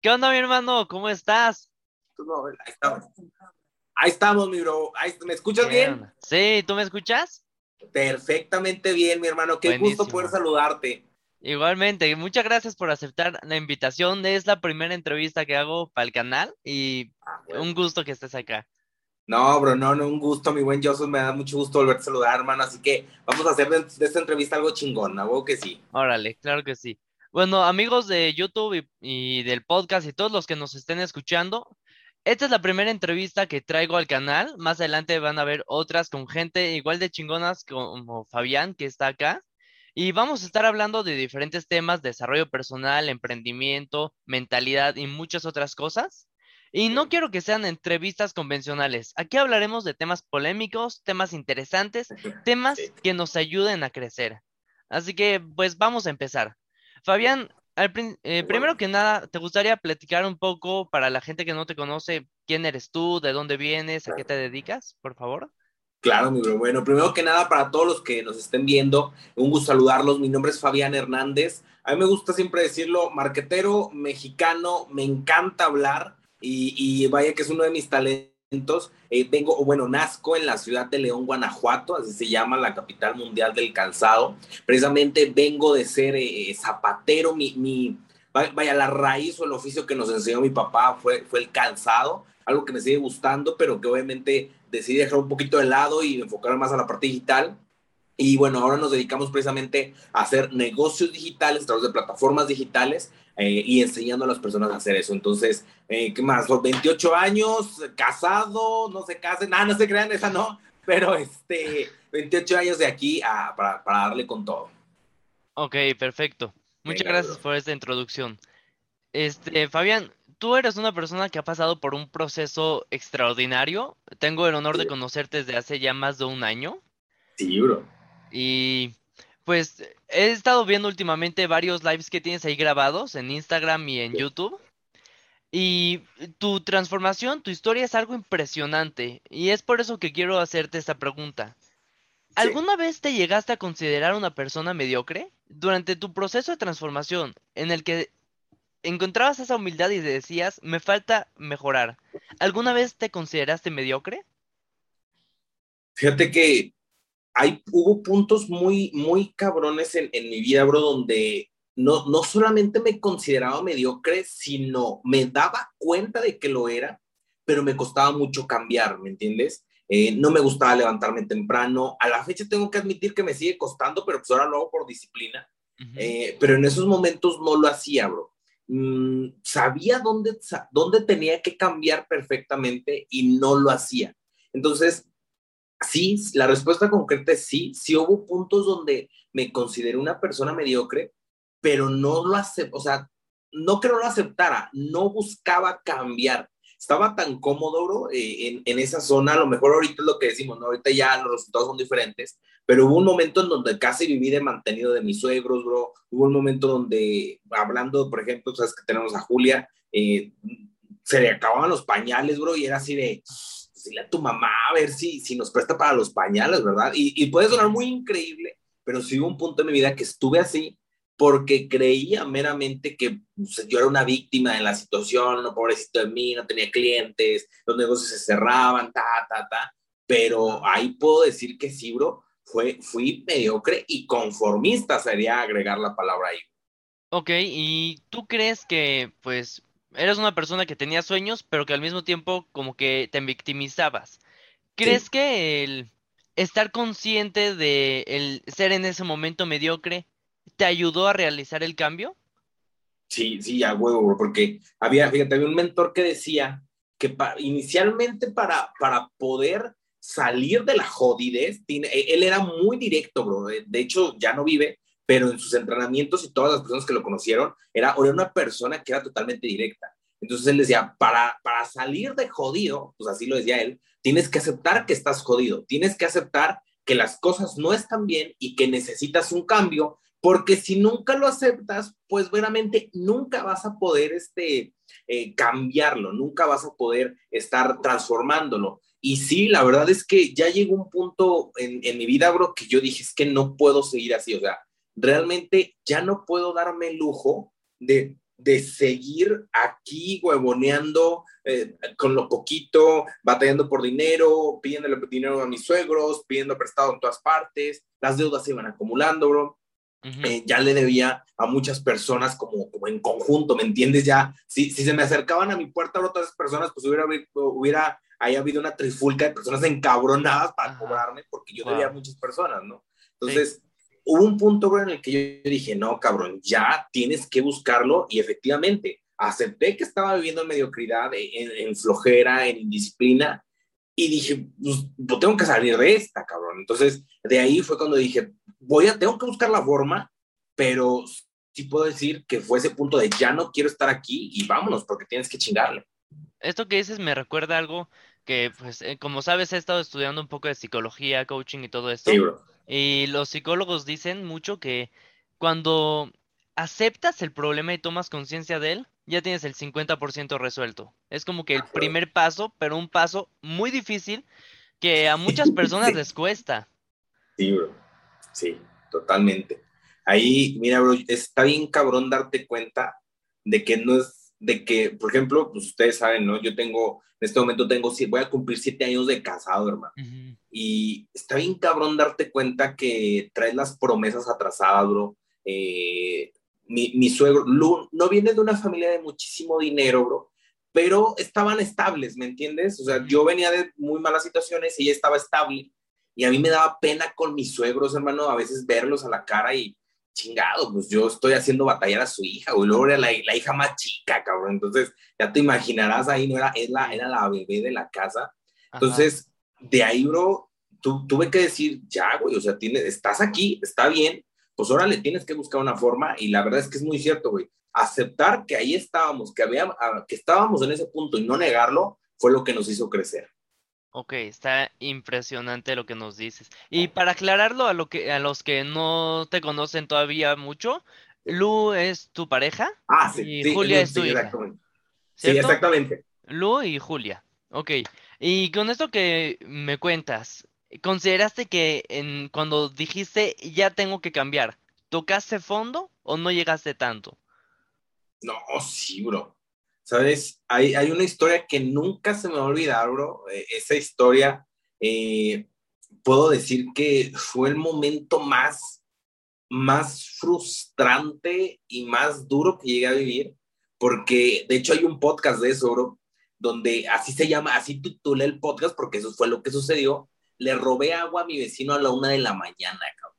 ¿Qué onda, mi hermano? ¿Cómo estás? ahí estamos. Ahí estamos, mi bro. ¿Me escuchas bien? Sí, ¿tú me escuchas? Perfectamente bien, mi hermano. Qué gusto poder saludarte. Igualmente, muchas gracias por aceptar la invitación. Es la primera entrevista que hago para el canal y ah, un gusto que estés acá. No, bro, no, no, un gusto, mi buen Joseph, me da mucho gusto volverte a saludar, hermano, así que vamos a hacer de, esta entrevista algo chingón, ¿no? que sí. Órale, claro que sí. Bueno, amigos de YouTube y, del podcast y todos los que nos estén escuchando, esta es la primera entrevista que traigo al canal. Más adelante van a ver otras con gente igual de chingonas como Fabián, que está acá. Y vamos a estar hablando de diferentes temas, desarrollo personal, emprendimiento, mentalidad y muchas otras cosas. Y no quiero que sean entrevistas convencionales. Aquí hablaremos de temas polémicos, temas interesantes, temas que nos ayuden a crecer. Así que, pues vamos a empezar. Fabián, eh, primero que nada, ¿te gustaría platicar un poco para la gente que no te conoce quién eres tú, de dónde vienes, a qué te dedicas, por favor? Claro, muy bueno. Primero que nada, para todos los que nos estén viendo, un gusto saludarlos. Mi nombre es Fabián Hernández. A mí me gusta siempre decirlo, marquetero mexicano, me encanta hablar y, vaya que es uno de mis talentos. Eh, vengo, bueno, nazco en la ciudad de León, Guanajuato, así se llama la capital mundial del calzado. Precisamente vengo de ser eh, zapatero, mi, mi, vaya, la raíz o el oficio que nos enseñó mi papá fue, fue el calzado, algo que me sigue gustando, pero que obviamente decidí dejar un poquito de lado y enfocar más a la parte digital. Y bueno, ahora nos dedicamos precisamente a hacer negocios digitales a través de plataformas digitales eh, y enseñando a las personas a hacer eso. Entonces, eh, ¿qué más? 28 años, casado, no se casen, nada, no se crean, esa no, pero este, 28 años de aquí para, darle con todo. Ok, perfecto. Muchas gracias por esta introducción. Este, Fabián, tú eres una persona que ha pasado por un proceso extraordinario. Tengo el honor de conocerte desde hace ya más de un año. Sí, bro. Y pues he estado viendo últimamente varios lives que tienes ahí grabados en Instagram y en YouTube. Y tu transformación, tu historia es algo impresionante. Y es por eso que quiero hacerte esta pregunta. ¿Alguna vez te llegaste a considerar una persona mediocre? Durante tu proceso de transformación, en el que encontrabas esa humildad y decías, me falta mejorar. ¿Alguna vez te consideraste mediocre? Fíjate que hay, hubo puntos muy, muy cabrones en, mi vida, bro, donde no, no solamente me consideraba mediocre, sino me daba cuenta de que lo era, pero me costaba mucho cambiar, ¿me entiendes? Eh, no me gustaba levantarme temprano. A la fecha tengo que admitir que me sigue costando, pero pues ahora lo hago por disciplina. Eh, pero en esos momentos no lo hacía, bro. Mm, sabía dónde, dónde tenía que cambiar perfectamente y no lo hacía. Entonces, sí, la respuesta concreta es sí, sí hubo puntos donde me consideré una persona mediocre, pero no lo acepto, o sea, no que no lo aceptara, no buscaba cambiar. Estaba tan cómodo, bro, eh, en, esa zona, a lo mejor ahorita es lo que decimos, ¿no? Ahorita ya los resultados son diferentes, pero hubo un momento en donde casi viví de mantenido de mis suegros, bro. Hubo un momento donde, hablando, por ejemplo, sabes que tenemos a Julia, eh, se le acababan los pañales, bro, y era así de, a tu mamá a ver si, si nos presta para los pañales, ¿verdad? Y, puede sonar muy increíble, pero sí hubo un punto en mi vida que estuve así porque creía meramente que pues, yo era una víctima de la situación, no pobrecito de mí, no tenía clientes, los negocios se cerraban, ta, ta, ta. Pero ahí puedo decir que sí, bro, fue, fui mediocre y conformista, sería agregar la palabra ahí. Ok, ¿y tú crees que, pues, eres una persona que tenía sueños, pero que al mismo tiempo como que te victimizabas. ¿Crees que el estar consciente de el ser en ese momento mediocre te ayudó a realizar el cambio? Sí, sí, a huevo, porque había, fíjate, había un mentor que decía que inicialmente para, para poder salir de la jodidez, e, él era muy directo, bro. De hecho, ya no vive, pero en sus entrenamientos y todas las personas que lo conocieron, era, era una persona que era totalmente directa. Entonces él decía, para, para salir de jodido, pues así lo decía él, tienes que aceptar que estás jodido, tienes que aceptar que las cosas no están bien y que necesitas un cambio, porque si nunca lo aceptas, pues veramente nunca vas a poder este, eh, cambiarlo, nunca vas a poder estar transformándolo. Y sí, la verdad es que ya llegó un punto en, en mi vida, bro, que yo dije, es que no puedo seguir así, o sea, realmente ya no puedo darme el lujo de de seguir aquí huevoneando eh, con lo poquito, batallando por dinero, pidiendo dinero a mis suegros, pidiendo prestado en todas partes, las deudas se iban acumulando, bro. Eh, ya le debía a muchas personas como, como en conjunto, ¿me entiendes? Ya, si, si se me acercaban a mi puerta otras personas, pues hubiera, hubiera ahí habido una trifulca de personas encabronadas para cobrarme porque yo debía a muchas personas, ¿no? Entonces, hubo un punto, bro, en el que yo dije, no, cabrón, ya tienes que buscarlo y efectivamente acepté que estaba viviendo en mediocridad, en, flojera, en indisciplina y dije, pues, pues, tengo que salir de esta, cabrón. Entonces, de ahí fue cuando dije, voy a, tengo que buscar la forma, pero sí puedo decir que fue ese punto de ya no quiero estar aquí y vámonos porque tienes que chingarle. Esto que dices me recuerda algo que, pues, eh, como sabes, he estado estudiando un poco de psicología, coaching y todo esto. Sí, bro. Y los psicólogos dicen mucho que cuando aceptas el problema y tomas conciencia de él, ya tienes el 50% resuelto. Es como que el primer paso, pero un paso muy difícil que a muchas personas les cuesta. Sí, bro. Sí, totalmente. Ahí, mira, bro, está bien cabrón darte cuenta de que no es, de que, por ejemplo, pues ustedes saben, ¿no? Yo tengo en este momento tengo, voy a cumplir siete años de casado, hermano. Y está bien cabrón darte cuenta que traes las promesas atrasadas, bro. Eh, mi, suegro, no viene de una familia de muchísimo dinero, bro, pero estaban estables, ¿me entiendes? O sea, yo venía de muy malas situaciones y ella estaba estable. Y a mí me daba pena con mis suegros, hermano, a veces verlos a la cara y chingado, pues yo estoy haciendo batallar a su hija, güey, luego era la, hija más chica, cabrón, entonces ya te imaginarás ahí, no era, la, era la bebé de la casa, entonces de ahí, bro, tuve que decir, ya, güey, o sea, tienes, estás aquí, está bien, pues ahora le tienes que buscar una forma, y la verdad es que es muy cierto, güey, aceptar que ahí estábamos, que, había, ah, que estábamos en ese punto y no negarlo, fue lo que nos hizo crecer. Ok, está impresionante lo que nos dices. Y para aclararlo a lo que a los que no te conocen todavía mucho, Lu es tu pareja ah, sí, y Julia es tu hija. Exactamente. Sí, exactamente. Lu y Julia. Ok. Y con esto que me cuentas, ¿consideraste que en, cuando dijiste ya tengo que cambiar, tocaste fondo o no llegaste tanto? No, sí, bro. ¿Sabes? Hay, hay una historia que nunca se me va a olvidar, bro. Eh, esa historia, eh, puedo decir que fue el momento más, más frustrante y más duro que llegué a vivir, porque de hecho hay un podcast de eso, bro, donde así se llama, así titulé el podcast, porque eso fue lo que sucedió. Le robé agua a mi vecino a la una de la mañana, cabrón.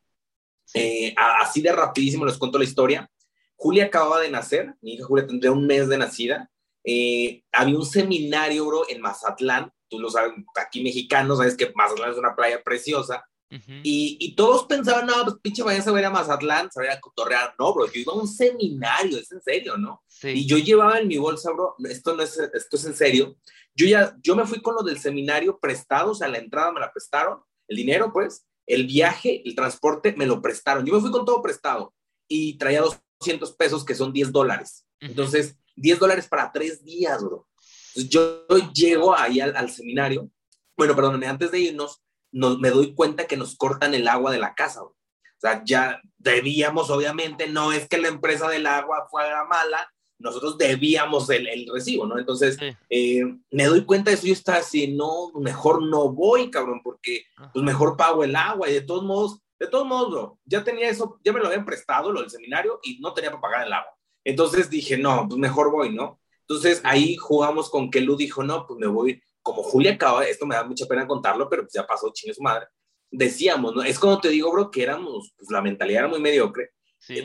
Eh, así de rapidísimo les cuento la historia. Julia acababa de nacer, mi hija Julia tendría un mes de nacida, eh, había un seminario, bro, en Mazatlán, tú lo sabes, aquí mexicano, sabes que Mazatlán es una playa preciosa, y, y, todos pensaban, no, pues pinche vayas a ver a Mazatlán, se vaya a cotorrear, no, bro, yo iba a un seminario, es en serio, ¿no? Y yo llevaba en mi bolsa, bro, esto no es, esto es en serio, yo ya, yo me fui con lo del seminario prestado, o sea, la entrada me la prestaron, el dinero, pues, el viaje, el transporte, me lo prestaron, yo me fui con todo prestado, y traía 200 pesos, que son 10 dólares, entonces 10 dólares para tres días, bro. Entonces yo llego ahí al, seminario, bueno, perdón, antes de irnos, me doy cuenta que nos cortan el agua de la casa, bro. O sea, ya debíamos, obviamente, no es que la empresa del agua fuera mala, nosotros debíamos el, recibo, ¿no? Entonces, eh, me doy cuenta de eso y yo estaba así, no, mejor no voy, cabrón, porque pues mejor pago el agua y de todos modos, de todos modos, bro, ya tenía eso, ya me lo habían prestado, lo del seminario, y no tenía para pagar el agua. Entonces dije, no, pues mejor voy, ¿no? Entonces ahí jugamos con que Lu dijo, no, pues me voy, como Julia acaba, esto me da mucha pena contarlo, pero pues ya pasó, chingue su madre. Decíamos, ¿no? Es como te digo, bro, que éramos, pues la mentalidad era muy mediocre.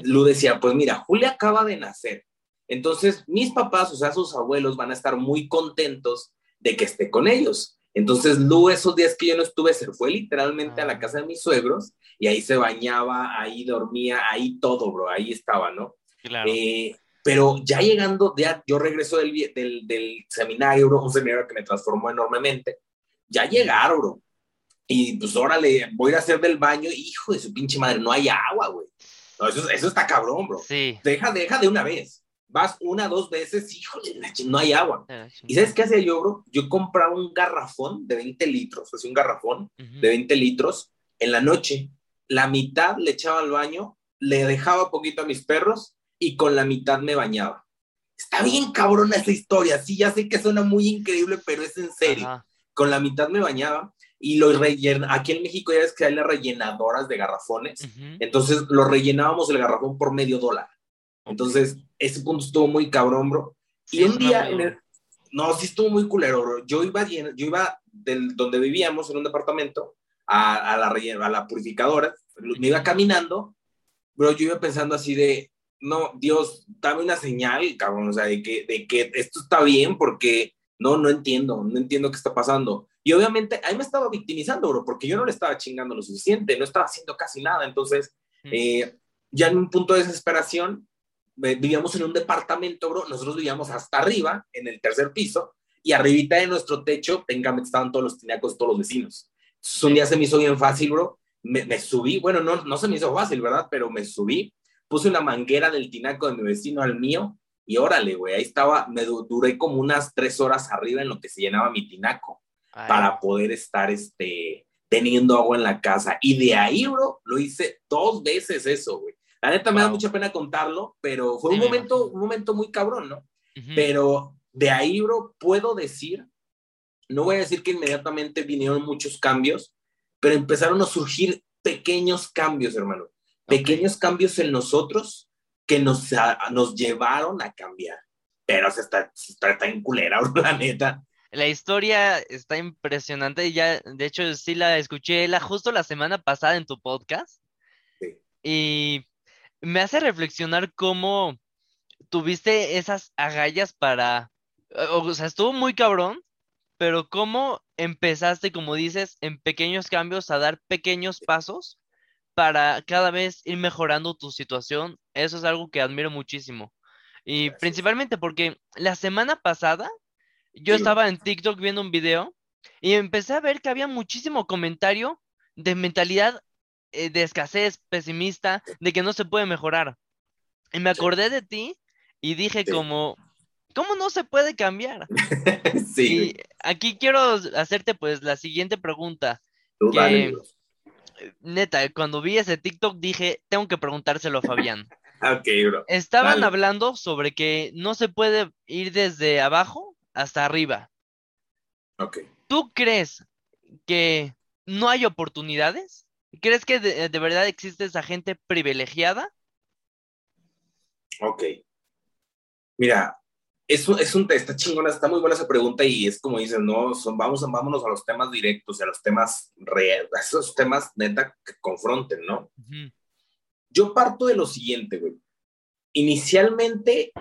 Lu decía, pues mira, Julia acaba de nacer. Entonces mis papás, o sea, sus abuelos van a estar muy contentos de que esté con ellos. Entonces Lu, esos días que yo no estuve, se fue literalmente a la ah. casa de mis suegros y ahí se bañaba, ahí dormía, ahí todo, bro, ahí estaba, ¿no? Eh, pero ya llegando, ya yo regreso del, del, del, seminario, bro, un seminario que me transformó enormemente. Ya llegaron, bro. Y pues órale, voy a hacer del baño, hijo de su pinche madre, no hay agua, güey. No, eso, eso está cabrón, bro. Sí. Deja, deja de una vez. Vas una, dos veces, híjole, no hay agua. ¿Y sabes qué hacía yo, bro? Yo compraba un garrafón de 20 litros, así un garrafón de 20 litros en la noche. La mitad le echaba al baño, le dejaba poquito a mis perros y con la mitad me bañaba. Está bien cabrona esa historia, sí, ya sé que suena muy increíble, pero es en serio. Con la mitad me bañaba y lo rellena. Aquí en México ya ves que hay las rellenadoras de garrafones, entonces lo rellenábamos el garrafón por medio dólar. Entonces, ese punto estuvo muy cabrón, bro. y un día, no, sí estuvo muy culero, bro. Yo iba, yo iba del, donde vivíamos, en un departamento, a, a, la, a la purificadora, me iba caminando, bro, yo iba pensando así de, no, Dios, dame una señal, cabrón, o sea, de que, de que esto está bien, porque no, no entiendo, no entiendo qué está pasando. Y obviamente ahí me estaba victimizando, bro, porque yo no le estaba chingando lo suficiente, no estaba haciendo casi nada. Entonces, eh, ya en un punto de desesperación, vivíamos en un departamento, bro, nosotros vivíamos hasta arriba, en el tercer piso, y arribita de nuestro techo, téngame, estaban todos los tinacos, todos los vecinos. Entonces, un día se me hizo bien fácil, bro, me, me, subí, bueno, no, no se me hizo fácil, ¿verdad? Pero me subí, puse una manguera del tinaco de mi vecino al mío, y órale, güey, ahí estaba, me duré como unas tres horas arriba en lo que se llenaba mi tinaco para poder estar, este, teniendo agua en la casa. Y de ahí, bro, lo hice dos veces eso, güey. La neta me da mucha pena contarlo, pero fue un momento, un momento muy cabrón, ¿no? Pero de ahí, bro, puedo decir, no voy a decir que inmediatamente vinieron muchos cambios, pero empezaron a surgir pequeños cambios, hermano. Pequeños cambios en nosotros que nos, nos llevaron a cambiar. Pero se está, se está, en culera, la neta. La historia está impresionante. Ya, de hecho, sí la escuché la, justo la semana pasada en tu podcast. Sí. Y me hace reflexionar cómo tuviste esas agallas para. O sea, estuvo muy cabrón, pero cómo empezaste, como dices, en pequeños cambios a dar pequeños pasos para cada vez ir mejorando tu situación. Eso es algo que admiro muchísimo. Y principalmente porque la semana pasada yo estaba en TikTok viendo un video y empecé a ver que había muchísimo comentario de mentalidad eh, de escasez, pesimista, de que no se puede mejorar. Y me acordé de ti y dije como, ¿cómo no se puede cambiar? sí. Y aquí quiero hacerte pues la siguiente pregunta. que, neta, cuando vi ese TikTok dije, tengo que preguntárselo a Fabián. ok, bro. Estaban hablando sobre que no se puede ir desde abajo hasta arriba. Ok. ¿Tú crees que no hay oportunidades? ¿Crees que de, verdad existe esa gente privilegiada? Ok. Mira, es un, es un, está chingona, está muy buena esa pregunta y es como dicen, no, son, vamos, vámonos a los temas directos, a los temas reales, a esos temas neta que confronten, ¿no? Yo parto de lo siguiente, güey. Inicialmente,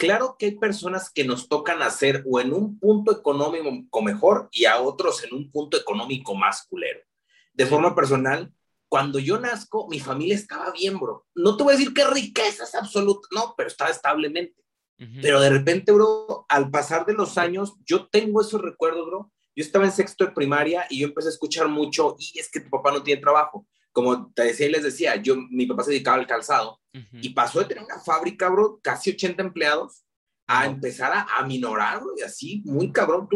Claro que hay personas que nos tocan hacer o en un punto económico mejor y a otros en un punto económico más culero. De forma personal, cuando yo nazco, mi familia estaba bien, bro. No te voy a decir que riqueza es absoluta, no, pero estaba establemente. Pero de repente, bro, al pasar de los años, yo tengo esos recuerdos, bro. Yo estaba en sexto de primaria y yo empecé a escuchar mucho, y es que tu papá no tiene trabajo como te decía y les decía, yo, mi papá se dedicaba al calzado y pasó de tener una fábrica, bro, casi 80 empleados, a empezar a, aminorar, y así, muy cabrón.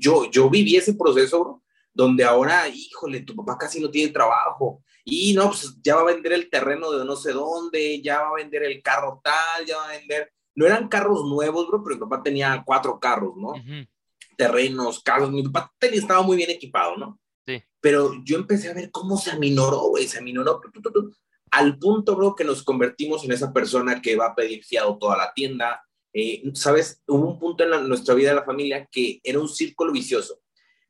yo, yo viví ese proceso, bro, donde ahora, híjole, tu papá casi no tiene trabajo. Y no, pues ya va a vender el terreno de no sé dónde, ya va a vender el carro tal, ya va a vender. No eran carros nuevos, bro, pero mi papá tenía cuatro carros, ¿no? Terrenos, carros. Mi papá tenía, estaba muy bien equipado, ¿no? Pero yo empecé a ver cómo se aminoró, güey, se aminoró, al punto, bro, que nos convertimos en esa persona que va a pedir fiado toda la tienda. Eh, Sabes, hubo un punto en nuestra vida de la familia que era un círculo vicioso.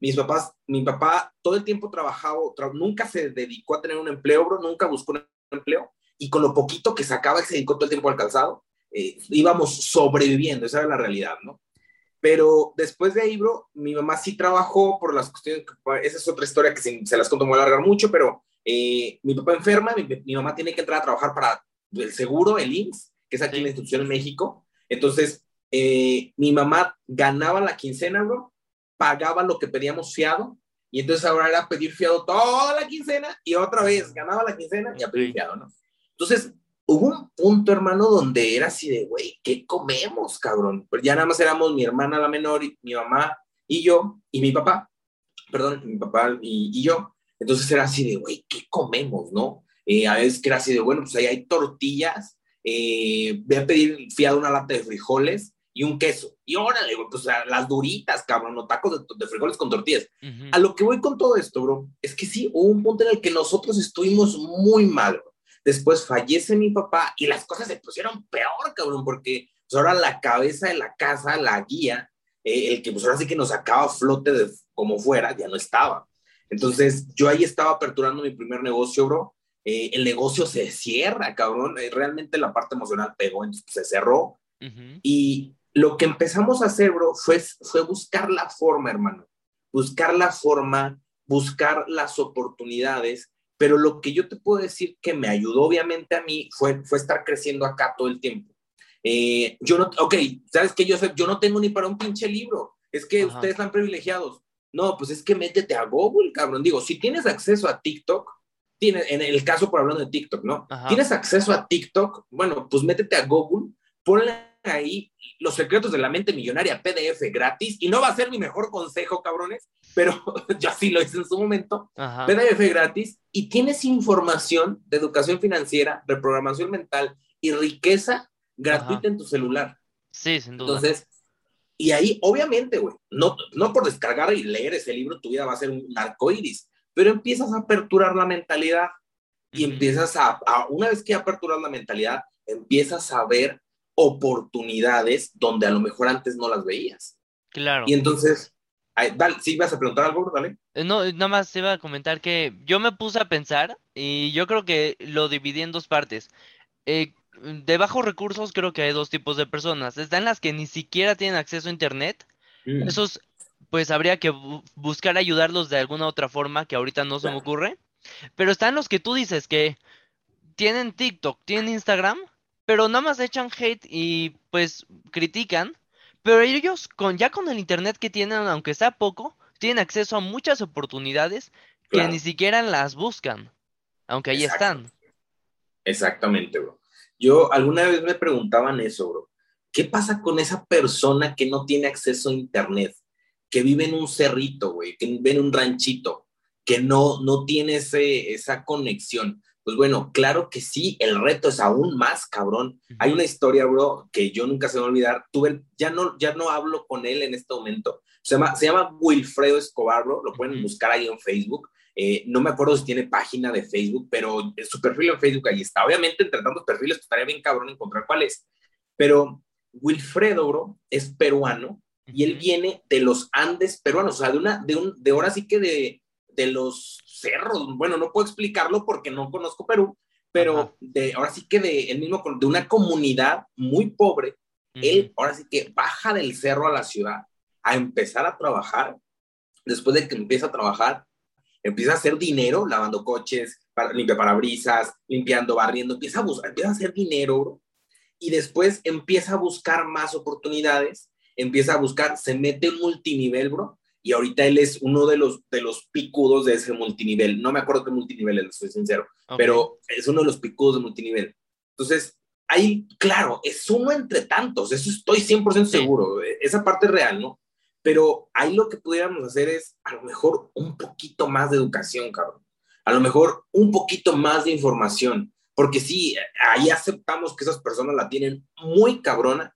Mis papás, mi papá todo el tiempo trabajaba, nunca se dedicó a tener un empleo, bro, nunca buscó un empleo. Y con lo poquito que sacaba, se dedicó todo el tiempo al calzado, eh, íbamos sobreviviendo, esa era la realidad, ¿no? Pero después de ahí, bro, mi mamá sí trabajó por las cuestiones, esa es otra historia que se, las conto, muy a alargar mucho, pero eh, mi papá enferma, mi, mamá tiene que entrar a trabajar para el seguro, el IMSS, que es aquí en la institución en México. Entonces, eh, mi mamá ganaba la quincena, bro, pagaba lo que pedíamos fiado, y entonces ahora era pedir fiado toda la quincena, y otra vez ganaba la quincena y a pedir fiado, ¿no? Entonces, hubo un punto, hermano, donde era así de, güey, ¿qué comemos, cabrón? Pero ya nada más éramos mi hermana la menor, y, mi mamá y yo, y mi papá, perdón, mi papá y, yo. Entonces era así de, güey, ¿qué comemos, no? Eh, a veces que era así de, bueno, pues ahí hay tortillas eh, voy a pedir fiado una lata de frijoles y un queso. Y órale, pues las duritas, cabrón, o tacos de, frijoles con tortillas. A lo que voy con todo esto, bro, es que sí, hubo un punto en el que nosotros estuvimos muy mal. Después fallece mi papá y las cosas se pusieron peor, cabrón, porque pues, ahora la cabeza de la casa, la guía, eh, el que pues ahora sí que nos sacaba flote de como fuera, ya no estaba. Entonces, yo ahí estaba aperturando mi primer negocio, bro. Eh, el negocio se cierra, cabrón. Eh, realmente la parte emocional pegó, entonces se cerró. Y lo que empezamos a hacer, bro, fue, fue buscar la forma, hermano. Buscar la forma, buscar las oportunidades. Pero lo que yo te puedo decir que me ayudó, obviamente, a mí fue, fue estar creciendo acá todo el tiempo. Eh, yo no, ok, ¿sabes qué? Yo, yo no tengo ni para un pinche libro. Es que ustedes están privilegiados. No, pues es que métete a Google, cabrón. Digo, si tienes acceso a TikTok, tiene, en el caso por hablando de TikTok, ¿no? Tienes acceso a TikTok, bueno, pues métete a Google, ponle ahí los secretos de la mente millonaria PDF gratis y no va a ser mi mejor consejo, cabrones, pero yo sí lo hice en su momento. PDF gratis y tienes información de educación financiera, reprogramación mental y riqueza gratuita en tu celular. Sí, sin duda. Entonces, y ahí, obviamente, güey, no, no por descargar y leer ese libro, tu vida va a ser un arco iris, pero empiezas a aperturar la mentalidad y empiezas a, una vez que aperturas la mentalidad, empiezas a ver oportunidades donde a lo mejor antes no las veías. Claro. Y entonces, dale, ¿sí vas a preguntar algo, dale? Eh, no, nada más iba a comentar que yo me puse a pensar y yo creo que lo dividí en dos partes. Eh, de bajos recursos creo que hay dos tipos de personas. Están las que ni siquiera tienen acceso a internet. Mm. Esos, pues habría que buscar ayudarlos de alguna otra forma que ahorita no se me ocurre. Pero están los que tú dices que tienen TikTok, tienen Instagram, pero nada más echan hate y pues critican. Pero ellos con ya con el internet que tienen, aunque sea poco, tienen acceso a muchas oportunidades que ni siquiera las buscan, aunque ahí están. Exactamente, bro. Yo alguna vez me preguntaban eso, bro. ¿Qué pasa con esa persona que no tiene acceso a internet? Que vive en un cerrito, güey, que vive en un ranchito, que no, no tiene ese, esa conexión. Pues bueno, claro que sí, el reto es aún más cabrón. Hay una historia, bro, que yo nunca se me va a olvidar. Tuve, ya no, ya no hablo con él en este momento. Se llama, se llama Wilfredo Escobar, bro. Lo pueden buscar ahí en Facebook. Eh, no me acuerdo si tiene página de Facebook, pero su perfil en Facebook ahí está. Obviamente, entre tantos perfiles, pues, estaría bien cabrón encontrar cuál es. Pero Wilfredo, bro, es peruano y él viene de los Andes peruanos, o sea, de una, de un, de ahora sí que de, de los cerros. Bueno, no puedo explicarlo porque no conozco Perú, pero de, ahora sí que de, el mismo, de una comunidad muy pobre. Él ahora sí que baja del cerro a la ciudad a empezar a trabajar. Después de que empieza a trabajar, empieza a hacer dinero lavando coches, para, limpia parabrisas, limpiando, barriendo, empieza a, buscar, empieza a hacer dinero y después empieza a buscar más oportunidades, empieza a buscar, se mete en multinivel, bro, y ahorita él es uno de los, de los picudos de ese multinivel. No me acuerdo qué multinivel es, soy sincero, pero es uno de los picudos de multinivel. Entonces, ahí, claro, es uno entre tantos, eso estoy 100% seguro, esa parte es real, ¿no? Pero ahí lo que pudiéramos hacer es a lo mejor un poquito más de educación, cabrón. A lo mejor un poquito más de información. Porque sí, ahí aceptamos que esas personas la tienen muy cabrona,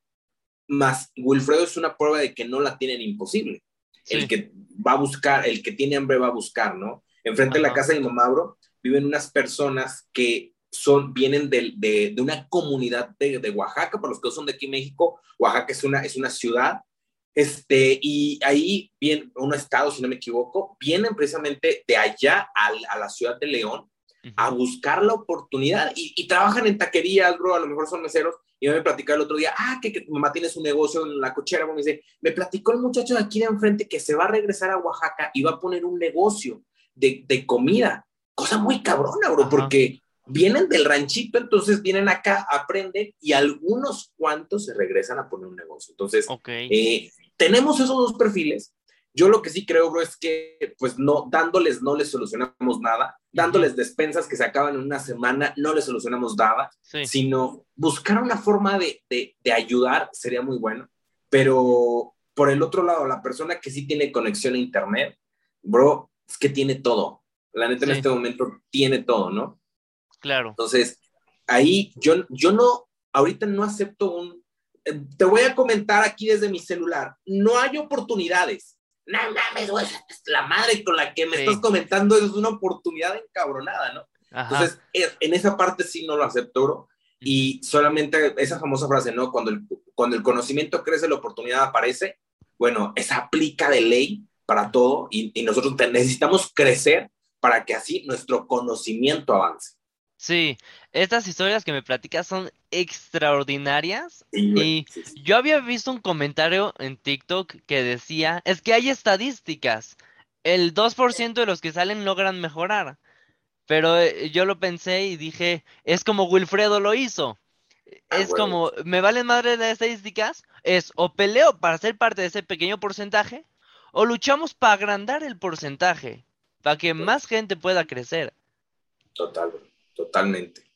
más Wilfredo es una prueba de que no la tienen imposible. El que va a buscar, el que tiene hambre va a buscar, ¿no? Enfrente de la casa de mi mamá, bro, viven unas personas que son, vienen de, de, de una comunidad de, de, Oaxaca, para los que son de aquí en México, Oaxaca es una, es una ciudad. Este, y ahí, bien, un estado, si no me equivoco, vienen precisamente de allá a, la ciudad de León a buscar la oportunidad y, trabajan en taquerías, bro, a lo mejor son meseros. Y me platicó el otro día, ah, que, tu mamá tiene su negocio en la cochera. Me dice, me platicó el muchacho de aquí de enfrente que se va a regresar a Oaxaca y va a poner un negocio de, de comida. Cosa muy cabrona, bro, porque vienen del ranchito, entonces vienen acá, aprenden y algunos cuantos se regresan a poner un negocio. Entonces, eh, tenemos esos dos perfiles. Yo lo que sí creo, bro, es que, pues, no, dándoles no les solucionamos nada, dándoles despensas que se acaban en una semana, no les solucionamos nada, sino buscar una forma de, de, ayudar sería muy bueno. Pero por el otro lado, la persona que sí tiene conexión a Internet, bro, es que tiene todo. La neta en este momento tiene todo, ¿no? Claro. Entonces, ahí yo, yo no, ahorita no acepto un, eh, te voy a comentar aquí desde mi celular, no hay oportunidades. No mames, güey, la madre con la que me estás comentando es una oportunidad encabronada, ¿no? Entonces, en esa parte sí no lo acepto, bro. Y solamente esa famosa frase, ¿no? Cuando el, cuando el conocimiento crece, la oportunidad aparece. Bueno, esa aplica de ley para todo y, y nosotros necesitamos crecer para que así nuestro conocimiento avance. Sí, estas historias que me platicas son extraordinarias. Y yo había visto un comentario en TikTok que decía, es que hay estadísticas, el 2% de los que salen logran mejorar, pero eh, yo lo pensé y dije, es como Wilfredo lo hizo, ah, es como, me valen madre las estadísticas, es o peleo para ser parte de ese pequeño porcentaje o luchamos para agrandar el porcentaje, para que más gente pueda crecer. Total, totalmente.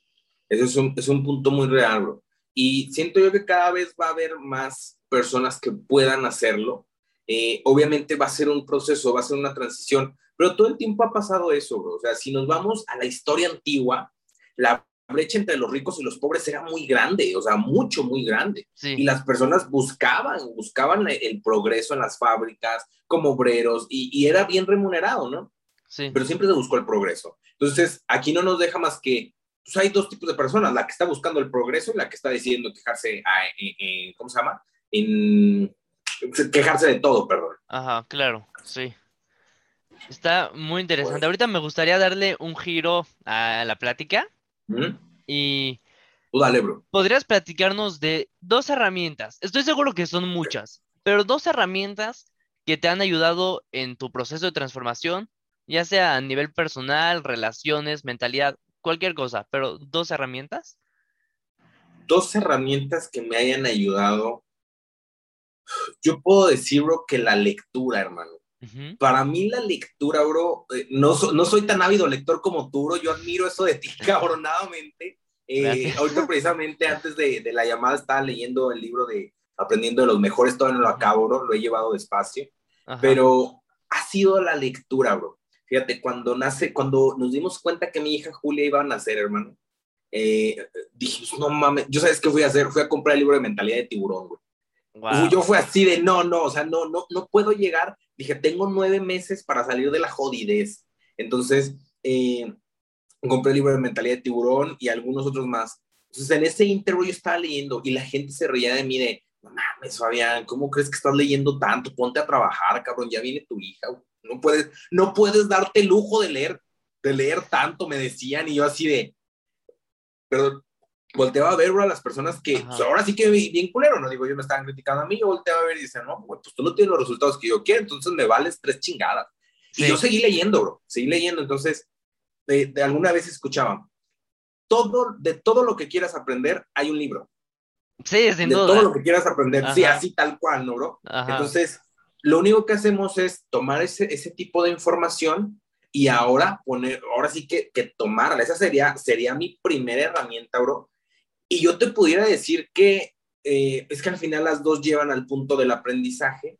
Ese es un, es un punto muy real, bro. Y siento yo que cada vez va a haber más personas que puedan hacerlo. Eh, obviamente va a ser un proceso, va a ser una transición, pero todo el tiempo ha pasado eso, bro. O sea, si nos vamos a la historia antigua, la brecha entre los ricos y los pobres era muy grande, o sea, mucho, muy grande. Y las personas buscaban, buscaban el progreso en las fábricas como obreros y, y era bien remunerado, ¿no? Sí. Pero siempre se buscó el progreso. Entonces, aquí no nos deja más que, pues hay dos tipos de personas, la que está buscando el progreso y la que está decidiendo quejarse, a, ¿cómo se llama? En, quejarse de todo, perdón. Ajá, claro, sí. Está muy interesante. Ahorita me gustaría darle un giro a la plática. Y... Tú dale, bro. ¿Podrías platicarnos de dos herramientas? Estoy seguro que son muchas, pero dos herramientas que te han ayudado en tu proceso de transformación ya sea a nivel personal, relaciones, mentalidad, cualquier cosa, pero dos herramientas. Dos herramientas que me hayan ayudado. Yo puedo decir, bro, que la lectura, hermano. Para mí la lectura, bro, eh, no, no soy tan ávido lector como tú, bro. Yo admiro eso de ti, cabronadamente. Eh, ahorita precisamente antes de, de, la llamada estaba leyendo el libro de Aprendiendo de los Mejores, todavía no lo acabo, bro, lo he llevado despacio, pero ha sido la lectura, bro. Fíjate, cuando nace, cuando nos dimos cuenta que mi hija Julia iba a nacer, hermano, eh, dije, no mames, yo sabes qué fui a hacer, fui a comprar el libro de mentalidad de tiburón, güey. Yo fui así de, no, no, o sea, no, no, no puedo llegar. Dije, tengo nueve meses para salir de la jodidez. Entonces, eh, compré el libro de mentalidad de tiburón y algunos otros más. Entonces, en ese interview yo estaba leyendo y la gente se reía de mí de, no mames, Fabián, ¿cómo crees que estás leyendo tanto? Ponte a trabajar, cabrón, ya viene tu hija. No puedes, no puedes darte el lujo de leer, de leer tanto, me decían, y yo así de, pero volteaba a ver a las personas que, pues, ahora sí que bien culero, no digo, yo me estaban criticando a mí, yo volteaba a ver y decía, no, pues tú no tienes los resultados que yo quiero, entonces me vales tres chingadas. Y yo seguí leyendo, bro, seguí leyendo, entonces, de, alguna vez escuchaba, todo, de todo lo que quieras aprender, hay un libro. Sí, sin de duda. todo lo que quieras aprender, sí, así tal cual, ¿no, bro? Entonces, lo único que hacemos es tomar ese, ese tipo de información y ahora poner, ahora sí que, que tomarla. Esa sería, sería mi primera herramienta, bro. Y yo te pudiera decir que eh, es que al final las dos llevan al punto del aprendizaje,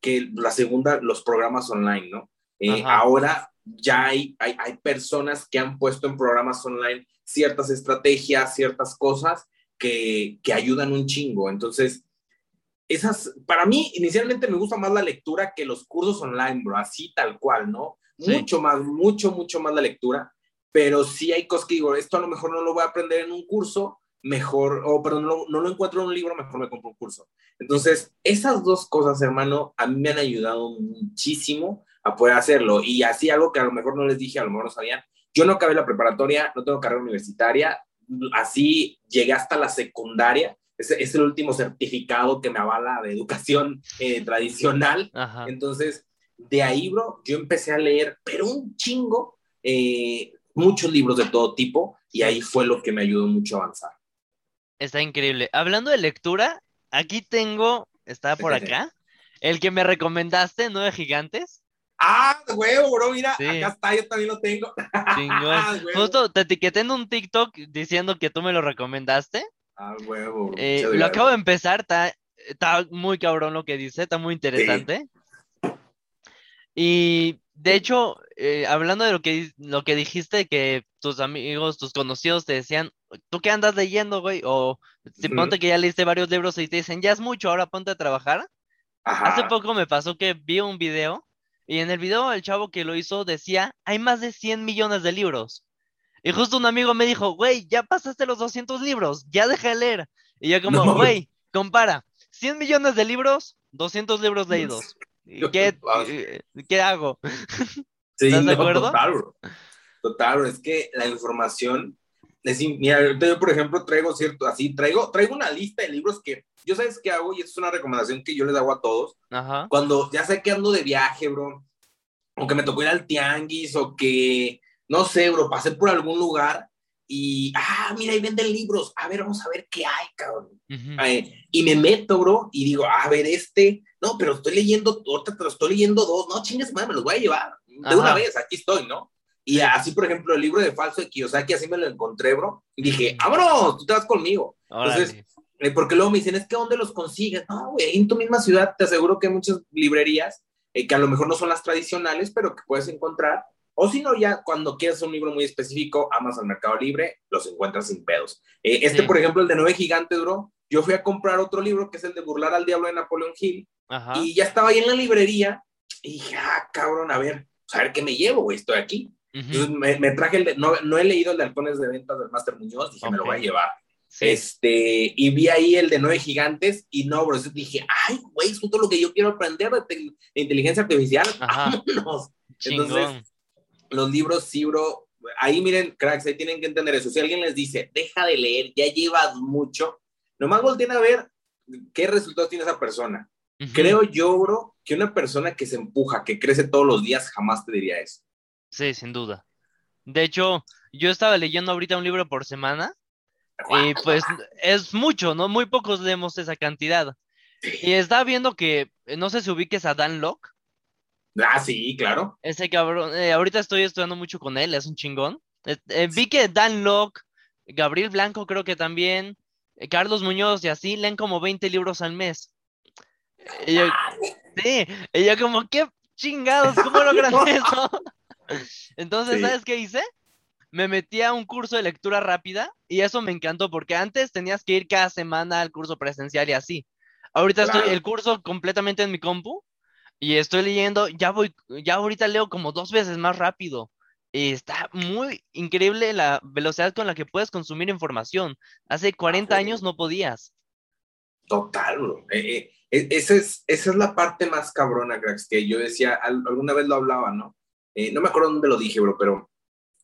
que la segunda, los programas online, ¿no? Eh, ahora ya hay, hay, hay, personas que han puesto en programas online ciertas estrategias, ciertas cosas que, que ayudan un chingo. Entonces, esas, para mí, inicialmente me gusta más la lectura que los cursos online, bro, así tal cual, ¿no? Mucho más, mucho, mucho más la lectura, pero sí hay cosas que digo, esto a lo mejor no lo voy a aprender en un curso, mejor, o perdón, no, no lo encuentro en un libro, mejor me compro un curso. Entonces, esas dos cosas, hermano, a mí me han ayudado muchísimo a poder hacerlo. Y así algo que a lo mejor no les dije, a lo mejor no sabían, yo no acabé la preparatoria, no tengo carrera universitaria, así llegué hasta la secundaria es, es el último certificado que me avala de educación eh, tradicional. Entonces, de ahí, bro, yo empecé a leer, pero un chingo, eh, muchos libros de todo tipo, y ahí fue lo que me ayudó mucho a avanzar. Está increíble. Hablando de lectura, aquí tengo, está por acá, el que me recomendaste, Nueve Gigantes. Ah, huevo, bro, mira, acá está, yo también lo tengo. Justo te etiqueté en un TikTok diciendo que tú me lo recomendaste. Ah, huevo. Eh, lo acabo de empezar, está, está, muy cabrón lo que dice, está muy interesante. Y de hecho, eh, hablando de lo que, lo que dijiste, que tus amigos, tus conocidos te decían, ¿tú qué andas leyendo, güey? O si ponte que ya leíste varios libros y te dicen, ya es mucho, ahora ponte a trabajar. Hace poco me pasó que vi un video y en el video el chavo que lo hizo decía, hay más de 100 millones de libros. Y justo un amigo me dijo, güey, ya pasaste los 200 libros, ya deja de leer. Y yo como, güey, compara, 100 millones de libros, 200 libros leídos. ¿Qué, ¿qué hago? ¿Estás de acuerdo? Total, Total, es que la información, es, mira, yo por ejemplo traigo cierto, así, traigo, traigo una lista de libros que yo sabes qué hago y es una recomendación que yo les hago a todos. Ajá. Cuando ya sé que ando de viaje, bro, o que me tocó ir al tianguis, o que, no sé, bro, pasé por algún lugar y, ah, mira, ahí venden libros, a ver, vamos a ver qué hay, cabrón. y me meto, bro, y digo, a ver, este, no, pero estoy leyendo, ahorita te lo estoy leyendo dos, no, chingues, madre, me los voy a llevar de una vez, aquí estoy, ¿no? Y así, por ejemplo, el libro de Falso de Kiyosaki, así me lo encontré, bro, y dije, vámonos, tú te vas conmigo. Entonces, eh, porque luego me dicen, es que ¿dónde los consigues? No, güey, en tu misma ciudad te aseguro que hay muchas librerías eh, que a lo mejor no son las tradicionales, pero que puedes encontrar o si no, ya cuando quieres un libro muy específico, amas al Mercado Libre, los encuentras sin pedos. Eh, este, por ejemplo, el de Nueve Gigantes, bro, yo fui a comprar otro libro que es el de Burlar al Diablo de Napoleón Hill, y ya estaba ahí en la librería, y dije, ah, cabrón, a ver, pues, a ver qué me llevo, güey, estoy aquí. Entonces me, traje el de, no, no, he leído el de Halcones de Ventas del Master Muñoz, dije, me lo voy a llevar. Este, y vi ahí el de Nueve Gigantes, y no, bro, dije, ay, güey, es justo lo que yo quiero aprender de, inteligencia artificial, vámonos. Entonces, los libros, sí, bro. Ahí miren, cracks, ahí tienen que entender eso. Si alguien les dice, deja de leer, ya llevas mucho, nomás volteen a ver qué resultados tiene esa persona. Creo yo, bro, que una persona que se empuja, que crece todos los días, jamás te diría eso. Sí, sin duda. De hecho, yo estaba leyendo ahorita un libro por semana y pues es mucho, ¿no? Muy pocos leemos esa cantidad. Y estaba viendo que, no sé si ubiques a Dan Locke. Ah, sí, claro. Ese cabrón, eh, ahorita estoy estudiando mucho con él, es un chingón. Eh, eh, vi que Dan Locke, Gabriel Blanco creo que también, Carlos Muñoz y así leen como 20 libros al mes. sí, ella como, ¿qué chingados? ¿Cómo logran eso? Entonces, ¿sabes qué hice? Me metí a un curso de lectura rápida y eso me encantó porque antes tenías que ir cada semana al curso presencial y así. Ahorita estoy el curso completamente en mi compu y estoy leyendo, ya voy, ya ahorita leo como dos veces más rápido. está muy increíble la velocidad con la que puedes consumir información. Hace 40 años no podías. Total, bro. Eh, eh, e, esa, es, esa es la parte más cabrona, cracks, que yo decía, alguna vez lo hablaba, ¿no? Eh, no me acuerdo dónde lo dije, bro, pero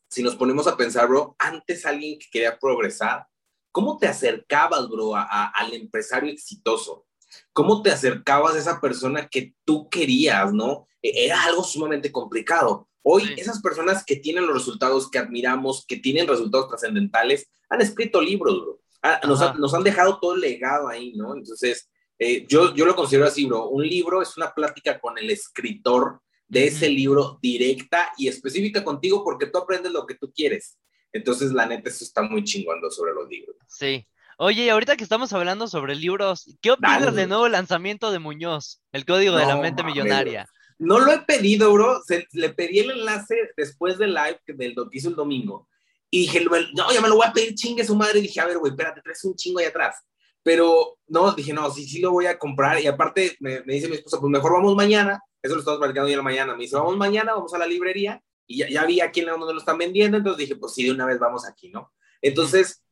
si nos ponemos a pensar, bro, antes alguien que quería progresar, ¿cómo te acercabas, bro, al empresario exitoso? ¿Cómo te acercabas a esa persona que tú querías, no? E, era algo sumamente complicado. Hoy esas personas que tienen los resultados que admiramos, que tienen resultados trascendentales, han escrito libros, bro. Ah, nos, han dejado todo el legado ahí, ¿no? Entonces, eh, yo, yo lo considero así, bro. Un libro es una plática con el escritor de ese libro directa y específica contigo porque tú aprendes lo que tú quieres. Entonces, la neta, eso está muy chingando sobre los libros. Sí. Oye, ahorita que estamos hablando sobre libros, ¿qué opinas del nuevo lanzamiento de Muñoz, El Código de la Mente Millonaria? No lo he pedido, bro. le pedí el enlace después del live del que hizo el domingo. Y dije, no, ya me lo voy a pedir, chingue su madre. Y dije, a ver, güey, espérate, traes un chingo ahí atrás. Pero no, dije, no, sí, sí lo voy a comprar. Y aparte, me, dice mi esposa, pues mejor vamos mañana. Eso lo estamos platicando hoy en la mañana. Me dice, vamos mañana, vamos a la librería. Y ya, ya vi aquí en donde lo están vendiendo. Entonces dije, pues sí, de una vez vamos aquí, ¿no? Entonces,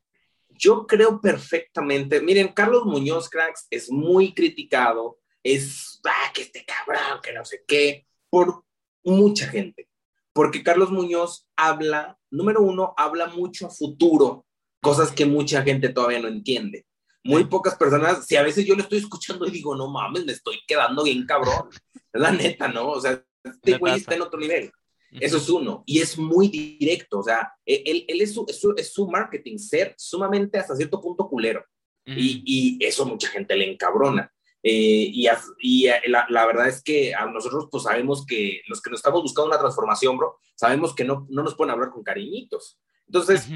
yo creo perfectamente, miren, Carlos Muñoz, cracks, es muy criticado, es, ah, que este cabrón, que no sé qué, por mucha gente. Porque Carlos Muñoz habla, número uno, habla mucho a futuro, cosas que mucha gente todavía no entiende. Muy pocas personas, si a veces yo le estoy escuchando y digo, no mames, me estoy quedando bien cabrón. La neta, ¿no? O sea, este güey está en otro nivel. Eso es uno. Y es muy directo. O sea, e, él, él es, su, es, su, marketing, ser sumamente hasta cierto punto culero. y, y, eso mucha gente le encabrona. Eh, y, y eh, la, la, verdad es que a nosotros pues sabemos que los que nos estamos buscando una transformación, bro, sabemos que no, no nos pueden hablar con cariñitos. Entonces,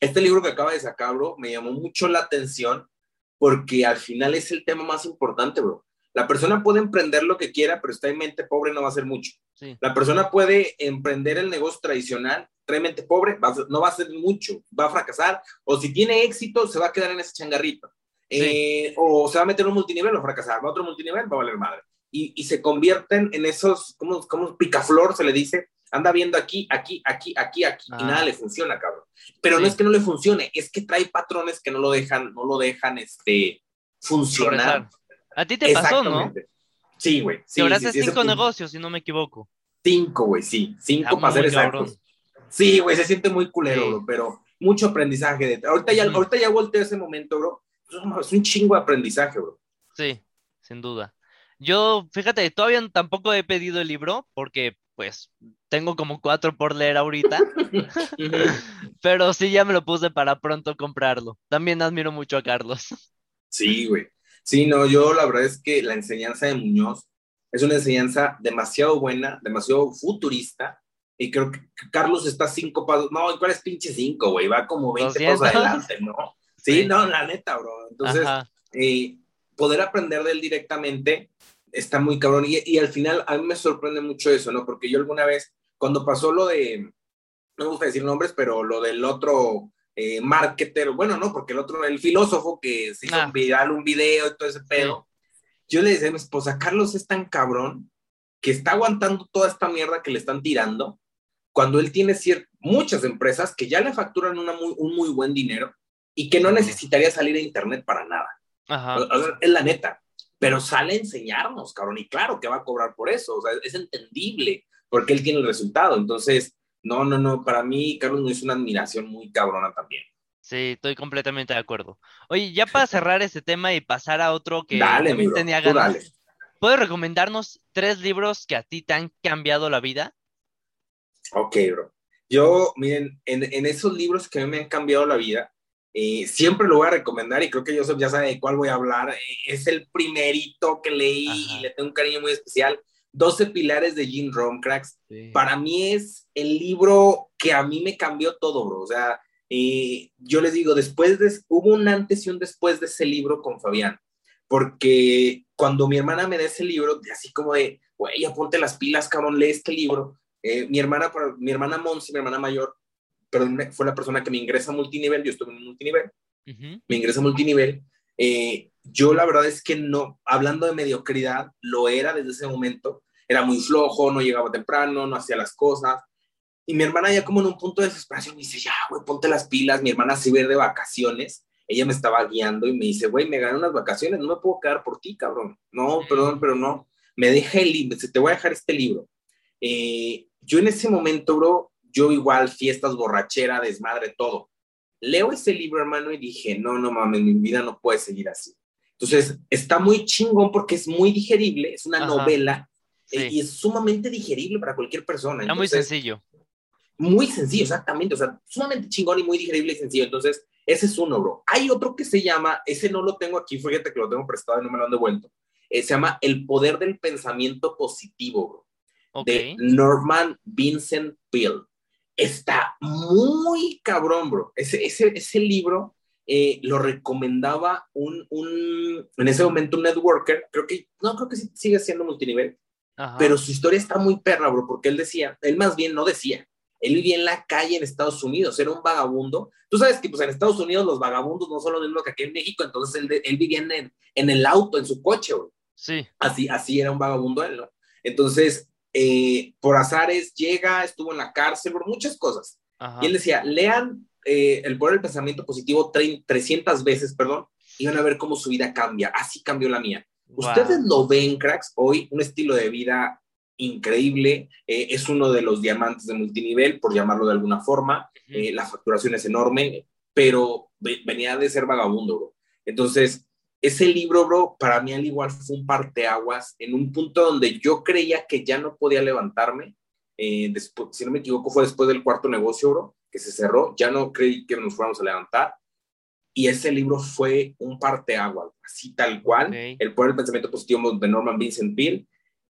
este libro que acaba de sacar, bro, me llamó mucho la atención porque al final es el tema más importante, bro. La persona puede emprender lo que quiera, pero está en mente pobre no va a hacer mucho. La persona puede emprender el negocio tradicional trae mente pobre, no va a hacer mucho, va a fracasar, o si tiene éxito, se va a quedar en ese changarrito. Eh, o se va a meter en un multinivel, a fracasar, va a otro multinivel, va a valer madre. Y, y se convierten en esos, como, como picaflor se le dice, anda viendo aquí, aquí, aquí, aquí, aquí, y ah. nada le funciona, cabrón. Pero no es que no le funcione, es que trae patrones que no lo dejan, no lo dejan, este, funcionar. A ti te pasó, ¿no? Sí, güey. Sí, sí, cinco negocios, si no me equivoco. Cinco, güey, sí. Cinco para ser exactos. Sí, güey, se siente muy culero, bro, pero mucho aprendizaje. De... Ahorita, ya, ahorita ya volteé ese momento, bro. Es un chingo de aprendizaje, bro. Sí, sin duda. Yo, fíjate, todavía tampoco he pedido el libro porque, pues, tengo como cuatro por leer ahorita. pero sí, ya me lo puse para pronto comprarlo. También admiro mucho a Carlos. Sí, güey. Sí, no, yo la verdad es que la enseñanza de Muñoz es una enseñanza demasiado buena, demasiado futurista, y creo que Carlos está cinco pasos, no, ¿cuál es pinche cinco, güey? Va como 20 pasos adelante, ¿no? Sí, no, la neta, bro. Entonces, eh, poder aprender de él directamente está muy cabrón, y, y, al final a mí me sorprende mucho eso, ¿no? Porque yo alguna vez, cuando pasó lo de, no me gusta decir nombres, pero lo del otro eh, marketer, bueno, no, porque el otro, el filósofo que se hizo ah. viral un video y todo ese pedo, yo le decía a mi esposa, Carlos es tan cabrón que está aguantando toda esta mierda que le están tirando, cuando él tiene muchas empresas que ya le facturan una un muy buen dinero y que no necesitaría salir a internet para nada. es la neta, pero sale a enseñarnos, cabrón, y claro que va a cobrar por eso, o sea, es entendible porque él tiene el resultado, entonces no, no, no, para mí Carlos no es una admiración muy cabrona también. Sí, estoy completamente de acuerdo. Oye, ya para cerrar este tema y pasar a otro que también tenía ganas, ¿puedes recomendarnos tres libros que a ti te han cambiado la vida? Ok, bro. Yo, miren, en, esos libros que a mí me han cambiado la vida, eh, siempre lo voy a recomendar y creo que Joseph ya sabe de cuál voy a hablar. Es el primerito que leí y le tengo un cariño muy especial. 12 pilares de Jim Rohn, cracks. Para mí es el libro que a mí me cambió todo, bro. O sea, eh, yo les digo, después de, hubo un antes y un después de ese libro con Fabián, porque cuando mi hermana me da ese libro, así como de, güey, ponte las pilas, cabrón, lee este libro. Eh, mi hermana, mi hermana Monsi, mi hermana mayor, pero fue la persona que me ingresa a multinivel, yo estuve en multinivel, me ingresa a multinivel. Eh, yo la verdad es que no, hablando de mediocridad, lo era desde ese momento, era muy flojo, no llegaba temprano, no hacía las cosas. Y mi hermana ya como en un punto de desesperación me dice, ya, güey, ponte las pilas. Mi hermana se ve de vacaciones. Ella me estaba guiando y me dice, güey, me gané unas vacaciones, no me puedo quedar por ti, cabrón. No, perdón, pero no. Me deja el libro, te voy a dejar este libro. Eh, yo en ese momento, bro, yo igual, fiestas, borrachera, desmadre, todo. Leo ese libro, hermano, y dije, no, no mames, mi vida no puede seguir así. Entonces, está muy chingón porque es muy digerible, es una novela eh, y es sumamente digerible para cualquier persona. Es muy sencillo. Muy sencillo, exactamente. O sea, sumamente chingón y muy digerible y sencillo. Entonces, ese es uno, bro. Hay otro que se llama, ese no lo tengo aquí, fíjate que lo tengo prestado y no me lo han devuelto. Eh, se llama El poder del pensamiento positivo, bro. De Norman Vincent Peale. Está muy cabrón, bro. Ese, ese, ese libro eh, lo recomendaba un, un, en ese momento un networker, creo que, no, creo que sí, sigue siendo multinivel, pero su historia está muy perra, bro, porque él decía, él más bien no decía, él vivía en la calle en Estados Unidos, era un vagabundo. Tú sabes que pues en Estados Unidos los vagabundos no son lo mismo que aquí en México, entonces él, él vivía en, en, el auto, en su coche, bro. Sí. Así, así era un vagabundo él, ¿no? Entonces, eh, por azares, llega, estuvo en la cárcel, por muchas cosas. Y él decía, lean eh, El poder del pensamiento positivo 300 veces, perdón, y van a ver cómo su vida cambia. Así cambió la mía. Ustedes lo ven, cracks, hoy un estilo de vida increíble, eh, es uno de los diamantes de multinivel, por llamarlo de alguna forma, eh, la facturación es enorme, pero venía de ser vagabundo, bro. Entonces, ese libro, bro, para mí al igual fue un parteaguas en un punto donde yo creía que ya no podía levantarme. Eh, después, si no me equivoco, fue después del cuarto negocio, bro, que se cerró. Ya no creí que nos fuéramos a levantar. Y ese libro fue un parteaguas, así tal cual, El poder del pensamiento positivo de Norman Vincent Peale.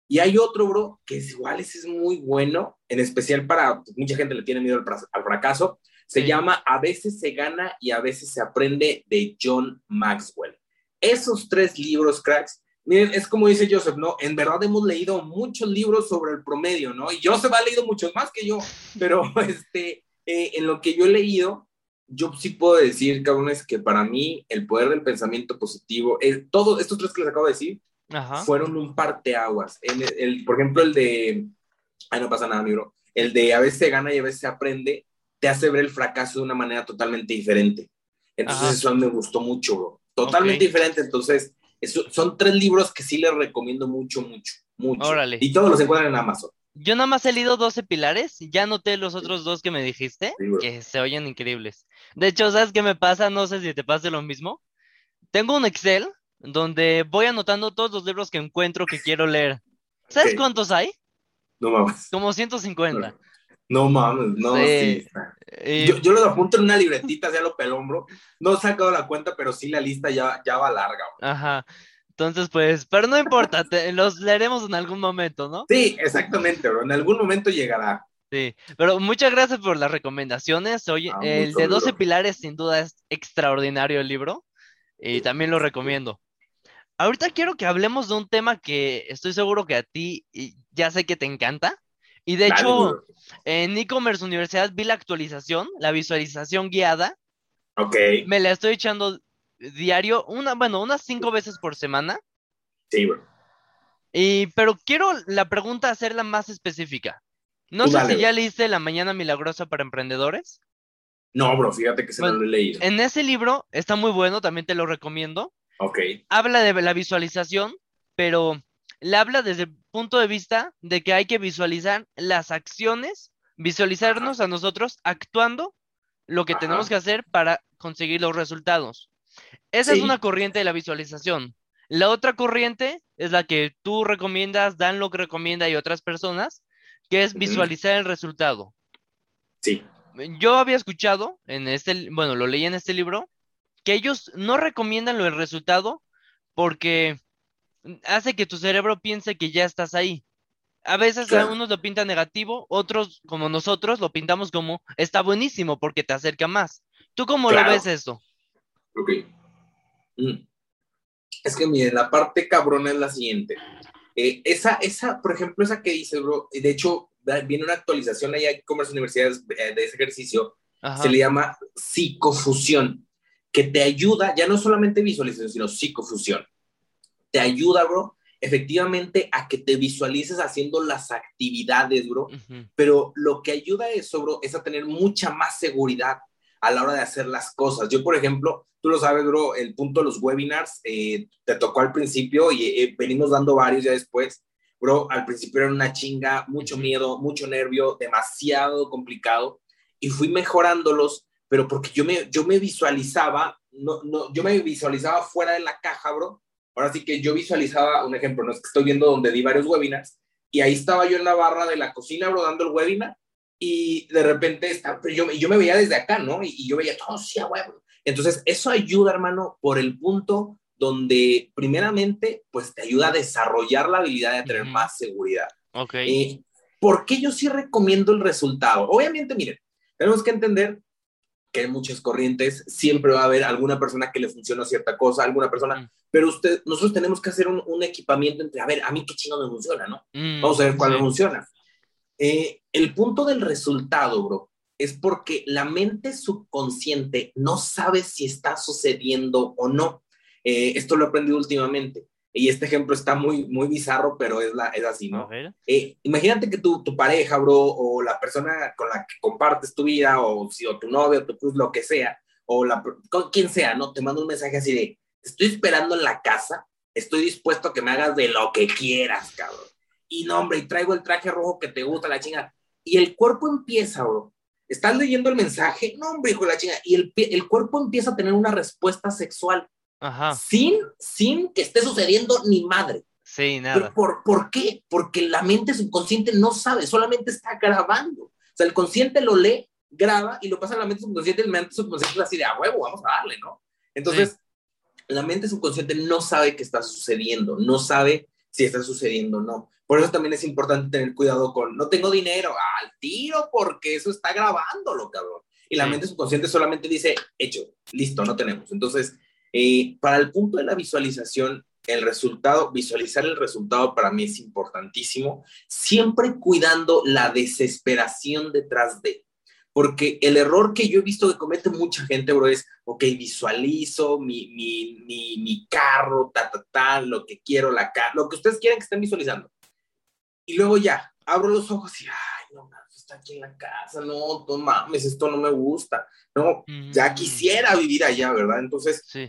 Y hay otro, bro, que es igual, ese es muy bueno, en especial para, pues, mucha gente le tiene miedo al, fracaso. Se llama A veces se gana y a veces se aprende de John Maxwell. Esos tres libros, cracks, miren, es como dice Joseph, ¿no? En verdad hemos leído muchos libros sobre el promedio, ¿no? Y Joseph ha leído muchos más que yo, pero este, eh, en lo que yo he leído, yo sí puedo decir, cabrones, que para mí el poder del pensamiento positivo, eh, todos estos tres que les acabo de decir, fueron un parteaguas. El, el, por ejemplo, el de, ay, no pasa nada, mi bro, el de a veces se gana y a veces se aprende, te hace ver el fracaso de una manera totalmente diferente. Entonces eso me gustó mucho, bro. Totalmente diferente. Entonces, son tres libros que sí les recomiendo mucho, mucho, mucho. Órale. Y todos los encuentran en Amazon. Yo nada más he leído 12 pilares, ya noté los otros dos que me dijiste, que se oyen increíbles. De hecho, ¿sabes qué me pasa? No sé si te pasa lo mismo. Tengo un Excel donde voy anotando todos los libros que encuentro que quiero leer. ¿Sabes cuántos hay? No mames. Como 150. No, mames, no, sí. Yo, yo, los apunto en una libretita, hacia lo pelombro. No he sacado la cuenta, pero sí la lista ya, ya va larga. Ajá. Entonces, pues, pero no importa, los leeremos en algún momento, ¿no? Sí, exactamente, bro. En algún momento llegará. Sí, pero muchas gracias por las recomendaciones. Oye, ah, el de 12 pilares sin duda es extraordinario el libro y también lo recomiendo. Ahorita quiero que hablemos de un tema que estoy seguro que a ti ya sé que te encanta. Y de hecho, en e-commerce universidad vi la actualización, la visualización guiada. Ok. Me la estoy echando diario, una, bueno, unas cinco veces por semana. Sí, bro. Y, pero quiero la pregunta hacerla más específica. No sé si ya leíste La Mañana Milagrosa para Emprendedores. No, bro, fíjate que se lo he leído. En ese libro está muy bueno, también te lo recomiendo. Ok. Habla de la visualización, pero le habla desde el punto de vista de que hay que visualizar las acciones, visualizarnos a nosotros actuando lo que tenemos que hacer para conseguir los resultados. Esa es una corriente de la visualización. La otra corriente es la que tú recomiendas, Dan lo que recomienda y otras personas, que es visualizar el resultado. Sí. Yo había escuchado en este, bueno, lo leí en este libro, que ellos no recomiendan lo del resultado porque hace que tu cerebro piense que ya estás ahí. A veces algunos lo pintan negativo, otros como nosotros lo pintamos como está buenísimo porque te acerca más. ¿Tú cómo lo ves eso? Ok. Mm. Es que miren, la parte cabrona es la siguiente. Eh, esa, esa, por ejemplo, esa que dice, bro, de hecho, viene una actualización allá en Comercio Universidades eh, de ese ejercicio, se le llama psicofusión, que te ayuda, ya no solamente visualización, sino psicofusión. Te ayuda, bro, efectivamente a que te visualices haciendo las actividades, bro, pero lo que ayuda a eso, bro, es a tener mucha más seguridad a la hora de hacer las cosas. Yo, por ejemplo, tú lo sabes, bro, el punto de los webinars eh, te tocó al principio y eh, venimos dando varios ya después. Bro, al principio era una chinga, mucho miedo, mucho nervio, demasiado complicado y fui mejorándolos, pero porque yo me, yo me visualizaba, no, no, yo me visualizaba fuera de la caja, bro. Ahora sí que yo visualizaba, un ejemplo, no es que estoy viendo donde di varios webinars y ahí estaba yo en la barra de la cocina, bro, dando el webinar y de repente está, yo, yo me veía desde acá, ¿no? Y, yo veía todo, sí, a huevo. Entonces, eso ayuda, hermano, por el punto donde, primeramente, pues te ayuda a desarrollar la habilidad de tener más seguridad. Ok. Eh, ¿Por qué yo sí recomiendo el resultado? Obviamente, miren, tenemos que entender que hay muchas corrientes, siempre va a haber alguna persona que le funciona cierta cosa, alguna persona, pero usted, nosotros tenemos que hacer un, equipamiento entre, a ver, a mí qué chingo me funciona, ¿no? Mm, Vamos a ver cuál me funciona. Eh, el punto del resultado, bro, es porque la mente subconsciente no sabe si está sucediendo o no. Eh, esto lo he aprendido últimamente. Y este ejemplo está muy, muy bizarro, pero es, la, es así, ¿no? Eh, imagínate que tu, tu, pareja, bro, o la persona con la que compartes tu vida, o, si, o tu novio, tu cruz, lo que sea, o la, con quien sea, ¿no? Te manda un mensaje así de, estoy esperando en la casa, estoy dispuesto a que me hagas de lo que quieras, cabrón y no, hombre, y traigo el traje rojo que te gusta, la chinga. Y el cuerpo empieza, bro. Estás leyendo el mensaje, no, hombre, hijo de la chinga. Y el, el cuerpo empieza a tener una respuesta sexual. Ajá. Sin, sin que esté sucediendo ni madre. Sí, nada. por, ¿Por qué? Porque la mente subconsciente no sabe, solamente está grabando. O sea, el consciente lo lee, graba y lo pasa a la mente subconsciente y la mente subconsciente es así de a huevo, vamos a darle, ¿no? Entonces, la mente subconsciente no sabe qué está sucediendo, no sabe si está sucediendo o no. Por eso también es importante tener cuidado con, no tengo dinero, al tiro, porque eso está grabándolo, cabrón. Y la mente subconsciente solamente dice, hecho, listo, no tenemos. Entonces, eh, para el punto de la visualización, el resultado, visualizar el resultado para mí es importantísimo, siempre cuidando la desesperación detrás de. Porque el error que yo he visto que comete mucha gente, bro, es, ok, visualizo mi, mi, mi, mi carro, ta, ta, ta, lo que quiero, la lo que ustedes quieren que estén visualizando. Y luego ya, abro los ojos y, ay, no mames, está aquí en la casa, no, no mames, esto no me gusta, no, ya mm. quisiera vivir allá, ¿verdad? Entonces, sí.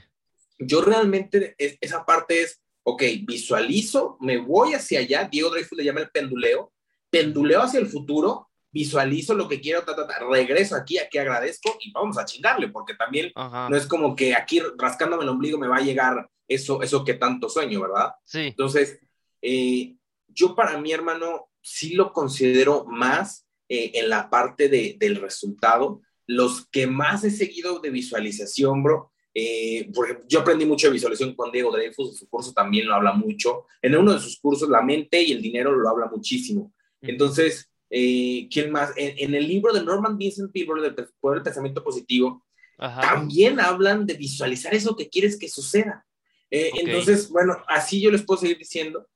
yo realmente, esa parte es, ok, visualizo, me voy hacia allá, Diego Dreyfus le llama el penduleo, penduleo hacia el futuro, visualizo lo que quiero, regreso aquí, aquí agradezco y vamos a chingarle, porque también no es como que aquí rascándome el ombligo me va a llegar eso, eso que tanto sueño, ¿verdad? Sí. Entonces, eh, yo para mi hermano sí lo considero más eh, en la parte de, del resultado. Los que más he seguido de visualización, bro, eh, yo aprendí mucho de visualización con Diego Dreyfus, en su curso también lo habla mucho. En uno de sus cursos, la mente y el dinero lo habla muchísimo. Entonces, eh, ¿quién más? En, el libro de Norman Vincent Peale, del Poder del Pensamiento Positivo, también hablan de visualizar eso que quieres que suceda. Eh, entonces, bueno, así yo les puedo seguir diciendo.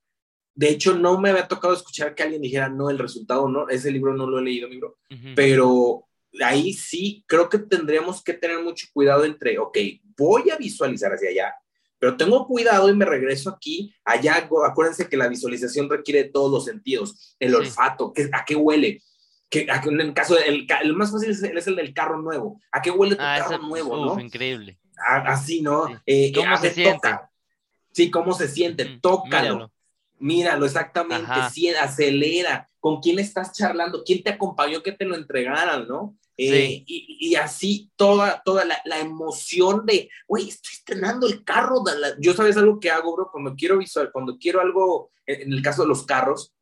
De hecho, no me había tocado escuchar que alguien dijera, no, el resultado no, ese libro no lo he leído, libro, pero ahí sí creo que tendríamos que tener mucho cuidado entre, ok, voy a visualizar hacia allá, pero tengo cuidado y me regreso aquí, allá, acuérdense que la visualización requiere todos los sentidos, el olfato, ¿a qué huele? Que, en el caso, el, el más fácil es, el del carro nuevo, ¿a qué huele tu ah, carro nuevo? ¿no? increíble. así, ¿no? Eh, ¿Cómo se siente? Sí, ¿cómo se siente? Tócalo. Míralo, exactamente, acelera, con quién estás charlando, quién te acompañó que te lo entregaran, ¿no? Eh, y, así toda, toda la, emoción de, güey, estoy estrenando el carro. Yo sabes algo que hago, bro, cuando quiero visual, cuando quiero algo, en el caso de los carros,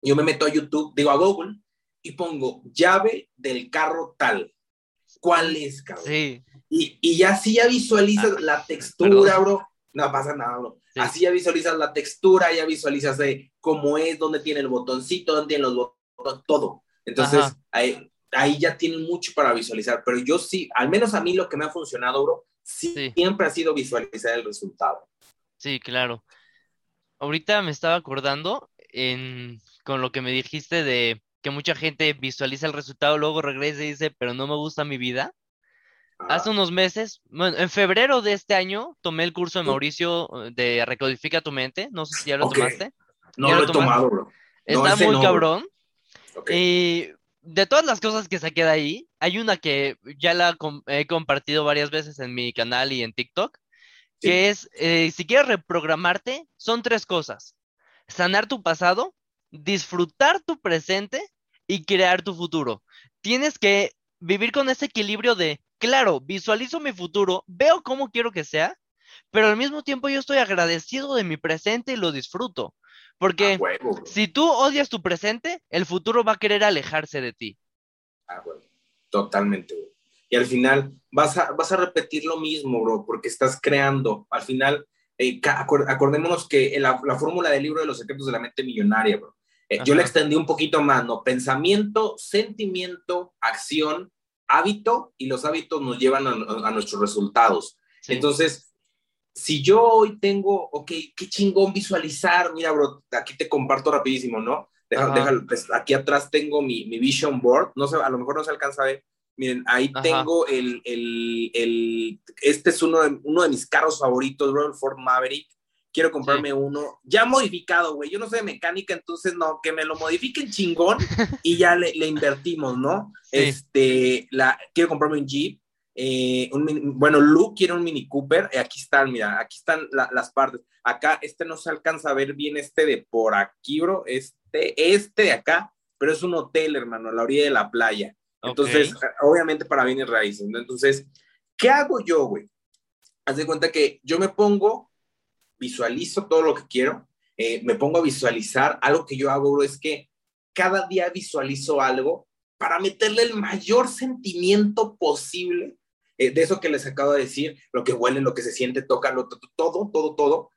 yo me meto a YouTube, digo a Google, y pongo llave del carro tal. ¿Cuál es, cabrón? Sí. Y, y ya así ya visualizas ah, la textura, bro. No pasa nada, bro. Así ya visualizas la textura, ya visualizas de cómo es, dónde tiene el botoncito, dónde tiene los botones, todo. Entonces, ahí, ahí ya tienen mucho para visualizar, pero yo sí, al menos a mí lo que me ha funcionado, bro, siempre ha sido visualizar el resultado. Sí, claro. Ahorita me estaba acordando en, con lo que me dijiste de que mucha gente visualiza el resultado, luego regresa y dice, pero no me gusta mi vida. Hace unos meses, bueno, en febrero de este año, tomé el curso de Mauricio eh, de Recodifica tu mente. No sé si ya lo tomaste. No lo, he tomado, bro. Está muy cabrón. Y de todas las cosas que saqué de ahí, hay una que ya la he compartido varias veces en mi canal y en TikTok, que es, eh, si quieres reprogramarte, son tres cosas. Sanar tu pasado, disfrutar tu presente y crear tu futuro. Tienes que vivir con ese equilibrio de, claro, visualizo mi futuro, veo cómo quiero que sea, pero al mismo tiempo yo estoy agradecido de mi presente y lo disfruto. Porque si tú odias tu presente, el futuro va a querer alejarse de ti. Ah, bueno, totalmente, Y al final vas a, vas a repetir lo mismo, bro, porque estás creando. Al final, eh, acordémonos que la, fórmula del libro de los secretos de la mente millonaria, bro. Eh, yo le extendí un poquito más, ¿no? Pensamiento, sentimiento, acción, hábito, y los hábitos nos llevan a, nuestros resultados. Entonces, si yo hoy tengo, ok, qué chingón visualizar, mira, bro, aquí te comparto rapidísimo, ¿no? Deja, pues, aquí atrás tengo mi, mi, vision board, no sé, a lo mejor no se alcanza a ver. Miren, ahí tengo el, el, el, este es uno de, uno de mis carros favoritos, bro, el Ford Maverick. Quiero comprarme uno ya modificado, güey. Yo no sé de mecánica, entonces no, que me lo modifiquen chingón y ya le, le invertimos, ¿no? Este, la, quiero comprarme un Jeep eh, bueno, Luke quiere un Mini Cooper, eh, aquí están, mira, aquí están las partes. Acá, este no se alcanza a ver bien, este de por aquí, bro, este, este de acá, pero es un hotel, hermano, a la orilla de la playa. Entonces, obviamente para bienes raíces. Entonces, ¿qué hago yo, güey? Haz de cuenta que yo me pongo, visualizo todo lo que quiero, eh, me pongo a visualizar, algo que yo hago, bro, es que cada día visualizo algo para meterle el mayor sentimiento posible eh, de eso que les acabo de decir, lo que huele, lo que se siente, toca, lo, todo, todo, todo.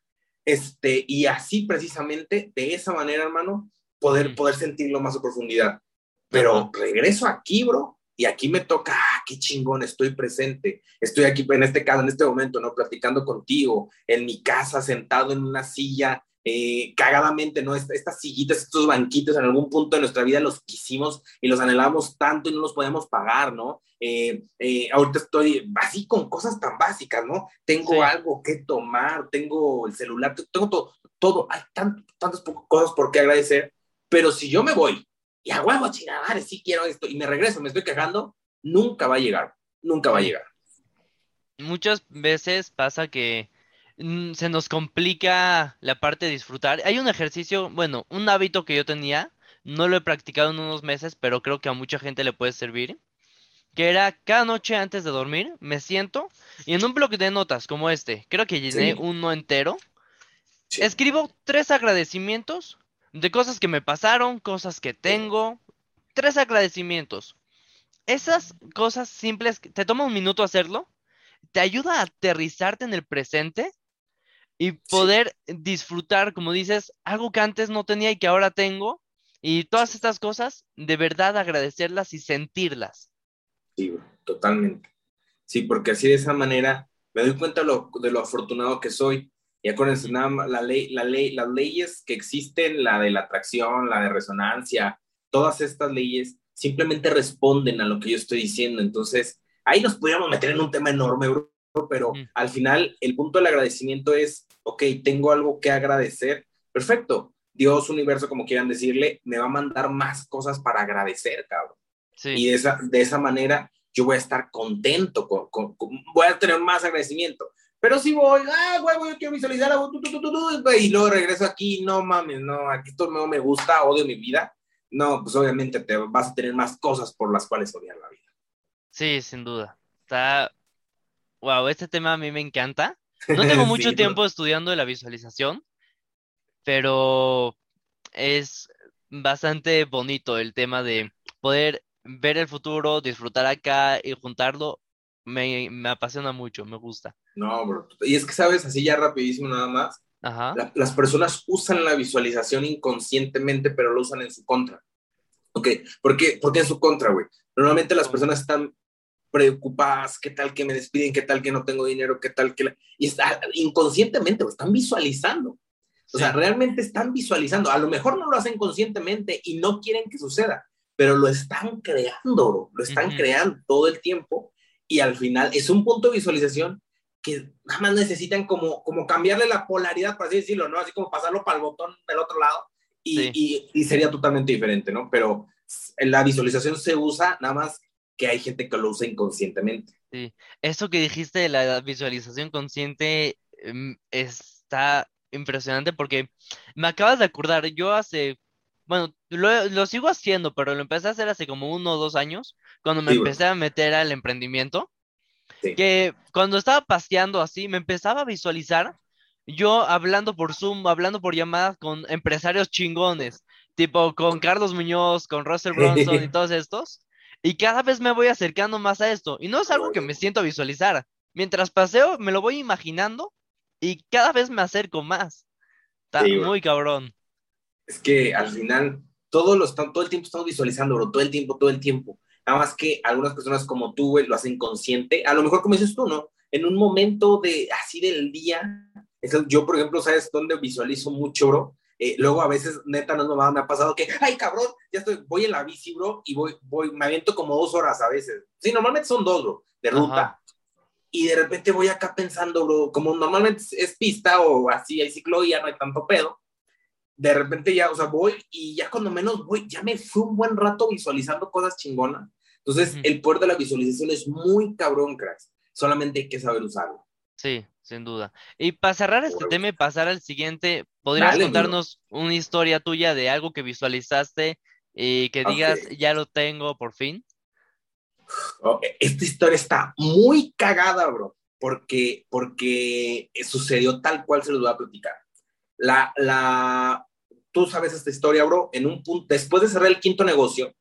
Este, y así precisamente, de esa manera, hermano, poder, poder sentirlo más a profundidad. Pero regreso aquí, bro, y aquí me toca, ah, qué chingón, estoy presente, estoy aquí en este caso, en este momento, ¿no? Platicando contigo, en mi casa, sentado en una silla, eh, cagadamente, ¿no? Estas sillitas, estos banquitos en algún punto de nuestra vida los quisimos y los anhelábamos tanto y no los podíamos pagar, ¿no? Eh, eh, ahorita estoy así con cosas tan básicas, ¿no? Tengo algo que tomar, tengo el celular, tengo todo, todo, hay tantas cosas por qué agradecer, pero si yo me voy y a huevo chingar, sí quiero esto y me regreso, me estoy quejando, nunca va a llegar, nunca va a llegar. Muchas veces pasa que se nos complica la parte de disfrutar. Hay un ejercicio, bueno, un hábito que yo tenía, no lo he practicado en unos meses, pero creo que a mucha gente le puede servir, que era cada noche antes de dormir, me siento y en un bloque de notas como este, creo que llené uno entero, escribo tres agradecimientos de cosas que me pasaron, cosas que tengo, tres agradecimientos. Esas cosas simples, te toma un minuto hacerlo, te ayuda a aterrizarte en el presente y poder disfrutar, como dices, algo que antes no tenía y que ahora tengo. Y todas estas cosas, de verdad agradecerlas y sentirlas. Sí, totalmente. Sí, porque así de esa manera me doy cuenta de lo afortunado que soy. Y acuérdense, nada más, la ley, la ley, las leyes que existen, la de la atracción, la de resonancia, todas estas leyes simplemente responden a lo que yo estoy diciendo. Entonces, ahí nos podríamos meter en un tema enorme, bro, pero al final el punto del agradecimiento es, ok, tengo algo que agradecer, perfecto, Dios, universo, como quieran decirle, me va a mandar más cosas para agradecer, cabrón. Y de esa, de esa manera yo voy a estar contento, con, voy a tener más agradecimiento. Pero si voy, ah, güey, yo quiero visualizar algo, y luego regreso aquí, no mames, no, aquí esto no me gusta, odio mi vida. No, pues obviamente te vas a tener más cosas por las cuales odiar la vida. Sí, sin duda. Está wow, este tema a mí me encanta. No tengo mucho tiempo estudiando de la visualización, pero es bastante bonito el tema de poder ver el futuro, disfrutar acá y juntarlo. Me, apasiona mucho, me gusta. No, bro. Y es que, ¿sabes? Así ya rapidísimo nada más. Ajá. las personas usan la visualización inconscientemente, pero lo usan en su contra. Ok, ¿por qué, ¿Por qué en su contra, güey? Normalmente las personas están preocupadas, qué tal que me despiden, qué tal que no tengo dinero, qué tal que... Y está, inconscientemente lo están visualizando. O sea, realmente están visualizando. A lo mejor no lo hacen conscientemente y no quieren que suceda, pero lo están creando, lo están creando todo el tiempo y al final es un punto de visualización que nada más necesitan como, como cambiarle la polaridad, por así decirlo, ¿no? Así como pasarlo para el botón del otro lado y, y, y sería totalmente diferente, ¿no? Pero la visualización se usa nada más que hay gente que lo usa inconscientemente. Sí, eso que dijiste de la visualización consciente em, está impresionante porque me acabas de acordar, yo hace, bueno, lo, sigo haciendo, pero lo empecé a hacer hace como uno o dos años, cuando me empecé a meter al emprendimiento, que cuando estaba paseando así, me empezaba a visualizar yo hablando por Zoom, hablando por llamadas con empresarios chingones, tipo con Carlos Muñoz, con Russell Bronson y todos estos. Y cada vez me voy acercando más a esto. Y no es algo que me siento a visualizar. Mientras paseo, me lo voy imaginando y cada vez me acerco más. Está muy cabrón. Es que al final, todo, lo todo el tiempo estamos visualizando, bro. Todo el tiempo, todo el tiempo. Nada más que algunas personas como tú, güey, lo hacen consciente. A lo mejor, como dices tú, ¿no? En un momento de así del día. Yo, por ejemplo, ¿sabes dónde visualizo mucho, bro? Eh, luego a veces, neta, no, me ha pasado que, ay, cabrón, ya estoy, voy en la bici, bro, y voy, voy, me aviento como dos horas a veces. Sí, normalmente son dos, bro, de ruta. Y de repente voy acá pensando, bro, como normalmente es pista o así, hay ciclovía, no hay tanto pedo. De repente ya, o sea, voy y ya cuando menos voy, ya me fui un buen rato visualizando cosas chingonas. Entonces, el poder de la visualización es muy cabrón, cracks. Solamente hay que saber usarlo. Sí, sin duda. Y para cerrar este tema y pasar al siguiente, ¿podrías contarnos una historia tuya de algo que visualizaste y que digas, ya lo tengo por fin? esta historia está muy cagada, bro, porque, porque sucedió tal cual se lo voy a platicar. La, la, tú sabes esta historia, bro, en un punto, después de cerrar el quinto negocio,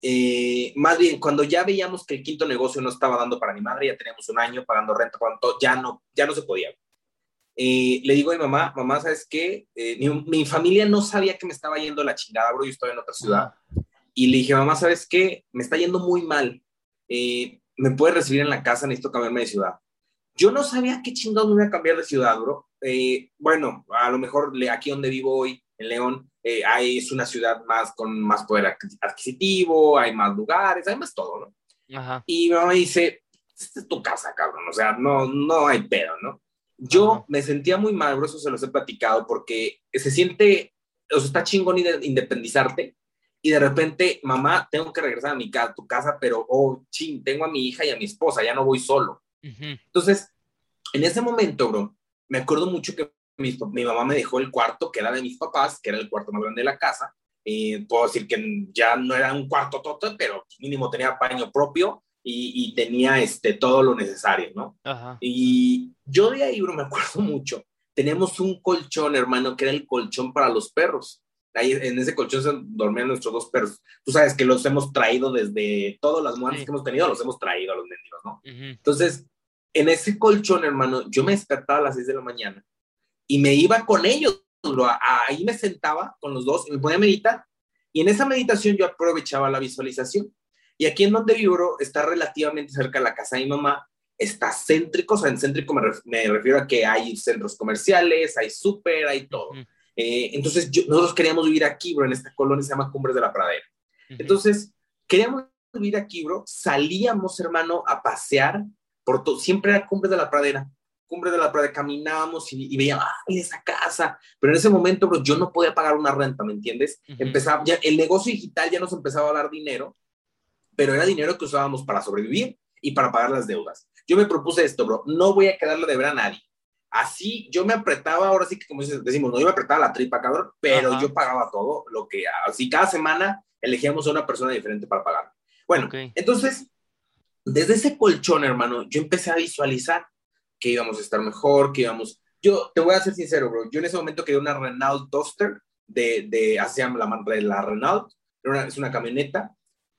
eh, más bien, cuando ya veíamos que el quinto negocio no estaba dando para mi madre, ya teníamos un año pagando renta, cuánto, ya no, ya no se podía. Eh, le digo a mi mamá, mamá, ¿sabes qué? Eh, mi, familia no sabía que me estaba yendo la chingada, bro, yo estaba en otra ciudad. Y le dije, mamá, ¿sabes qué? Me está yendo muy mal. ¿Me puedes recibir en la casa? Necesito cambiarme de ciudad. Yo no sabía qué chingón me iba a cambiar de ciudad, bro. Eh, bueno, a lo mejor aquí donde vivo hoy, en León, eh, hay, es una ciudad más con más poder adquisitivo, hay más lugares, hay más todo, ¿no? Ajá. Y mi mamá dice, esta es tu casa, cabrón, o sea, no, no hay pedo, ¿no? Yo me sentía muy mal, eso se los he platicado, porque se siente, o sea, está chingón independizarte, y de repente, mamá, tengo que regresar a mi casa, tu casa, pero, oh, ching, tengo a mi hija y a mi esposa, ya no voy solo. Entonces, en ese momento, bro, me acuerdo mucho que mi, mi, mamá me dejó el cuarto que era de mis papás, que era el cuarto más grande de la casa. y puedo decir que ya no era un cuarto todo, pero mínimo tenía baño propio y, y, tenía este, todo lo necesario, ¿no? Y yo de ahí, bro, me acuerdo mucho. Teníamos un colchón, hermano, que era el colchón para los perros. Ahí en ese colchón se dormían nuestros dos perros. Tú sabes que los hemos traído desde todas las muertes que hemos tenido, los hemos traído a los mendigos, ¿no? Entonces, en ese colchón, hermano, yo me despertaba a las 6 de la mañana y me iba con ellos. Ahí me sentaba con los dos y me ponía a meditar. Y en esa meditación yo aprovechaba la visualización. Y aquí en donde vivo, está relativamente cerca de la casa de mi mamá. Está céntrico, o sea, en céntrico me, refiero a que hay centros comerciales, hay súper, hay todo. Eh, entonces, nosotros queríamos vivir aquí, bro, en esta colonia se llama Cumbres de la Pradera. Entonces, queríamos vivir aquí, bro. Salíamos, hermano, a pasear por todo. Siempre era Cumbres de la Pradera. Cumbres de la Pradera, caminábamos y, veíamos, ah, esa casa. Pero en ese momento, bro, yo no podía pagar una renta, ¿me entiendes? Empezaba, ya, el negocio digital ya nos empezaba a dar dinero, pero era dinero que usábamos para sobrevivir y para pagar las deudas. Yo me propuse esto, bro, no voy a quedarle de ver a nadie así yo me apretaba, ahora sí que como decimos, no iba a apretar la tripa, cabrón, pero yo pagaba todo lo que, así cada semana elegíamos a una persona diferente para pagar. Bueno, entonces, desde ese colchón, hermano, yo empecé a visualizar que íbamos a estar mejor, que íbamos, yo te voy a ser sincero, bro, yo en ese momento quería una Renault Duster de, de así la, la Renault, es una camioneta,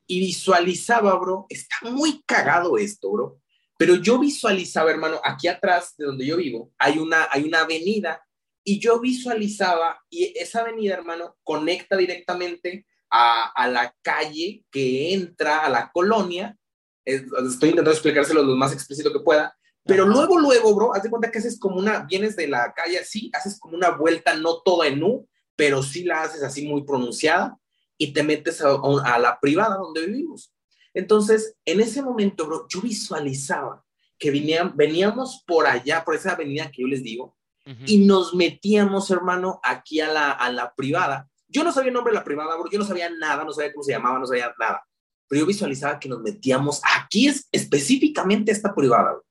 y visualizaba, bro, está muy cagado esto, bro, pero yo visualizaba, hermano, aquí atrás de donde yo vivo, hay una, hay una avenida y yo visualizaba, y esa avenida, hermano, conecta directamente a, a la calle que entra a la colonia. Estoy intentando explicárselo lo más explícito que pueda, pero luego, luego, bro, haz de cuenta que haces como una, vienes de la calle así, haces como una vuelta, no toda en U, pero sí la haces así muy pronunciada y te metes a, a la privada donde vivimos. Entonces, en ese momento, bro, yo visualizaba que veníamos por allá, por esa avenida que yo les digo, y nos metíamos, hermano, aquí a la, a la privada. Yo no sabía el nombre de la privada, bro, yo no sabía nada, no sabía cómo se llamaba, no sabía nada. Pero yo visualizaba que nos metíamos aquí es, específicamente esta privada, bro.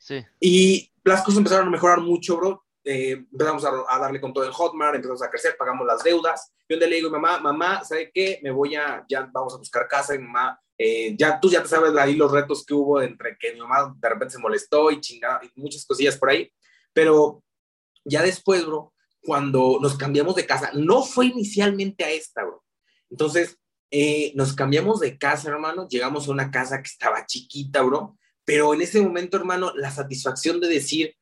Sí. Y las cosas empezaron a mejorar mucho, bro. Eh, empezamos a, darle con todo el Hotmart, empezamos a crecer, pagamos las deudas. Yo le digo, mamá, mamá, ¿sabe qué? Me voy a, ya vamos a buscar casa. Y mamá, eh, ya tú ya te sabes ahí los retos que hubo entre que mi mamá de repente se molestó y chingada, y muchas cosillas por ahí. Pero ya después, bro, cuando nos cambiamos de casa, no fue inicialmente a esta, bro. Entonces, eh, nos cambiamos de casa, hermano, llegamos a una casa que estaba chiquita, bro, pero en ese momento, hermano, la satisfacción de decir,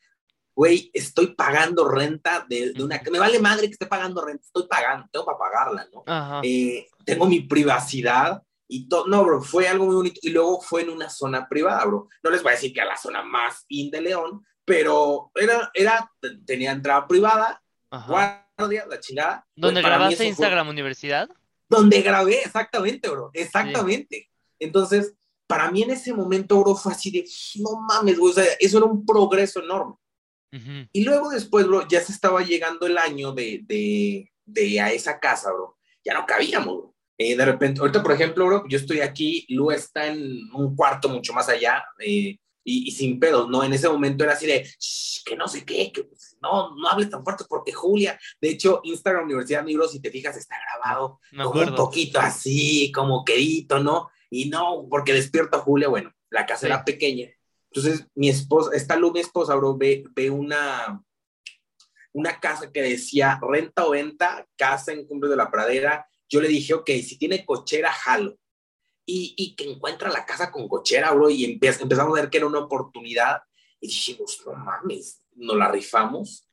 güey, estoy pagando renta de, de, una... Me vale madre que esté pagando renta, estoy pagando, tengo para pagarla, ¿no? Eh, tengo mi privacidad, y todo, no, bro, fue algo muy bonito. Y luego fue en una zona privada, bro. No les voy a decir que a la zona más in de León, pero era, era, tenía entrada privada, guardia, la chingada. ¿Dónde grabaste Instagram Universidad? Donde grabé, exactamente, bro, exactamente. Entonces, para mí en ese momento, bro, fue así de, no mames, güey, o sea, eso era un progreso enorme. Y luego después, bro, ya se estaba llegando el año de, de, de a esa casa, bro. Ya no cabíamos, bro. Eh, de repente, ahorita, por ejemplo, bro, yo estoy aquí, Lu está en un cuarto mucho más allá eh, y, sin pedos, ¿no? En ese momento era así de, que no sé qué, que pues, no, no hables tan fuerte porque Julia, de hecho, Instagram Universidad Libros, si te fijas, está grabado como un poquito así, como quedito, ¿no? Y no, porque despierto a Julia, bueno, la casa era pequeña. Entonces, mi esposa, esta Lu, mi esposa, bro, ve, ve una, una casa que decía renta o venta, casa en Cumbre de la Pradera, yo le dije, ok, si tiene cochera, jalo. Y, y que encuentra la casa con cochera, bro, y empezamos a ver que era una oportunidad. Y dijimos, no mames, nos la rifamos.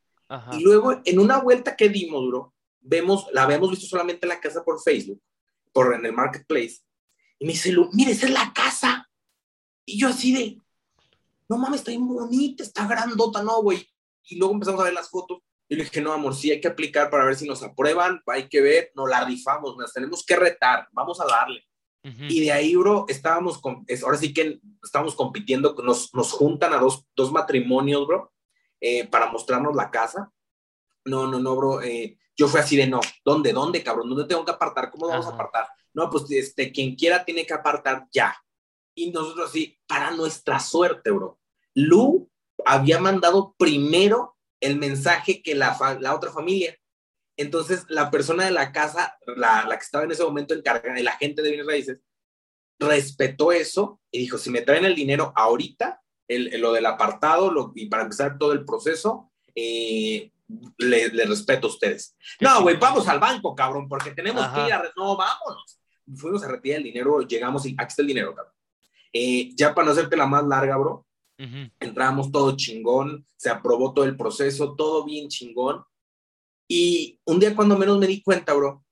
Y luego, en una vuelta que dimos, bro, vemos, la habíamos visto solamente la casa por Facebook, por en el marketplace. Y me dice, mire, esa es la casa. Y yo así de, no mames, está bien bonita, está grandota, no, güey. Y luego empezamos a ver las fotos. Y le dije, no, amor, sí hay que aplicar para ver si nos aprueban, hay que ver, nos la rifamos, nos tenemos que retar, vamos a darle. Y de ahí, bro, estábamos, con, ahora sí que estábamos compitiendo, nos, nos juntan a dos, dos matrimonios, bro, eh, para mostrarnos la casa. No, no, no, bro, eh, yo fui así de no, ¿dónde, dónde, cabrón? ¿Dónde tengo que apartar? ¿Cómo vamos a apartar? No, pues este, quien quiera tiene que apartar ya. Y nosotros así, para nuestra suerte, bro. Lu había mandado primero el mensaje que la, la otra familia. Entonces, la persona de la casa, la, la que estaba en ese momento encargada, el agente de bienes raíces, respetó eso y dijo, si me traen el dinero ahorita, el, lo del apartado lo, y para empezar todo el proceso, eh, le, le, respeto a ustedes. No, güey, vamos al banco, cabrón, porque tenemos que ir a... No, vámonos. Fuimos a retirar el dinero, llegamos y aquí está el dinero, cabrón. Eh, ya para no hacerte la más larga, bro, entramos todo chingón, se aprobó todo el proceso, todo bien chingón. Y un día cuando menos me di cuenta, bro,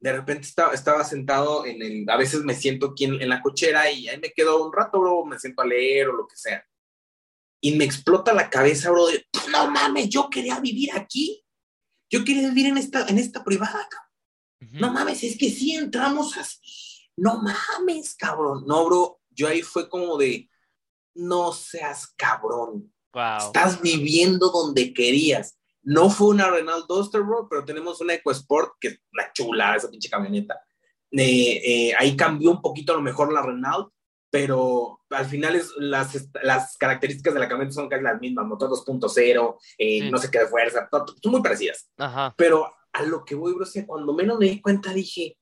de repente estaba, estaba sentado en el, a veces me siento aquí en, en, la cochera y ahí me quedo un rato, bro, me siento a leer o lo que sea y me explota la cabeza, bro, de, no mames, yo quería vivir aquí. Yo quería vivir en esta, en esta privada, cabrón. No mames, es que sí entramos así. No mames, cabrón. No, bro, yo ahí fue como de, no seas cabrón. Wow. Estás viviendo donde querías. No fue una Renault Duster, bro, pero tenemos una EcoSport, que es una chula, esa pinche camioneta. Eh, eh, ahí cambió un poquito a lo mejor la Renault, pero al final es, las, las características de la camioneta son casi las mismas, motor 2.0, eh, sí. no sé qué de fuerza, son muy parecidas. Ajá. Pero a lo que voy, bro, o sea, cuando menos me di cuenta dije,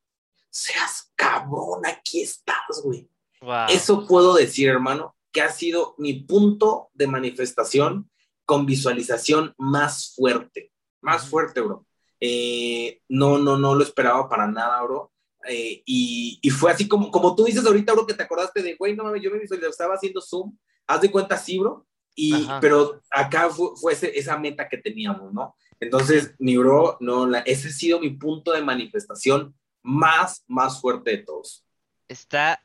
seas cabrón, aquí estás, güey. Wow. Eso puedo decir, hermano, que ha sido mi punto de manifestación con visualización más fuerte, más fuerte, bro. Eh, no, no, no lo esperaba para nada, bro. Eh, y, y, fue así como, como tú dices ahorita, bro, que te acordaste de, güey, no mames, yo me estaba haciendo Zoom, haz de cuenta sí, bro, y, pero acá fue, fue ese, esa meta que teníamos, ¿no? Entonces, mi bro, no, la, ese ha sido mi punto de manifestación más, más fuerte de todos. Está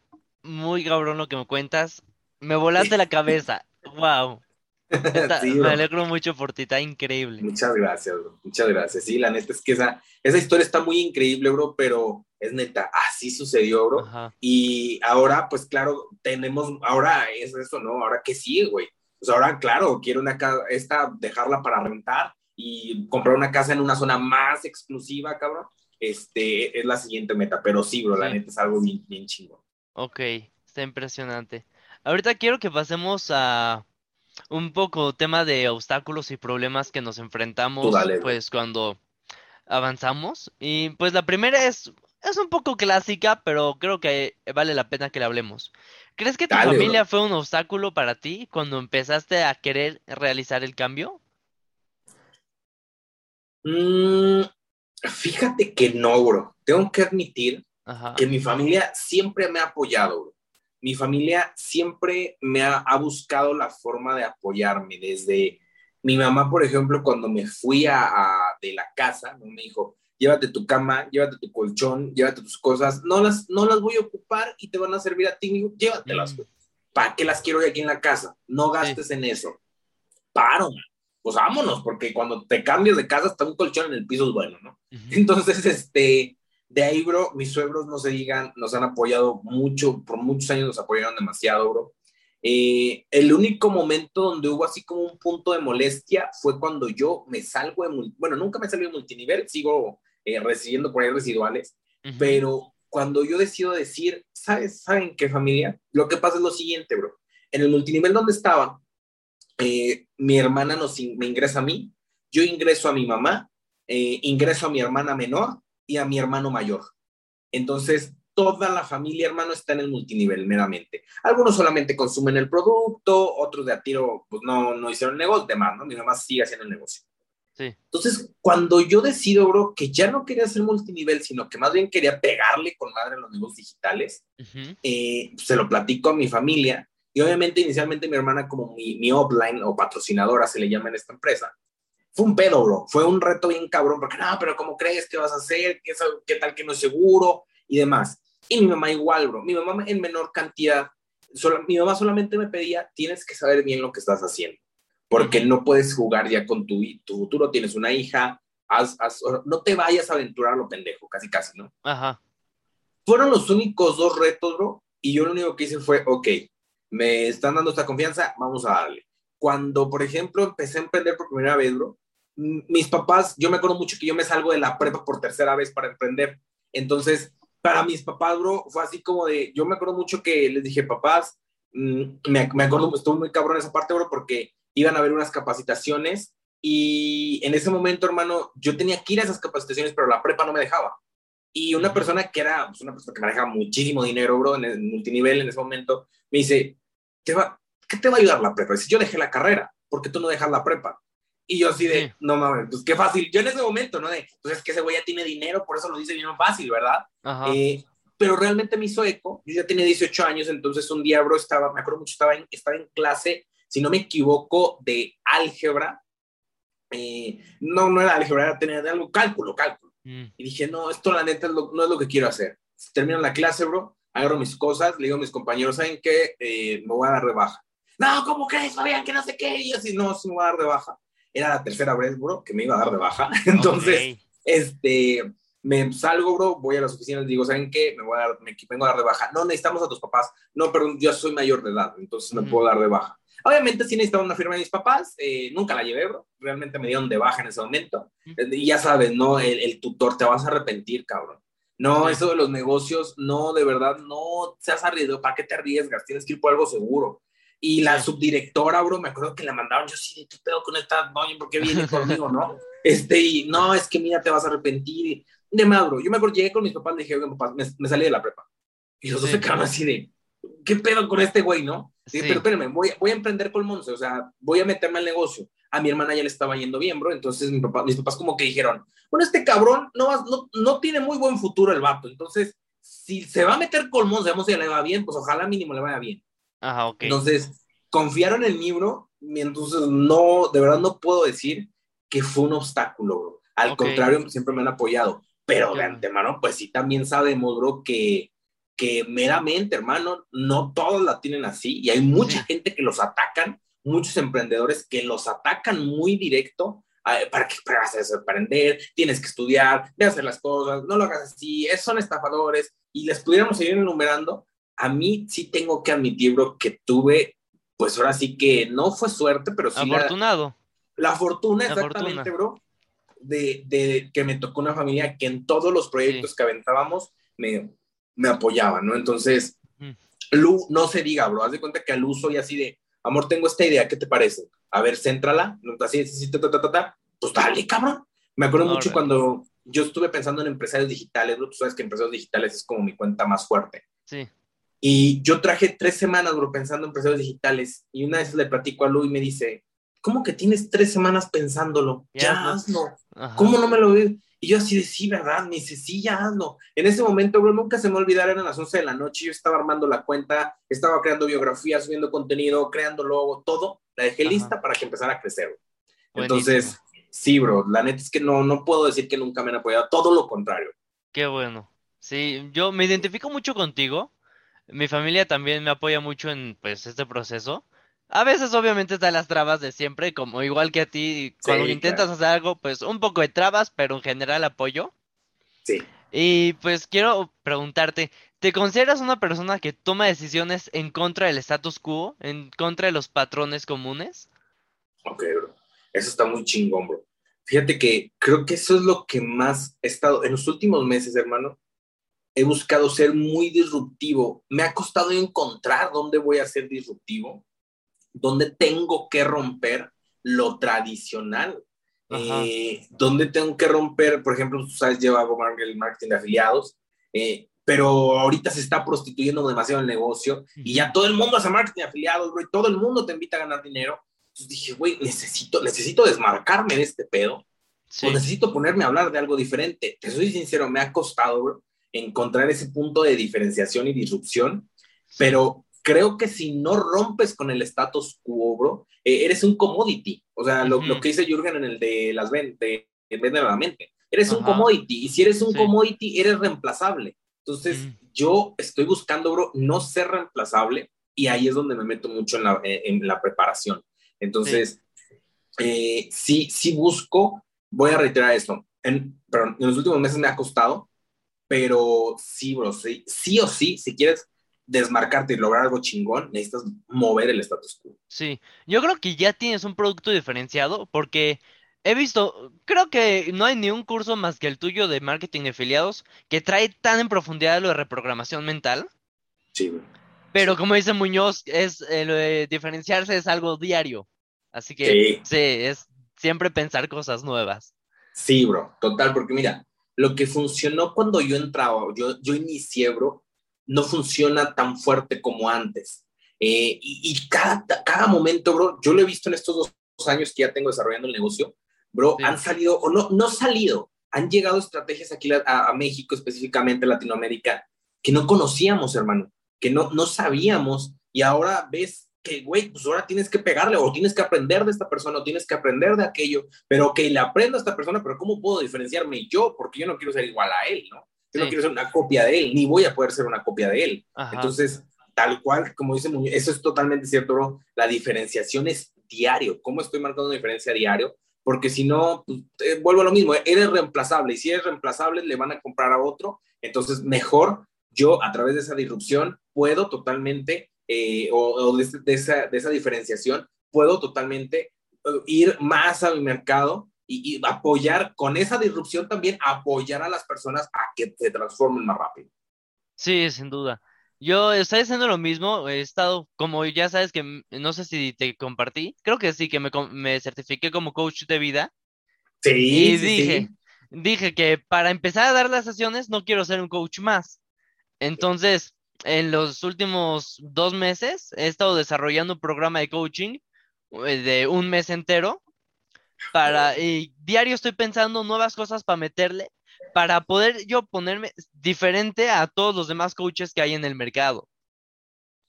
muy cabrón lo que me cuentas, me volaste la cabeza, wow. Está, sí, me alegro mucho por ti, está increíble. Muchas gracias, bro. Muchas gracias. Sí, la neta es que esa, esa historia está muy increíble, bro, pero es neta, así sucedió, bro. Ajá. Y ahora, pues claro, tenemos, ahora es eso, ¿no? Ahora que sigue, güey. Pues ahora, claro, quiero una casa, esta, dejarla para rentar y comprar una casa en una zona más exclusiva, cabrón. Este, es la siguiente meta, pero sí, bro, la neta es algo bien, bien chingón. Ok, está impresionante. Ahorita quiero que pasemos a un poco tema de obstáculos y problemas que nos enfrentamos, dale, pues cuando avanzamos. Y pues la primera es, es un poco clásica, pero creo que vale la pena que la hablemos. ¿Crees que tu Dale, familia bro. fue un obstáculo para ti cuando empezaste a querer realizar el cambio? Mm, fíjate que no, bro. Tengo que admitir Ajá. que mi familia siempre me ha apoyado, bro. Mi familia siempre me ha, ha buscado la forma de apoyarme. Desde mi mamá, por ejemplo, cuando me fui a, a- de la casa, me dijo, llévate tu cama, llévate tu colchón, llévate tus cosas, no las, no las voy a ocupar y te van a servir a ti, Me dijo, llévatelas, Mm. ¿Para qué las quiero aquí en la casa? No gastes en eso. Paro, man. Pues vámonos, porque cuando te cambias de casa, hasta un colchón en el piso es bueno, ¿no? Ujú. Entonces, este, de ahí, bro, mis suegros, no se digan, nos han apoyado mucho, por muchos años nos apoyaron demasiado, bro. Eh, el único momento donde hubo así como un punto de molestia fue cuando yo me salgo de, bueno, nunca me salí de multinivel, sigo eh, recibiendo por ahí residuales, pero cuando yo decido decir, ¿sabes? ¿Saben qué familia? Lo que pasa es lo siguiente, bro. En el multinivel donde estaba, eh, mi hermana nos in- me ingresa a mí, yo ingreso a mi mamá, eh, ingreso a mi hermana menor y a mi hermano mayor. Entonces, toda la familia, hermano, está en el multinivel meramente. Algunos solamente consumen el producto, otros de a tiro, pues no, no hicieron negocio, demás, ¿no? Mi mamá sigue haciendo el negocio. Sí. Entonces, cuando yo decido, bro, que ya no quería hacer multinivel, sino que más bien quería pegarle con madre a los negocios digitales, eh, se lo platico a mi familia y obviamente inicialmente mi hermana como mi, mi offline o patrocinadora se le llama en esta empresa. Fue un pedo, bro. Fue un reto bien cabrón porque no, pero ¿cómo crees que vas a hacer? ¿Qué, qué tal que no es seguro? Y demás. Y mi mamá igual, bro. Mi mamá en menor cantidad. mi mamá solamente me pedía, tienes que saber bien lo que estás haciendo, porque no puedes jugar ya con tu, tu futuro, tienes una hija, no te vayas a aventurar a lo pendejo, casi casi, ¿no? Ajá. Fueron los únicos dos retos, bro, y yo lo único que hice fue, ok, me están dando esta confianza, vamos a darle. Cuando, por ejemplo, empecé a emprender por primera vez, bro, mis papás, yo me acuerdo mucho que yo me salgo de la prepa por tercera vez para emprender. Entonces, para mis papás, bro, fue así como de, yo me acuerdo mucho que les dije, papás, mm, me, me acuerdo, estuvo muy cabrón esa parte, bro, porque iban a haber unas capacitaciones y en ese momento, hermano, yo tenía que ir a esas capacitaciones, pero la prepa no me dejaba. Y una persona que era pues, una persona que manejaba muchísimo dinero, bro, en el multinivel en ese momento, me dice, ¿Te va, ¿qué te va a ayudar la prepa? Si yo dejé la carrera, ¿por qué tú no dejas la prepa? Y yo así de, no mames, pues qué fácil. Yo en ese momento, ¿no? De, pues es que ese güey ya tiene dinero, por eso lo dice bien fácil, ¿verdad? Eh, pero realmente me hizo eco. Yo ya tenía 18 años, entonces un día, bro, estaba, me acuerdo mucho, estaba en, estaba en clase, si no me equivoco, de álgebra. Eh, no, no era álgebra, era tener algo, cálculo, cálculo. Mm. Y dije, no, esto la neta no es lo que quiero hacer. Termino la clase, bro, agarro mis cosas, le digo a mis compañeros, ¿saben qué? Eh, me voy a dar de baja. No, ¿cómo crees, Fabián? Que no sé qué. Y yo así, no, sí me voy a dar de baja era la tercera vez, bro, que me iba a dar de baja. Entonces, este, me salgo, bro, voy a las oficinas, digo, ¿saben qué? Me voy a dar, me vengo a dar de baja. No, necesitamos a tus papás. No, pero yo soy mayor de edad, entonces me puedo dar de baja. Obviamente sí necesitaba una firma de mis papás, eh, nunca la llevé, bro. Realmente me dieron de baja en ese momento. Y ya sabes, ¿no? El, tutor, te vas a arrepentir, cabrón. No, eso de los negocios, no, de verdad, no seas arriesgado. ¿Para qué te arriesgas? Tienes que ir por algo seguro. Y la subdirectora, bro, me acuerdo que la mandaron, yo sí, ¿qué pedo con esta doña? ¿Por qué viene conmigo, no? Este, y no, es que mira, te vas a arrepentir. De más, bro, yo me acuerdo, llegué con mis papás, le dije, oye, papás, me, salí de la prepa. Y los dos se quedaron así de, ¿qué pedo con este güey, no? Sí. Pero espérenme, voy, voy a emprender con Monse, o sea, voy a meterme al negocio. A mi hermana ya le estaba yendo bien, bro, entonces mi papá, mis papás como que dijeron, bueno, este cabrón no, no, no tiene muy buen futuro el vato, entonces, si se va a meter con Monse, vamos, ya le va bien, pues ojalá mínimo le vaya bien. Ajá. Entonces, confiaron en mí, bro, entonces no, de verdad no puedo decir que fue un obstáculo, bro. Al contrario, siempre me han apoyado. Pero de antemano, pues sí, también sabemos, bro, que, que meramente, hermano, no todos la tienen así y hay mucha gente que los atacan, muchos emprendedores que los atacan muy directo para que para aprender, tienes que estudiar, de hacer las cosas, no lo hagas así, son estafadores y les pudiéramos seguir enumerando. A mí sí tengo que admitir, bro, que tuve pues ahora sí que no fue suerte, pero sí. Afortunado. La, fortuna, exactamente, bro, de, de, que me tocó una familia que en todos los proyectos que aventábamos me, me apoyaba, ¿no? Entonces, Lu, no se diga, bro, haz de cuenta que a Lu soy así de, amor, tengo esta idea, ¿qué te parece? A ver, céntrala, así, así, ta, ta, ta, ta, pues dale, cabrón. Me acuerdo mucho cuando yo estuve pensando en empresarios digitales, bro, tú sabes que empresarios digitales es como mi cuenta más fuerte. Sí. Y yo traje tres semanas, bro, pensando en empresarios digitales. Y una vez le platico a Lu y me dice, ¿cómo que tienes tres semanas pensándolo? Ya, hazlo. ¿Cómo no me lo ves? Y yo así de, sí, ¿verdad? Me dice, sí, ya hazlo. En ese momento, bro, nunca se me olvidaron, eran las 11 de la noche, yo estaba armando la cuenta, estaba creando biografías, subiendo contenido, creando logo, todo. La dejé lista para que empezara a crecer. Entonces, sí, bro, la neta es que no, no puedo decir que nunca me han apoyado, todo lo contrario. Qué bueno. Sí, yo me identifico mucho contigo mi familia también me apoya mucho en pues este proceso. A veces obviamente están las trabas de siempre, como igual que a ti, cuando intentas hacer algo, pues un poco de trabas, pero en general apoyo. Sí. Y pues quiero preguntarte, ¿te consideras una persona que toma decisiones en contra del status quo, en contra de los patrones comunes? Ok, bro. Eso está muy chingón, bro. Fíjate que creo que eso es lo que más he estado en los últimos meses, hermano he buscado ser muy disruptivo. Me ha costado encontrar dónde voy a ser disruptivo, dónde tengo que romper lo tradicional, eh, dónde tengo que romper, por ejemplo, tú sabes, lleva el marketing de afiliados, eh, pero ahorita se está prostituyendo demasiado el negocio y ya todo el mundo hace marketing de afiliados, y todo el mundo te invita a ganar dinero. Entonces dije, güey, necesito, necesito desmarcarme de este pedo. O necesito ponerme a hablar de algo diferente. Te soy sincero, me ha costado, bro encontrar ese punto de diferenciación y disrupción, pero creo que si no rompes con el status quo, bro, eh, eres un commodity. O sea, lo, que dice Jürgen en el de las ventas, vende la mente. Eres un commodity y si eres un commodity, eres reemplazable. Entonces, yo estoy buscando, bro, no ser reemplazable, y ahí es donde me meto mucho en la, en la preparación. Entonces, sí. sí, sí busco, voy a reiterar esto, en, pero en los últimos meses me ha costado, pero sí, bro, sí, sí o sí, si quieres desmarcarte y lograr algo chingón, necesitas mover el status quo. Sí, yo creo que ya tienes un producto diferenciado porque he visto, creo que no hay ni un curso más que el tuyo de marketing de afiliados que trae tan en profundidad lo de reprogramación mental. Sí, Pero como dice Muñoz, es eh, lo de diferenciarse es algo diario. Así que sí, es siempre pensar cosas nuevas. Sí, bro, total, porque mira, lo que funcionó cuando yo entraba, yo, yo inicié, bro, no funciona tan fuerte como antes. Eh, y, cada, cada momento, bro, yo lo he visto en estos dos años que ya tengo desarrollando el negocio, bro, han salido, o no, no salido, han llegado estrategias aquí a, a, México, específicamente Latinoamérica, que no conocíamos, hermano, que no, no sabíamos, y ahora ves que, güey, pues ahora tienes que pegarle, o tienes que aprender de esta persona, o tienes que aprender de aquello, pero que le aprendo a esta persona, pero ¿cómo puedo diferenciarme yo? Porque yo no quiero ser igual a él, ¿no? Yo no quiero ser una copia de él, ni voy a poder ser una copia de él. Entonces, tal cual, como dice Muñoz, eso es totalmente cierto, bro. La diferenciación es diario. ¿Cómo estoy marcando una diferencia diario? Porque si no, pues, eh, vuelvo a lo mismo, eres reemplazable y si eres reemplazable le van a comprar a otro. Entonces, mejor yo a través de esa disrupción puedo totalmente, eh, o, de, esa, de esa diferenciación, puedo totalmente eh, ir más al mercado y, apoyar con esa disrupción también, apoyar a las personas a que se transformen más rápido. Sí, sin duda. Yo estoy haciendo lo mismo, he estado, como ya sabes que, no sé si te compartí, creo que sí, que me, me certifiqué como coach de vida. Sí. Y dije, dije que para empezar a dar las sesiones no quiero ser un coach más. Entonces, en los últimos dos meses he estado desarrollando un programa de coaching eh, de un mes entero para, y diario estoy pensando nuevas cosas para meterle, para poder yo ponerme diferente a todos los demás coaches que hay en el mercado.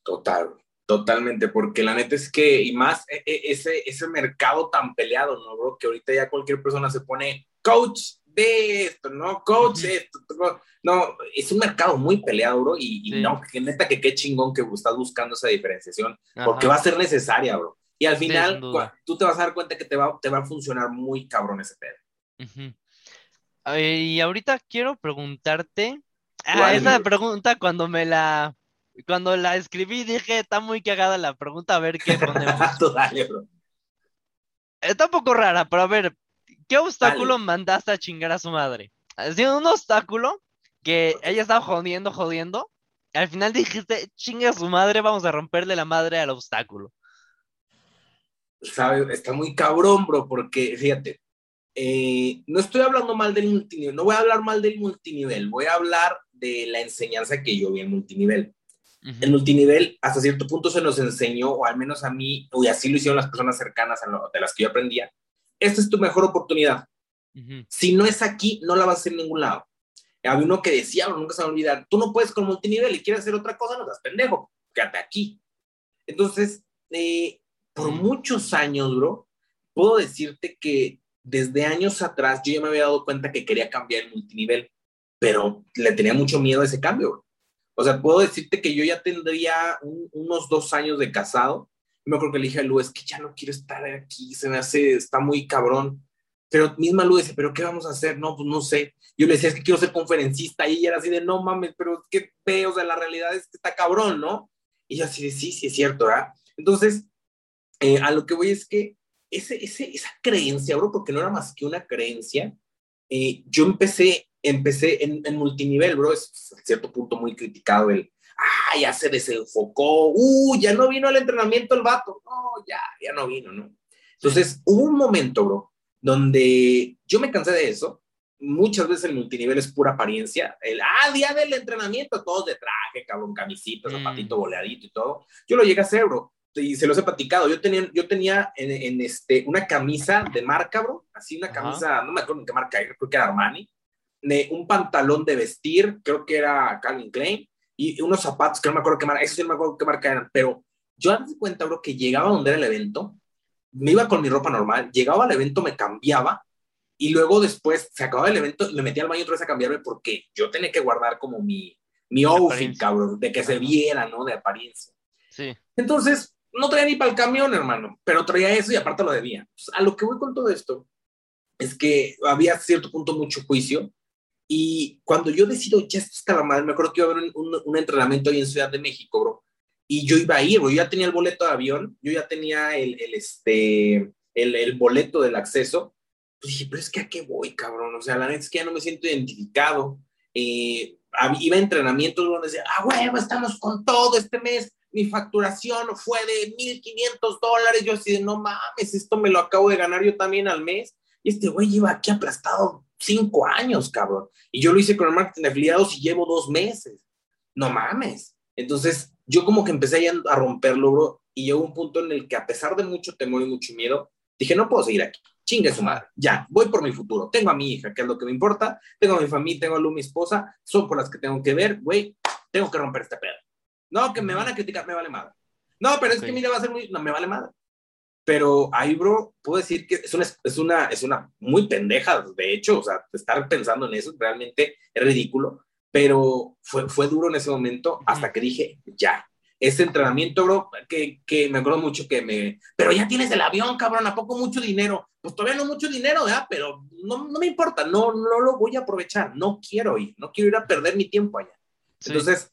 Total, totalmente, porque la neta es que, y más e, e, ese, ese mercado tan peleado, ¿no, bro? Que ahorita ya cualquier persona se pone coach esto, ¿no? Coach esto. No, es un mercado muy peleado, bro, y, no, que neta que qué chingón que estás buscando esa diferenciación, porque va a ser necesaria, bro. Y al final, tú te vas a dar cuenta que te va, te va a funcionar muy cabrón ese pedo. y ahorita quiero preguntarte. Ah, esa pregunta cuando me la. Cuando la escribí dije, está muy cagada la pregunta, a ver qué ponemos. Dale, bro. Está un poco rara, pero a ver, ¿qué obstáculo mandaste a chingar a su madre? Haciendo un obstáculo que ella estaba jodiendo, jodiendo. Al final dijiste, chinga a su madre, vamos a romperle la madre al obstáculo. ¿sabes? Está muy cabrón, bro, porque fíjate, eh, no estoy hablando mal del multinivel, no voy a hablar mal del multinivel, voy a hablar de la enseñanza que yo vi en multinivel. En multinivel, hasta cierto punto se nos enseñó, o al menos a mí, y así lo hicieron las personas cercanas a lo, de las que yo aprendía, esta es tu mejor oportunidad. Si no es aquí, no la vas a hacer en ningún lado. Había uno que decía, nunca se va a olvidar, tú no puedes con multinivel y quieres hacer otra cosa, no estás pendejo, quédate aquí. Entonces, eh, por muchos años, bro, puedo decirte que desde años atrás yo ya me había dado cuenta que quería cambiar el multinivel, pero le tenía mucho miedo a ese cambio. Bro. O sea, puedo decirte que yo ya tendría unos dos años de casado. Me acuerdo que le dije a Lu, es que ya no quiero estar aquí, se me hace, está muy cabrón. Pero misma Lu dice, ¿pero qué vamos a hacer? No, pues no sé. Yo le decía, es que quiero ser conferencista. Y ella era así de, no mames, pero es que veo, o sea, la realidad es que está cabrón, ¿no? Y yo así de, sí, sí, es cierto, ¿verdad? Entonces, eh, a lo que voy es que ese, ese, esa creencia, bro, porque no era más que una creencia, eh, yo empecé, empecé en, en, multinivel, bro, es a cierto punto muy criticado el, ah, ya se desenfocó, uh, ya no vino al entrenamiento el vato, no, ya, ya no vino, ¿no? Entonces, hubo un momento, bro, donde yo me cansé de eso, muchas veces el multinivel es pura apariencia. El, ah, día del entrenamiento, todos de traje, cabrón, camisita, zapatito mm. boleadito y todo. Yo lo llegué a hacer, bro y se los he platicado, yo tenía, yo tenía en, este, una camisa de marca, bro, así una camisa, no me acuerdo en qué marca, creo que era Armani, un pantalón de vestir, creo que era Calvin Klein, y unos zapatos que no me acuerdo qué marca, eso sí no me acuerdo qué marca eran, pero yo me di cuenta, bro, que llegaba donde era el evento, me iba con mi ropa normal, llegaba al evento, me cambiaba, y luego después se acababa el evento y me metía al baño otra vez a cambiarme porque yo tenía que guardar como mi, mi outfit, cabrón, de que se viera, ¿no? De apariencia. Sí. Entonces, no traía ni para el camión, hermano, pero traía eso y aparte lo debía. Pues, a lo que voy con todo esto es que había a cierto punto mucho juicio y cuando yo decido, ya esto está la madre, me acuerdo que iba a haber un, entrenamiento ahí en Ciudad de México, bro, y yo iba a ir, bro, yo ya tenía el boleto de avión, yo ya tenía el, este, el, boleto del acceso, pues dije, pero es que a qué voy, cabrón, o sea, la neta es que ya no me siento identificado, eh, iba a entrenamientos donde decía, ah, huevo, estamos con todo este mes, mi facturación fue de 1.500 dólares, yo así de, no mames, esto me lo acabo de ganar yo también al mes, y este güey lleva aquí aplastado cinco años, cabrón. Y yo lo hice con el marketing de afiliados y llevo dos meses. No mames. Entonces, yo como que empecé a romperlo, bro, y llegó un punto en el que a pesar de mucho temor y mucho miedo, dije, no puedo seguir aquí. Chingue su madre. Ya, voy por mi futuro. Tengo a mi hija, que es lo que me importa. Tengo a mi familia, tengo a Lu, mi esposa. Son por las que tengo que ver. Güey, tengo que romper este pedo. No, que me van a criticar, me vale madre. No, pero es que mira, va a ser muy... No, me vale madre. Pero ahí, bro, puedo decir que es una, es una, es una muy pendeja, de hecho, o sea, estar pensando en eso realmente es ridículo, pero fue, fue duro en ese momento hasta que dije, ya, ese entrenamiento, bro, que, que, me acuerdo mucho que me, pero ya tienes el avión, cabrón, ¿a poco mucho dinero? Pues todavía no mucho dinero, ¿verdad? Pero no, no me importa, no, no lo voy a aprovechar, no quiero ir, no quiero ir a perder mi tiempo allá. Entonces,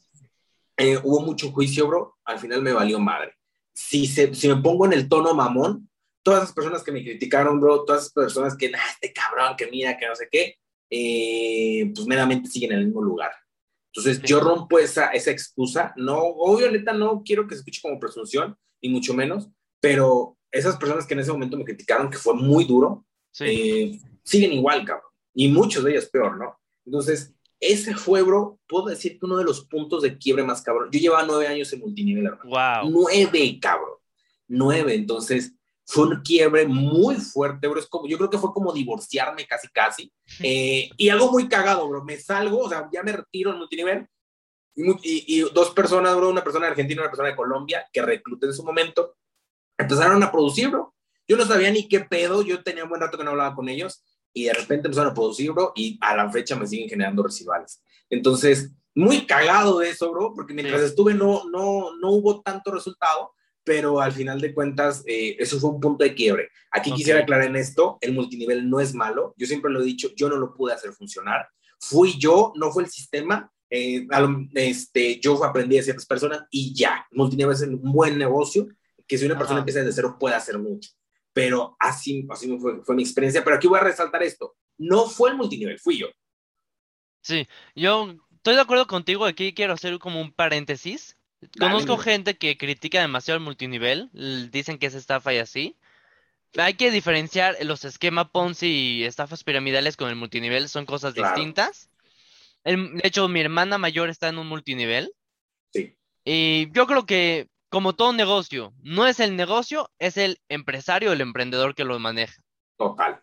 eh, hubo mucho juicio, bro, al final me valió madre si, se, si me pongo en el tono mamón, todas las personas que me criticaron, bro, todas esas personas que, nah, este cabrón, que mira, que no sé qué, eh, pues meramente siguen en el mismo lugar. Entonces, yo rompo esa, esa excusa. No, obvio, neta, no quiero que se escuche como presunción, ni mucho menos, pero esas personas que en ese momento me criticaron, que fue muy duro, eh, siguen igual, cabrón. Y muchos de ellos peor, ¿no? Entonces, ese fue, bro, puedo decir que uno de los puntos de quiebre más cabrón. Yo llevaba nueve años en multinivel, hermano. Wow. Nueve, cabrón. Nueve. Entonces, fue un quiebre muy fuerte, bro. Es como, yo creo que fue como divorciarme casi, casi. Eh, y algo muy cagado, bro. Me salgo, o sea, ya me retiro en multinivel. Y, y, dos personas, bro, una persona de Argentina y una persona de Colombia, que recluté en su momento, empezaron a producir, bro. Yo no sabía ni qué pedo, yo tenía un buen rato que no hablaba con ellos y de repente empezaron a producir, bro, y a la fecha me siguen generando residuales. Entonces, muy cagado de eso, bro, porque mientras estuve no, no, no hubo tanto resultado, pero al final de cuentas, eh, eso fue un punto de quiebre. Aquí quisiera aclarar en esto, el multinivel no es malo, yo siempre lo he dicho, yo no lo pude hacer funcionar, fui yo, no fue el sistema, eh, este, yo aprendí de ciertas personas y ya, multinivel es un buen negocio, que si una persona empieza desde cero puede hacer mucho pero así, así fue, fue mi experiencia. Pero aquí voy a resaltar esto, no fue el multinivel, fui yo. Sí, yo estoy de acuerdo contigo, aquí quiero hacer como un paréntesis. Conozco gente que critica demasiado el multinivel, dicen que es estafa y así. Hay que diferenciar los esquemas Ponzi y estafas piramidales con el multinivel, son cosas distintas. de hecho, mi hermana mayor está en un multinivel. Sí. Y yo creo que como todo negocio, no es el negocio, es el empresario, el emprendedor que lo maneja. Total.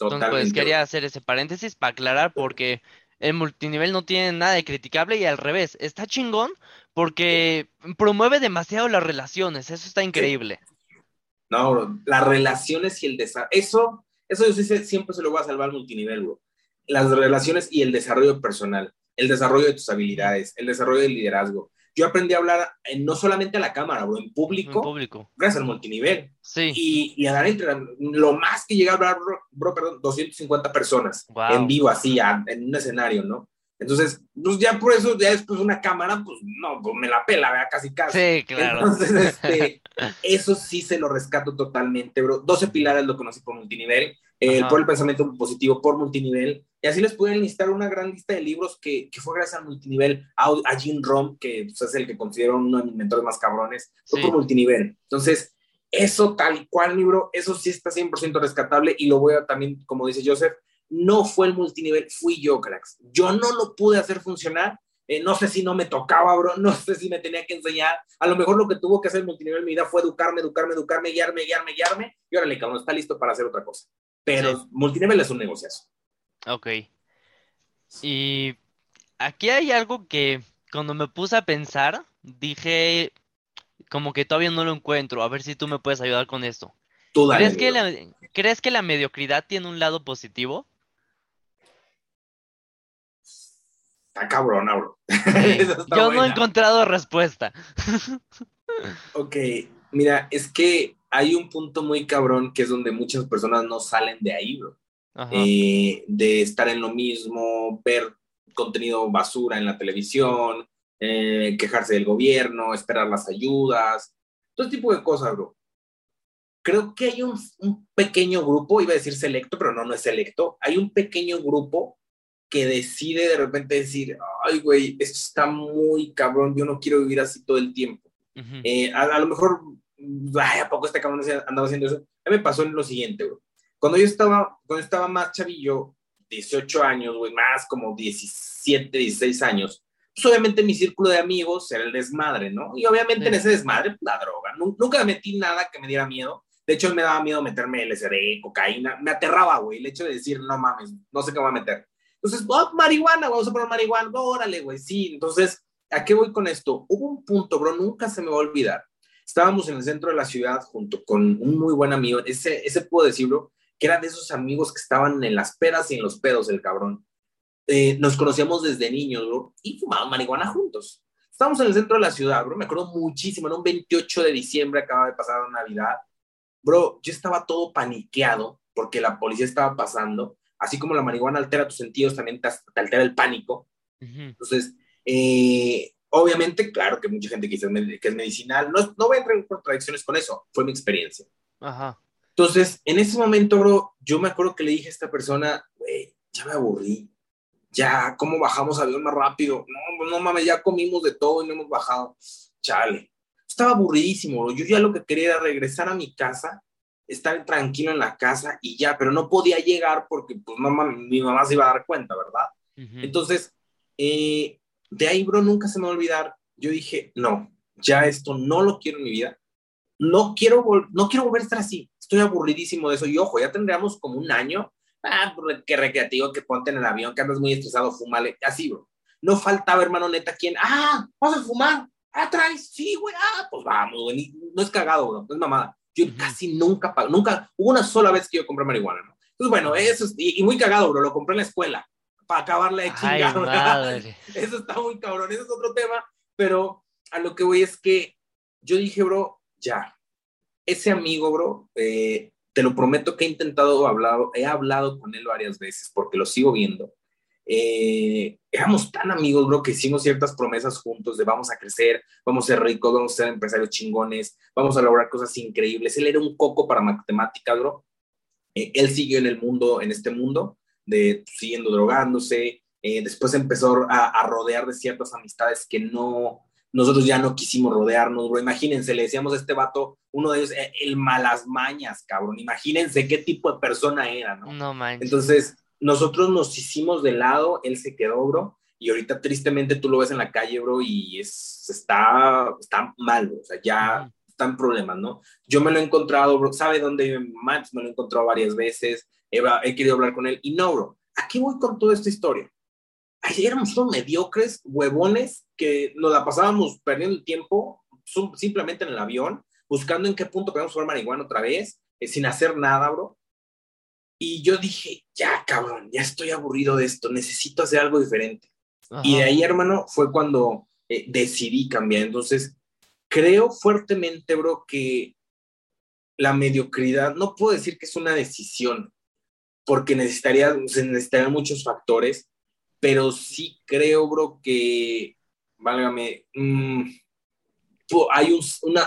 Entonces, pues quería hacer ese paréntesis para aclarar porque el multinivel no tiene nada de criticable y al revés, está chingón porque promueve demasiado las relaciones, eso está increíble. No, las relaciones y el desarrollo, eso, eso yo siempre se lo voy a salvar al multinivel, bro. Las relaciones y el desarrollo personal, el desarrollo de tus habilidades, el desarrollo del liderazgo, yo aprendí a hablar no solamente a la cámara, bro, en público, en público. gracias al multinivel. Sí. Y, y a dar entre, lo más que llegué a hablar, bro, perdón, 250 personas en vivo, así, en un escenario, ¿no? Entonces, pues ya por eso, ya después una cámara, pues no, pues me la pela, vea, casi casi. Sí, claro. Entonces, este, eso sí se lo rescato totalmente, bro. 12 pilares lo conocí por multinivel, el por el pensamiento positivo por multinivel, y así les pueden listar una gran lista de libros que, que fue gracias al multinivel, a, a Jim Rom, que pues, es el que considero uno de mis mentores más cabrones, fue por multinivel. Entonces, eso tal cual libro, eso sí está 100% rescatable y lo voy a también, como dice Joseph, no fue el multinivel, fui yo, cracks. Yo no lo pude hacer funcionar. Eh, no sé si no me tocaba, bro, no sé si me tenía que enseñar. A lo mejor lo que tuvo que hacer el multinivel en mi vida fue educarme, educarme, educarme, guiarme, guiarme, guiarme. Y órale, cabrón, está listo para hacer otra cosa. Pero multinivel es un negociazo. Ok. Y aquí hay algo que cuando me puse a pensar, dije como que todavía no lo encuentro. A ver si tú me puedes ayudar con esto. ¿Crees, que la, ¿Crees que la mediocridad tiene un lado positivo? está cabrona, bro. Yo no he encontrado respuesta. ok, mira, es que hay un punto muy cabrón que es donde muchas personas no salen de ahí, bro. Eh, de estar en lo mismo, ver contenido basura en la televisión, eh, quejarse del gobierno, esperar las ayudas, todo ese tipo de cosas, bro. Creo que hay un, un, pequeño grupo, iba a decir selecto, pero no, no es selecto, hay un pequeño grupo que decide de repente decir, ay, güey, esto está muy cabrón, yo no quiero vivir así todo el tiempo. Eh, a, lo mejor, ay, ¿a poco este cabrón andaba haciendo eso? A mí me pasó en lo siguiente, bro. Cuando yo estaba, cuando estaba más chavillo, 18 años, güey, más como 17, 16 años, pues obviamente mi círculo de amigos era el desmadre, ¿no? Y obviamente en ese desmadre, pues, la droga. Nunca me metí nada que me diera miedo. De hecho, me daba miedo meterme LSD, cocaína. Me aterraba, güey, el hecho de decir, no mames, no sé qué voy a meter. Entonces, oh, marihuana, vamos a poner marihuana, órale, güey, sí. Entonces, ¿a qué voy con esto? Hubo un punto, bro, nunca se me va a olvidar. Estábamos en el centro de la ciudad junto con un muy buen amigo. Ese, ese puedo decirlo, que era de esos amigos que estaban en las peras y en los pedos, el cabrón. Eh, nos conocíamos desde niños, bro, y fumábamos marihuana juntos. Estábamos en el centro de la ciudad, bro, me acuerdo muchísimo, en un 28 de diciembre acaba de pasar Navidad. Bro, yo estaba todo paniqueado porque la policía estaba pasando. Así como la marihuana altera tus sentidos, también te, altera el pánico. Entonces, eh, obviamente, claro que mucha gente que, que es medicinal, no, no voy a entrar en contradicciones con eso, fue mi experiencia. Ajá. Entonces, en ese momento, bro, yo me acuerdo que le dije a esta persona, güey, ya me aburrí, ya, ¿cómo bajamos avión más rápido? No, no mames, ya comimos de todo y no hemos bajado. Chale. Estaba aburridísimo, bro. Yo ya lo que quería era regresar a mi casa, estar tranquilo en la casa y ya, pero no podía llegar porque, pues, mamá, mi mamá se iba a dar cuenta, ¿verdad? Entonces, eh, de ahí, bro, nunca se me va a olvidar. Yo dije, no, ya esto no lo quiero en mi vida. No quiero, no quiero volver a estar así estoy aburridísimo de eso. Y ojo, ya tendríamos como un año. Ah, que recreativo, que ponte en el avión, que andas muy estresado, fumale. Así, bro. No faltaba, hermano, neta, ¿quién? Ah, vas a fumar. Ah, traes. Sí, güey. Ah, pues vamos, güey. No es cagado, bro. No es mamada. Yo casi nunca pago. Nunca. Hubo una sola vez que yo compré marihuana, ¿no? Entonces, bueno, eso es. Y, muy cagado, bro. Lo compré en la escuela. Para acabarla de chingar. Eso está muy cabrón. Eso es otro tema. Pero a lo que voy es que yo dije, bro, ya ese amigo, bro, eh, te lo prometo que he intentado hablar, he hablado con él varias veces porque lo sigo viendo. Eh, éramos tan amigos, bro, que hicimos ciertas promesas juntos de vamos a crecer, vamos a ser ricos, vamos a ser empresarios chingones, vamos a lograr cosas increíbles. Él era un coco para matemáticas, bro. Eh, él siguió en el mundo, en este mundo, de siguiendo drogándose. después empezó a rodear de ciertas amistades que no, nosotros ya no quisimos rodearnos, bro. Imagínense, le decíamos a este vato, uno de ellos, eh, el malas mañas, cabrón. Imagínense qué tipo de persona era, ¿no? No manches. Entonces, nosotros nos hicimos de lado, él se quedó, bro. Y ahorita tristemente tú lo ves en la calle, bro, y es, está, está mal, o sea, ya están problemas, ¿no? Yo me lo he encontrado, bro, ¿sabe dónde vive mi mamá? me lo he encontrado varias veces, he, he querido hablar con él, y no, bro, aquí voy con toda esta historia ahí éramos unos mediocres, huevones, que nos la pasábamos perdiendo el tiempo simplemente en el avión, buscando en qué punto podemos fumar marihuana otra vez, eh, sin hacer nada, bro. Y yo dije, ya, cabrón, ya estoy aburrido de esto, necesito hacer algo diferente. Y de ahí, hermano, fue cuando eh, decidí cambiar. Entonces, creo fuertemente, bro, que la mediocridad, no puedo decir que es una decisión, porque necesitaría, se necesitarían muchos factores, pero sí creo, bro, que, válgame, mm, hay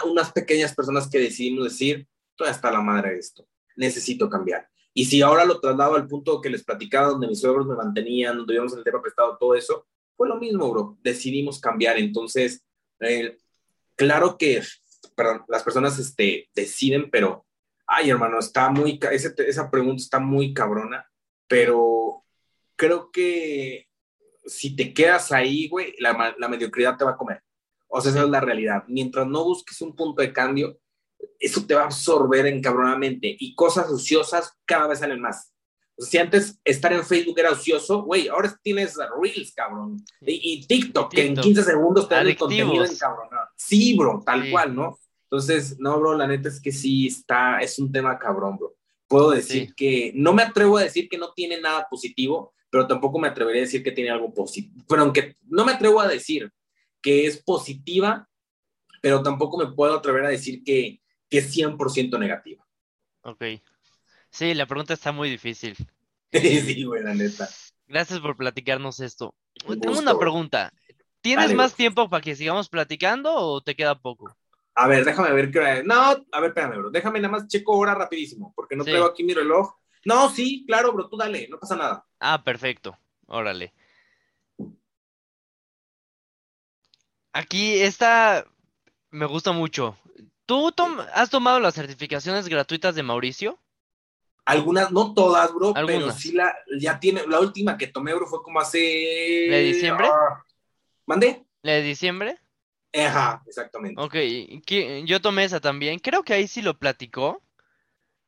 unas pequeñas personas que decidimos decir, todavía está la madre de esto, necesito cambiar. Y si ahora lo traslado al punto que les platicaba, donde mis suegros me mantenían, donde íbamos el tema prestado, todo eso, fue lo mismo, bro, decidimos cambiar. Entonces, eh, claro que, perdón, las personas este, deciden, pero, ay, hermano, está muy, esa pregunta está muy cabrona, pero creo que si te quedas ahí, güey, la, la mediocridad te va a comer. O sea, esa es la realidad. Mientras no busques un punto de cambio, eso te va a absorber encabronadamente. Y cosas ociosas cada vez salen más. O sea, si antes estar en Facebook era ocioso, güey, ahora tienes Reels, cabrón. Y, TikTok, que en 15 segundos te dan el contenido encabronado. Sí, bro, tal cual, ¿no? Entonces, no, bro, la neta es que sí está, es un tema cabrón, bro. Puedo decir que, no me atrevo a decir que no tiene nada positivo, pero tampoco me atrevería a decir que tiene algo positivo. Pero aunque no me atrevo a decir que es positiva, pero tampoco me puedo atrever a decir que, que es 100% negativa. Ok. Sí, la pregunta está muy difícil. sí, güey, la neta. Gracias por platicarnos esto. Tengo una pregunta. ¿Tienes más tiempo para que sigamos platicando o te queda poco? A ver, déjame ver qué hora es. No, a ver, espérame, bro. Déjame nada más checo hora rapidísimo, porque no traigo aquí mi reloj. No, sí, claro, bro, tú dale, no pasa nada. Ah, perfecto. Órale. Aquí esta me gusta mucho. ¿Tú has tomado las certificaciones gratuitas de Mauricio? Algunas, no todas, bro, pero sí la, ya tiene, la última que tomé, bro, fue como hace... ¿La de diciembre? Ah, ¿Mandé? ¿La de diciembre? Ajá, exactamente. Ok, yo tomé esa también. Creo que ahí sí lo platicó.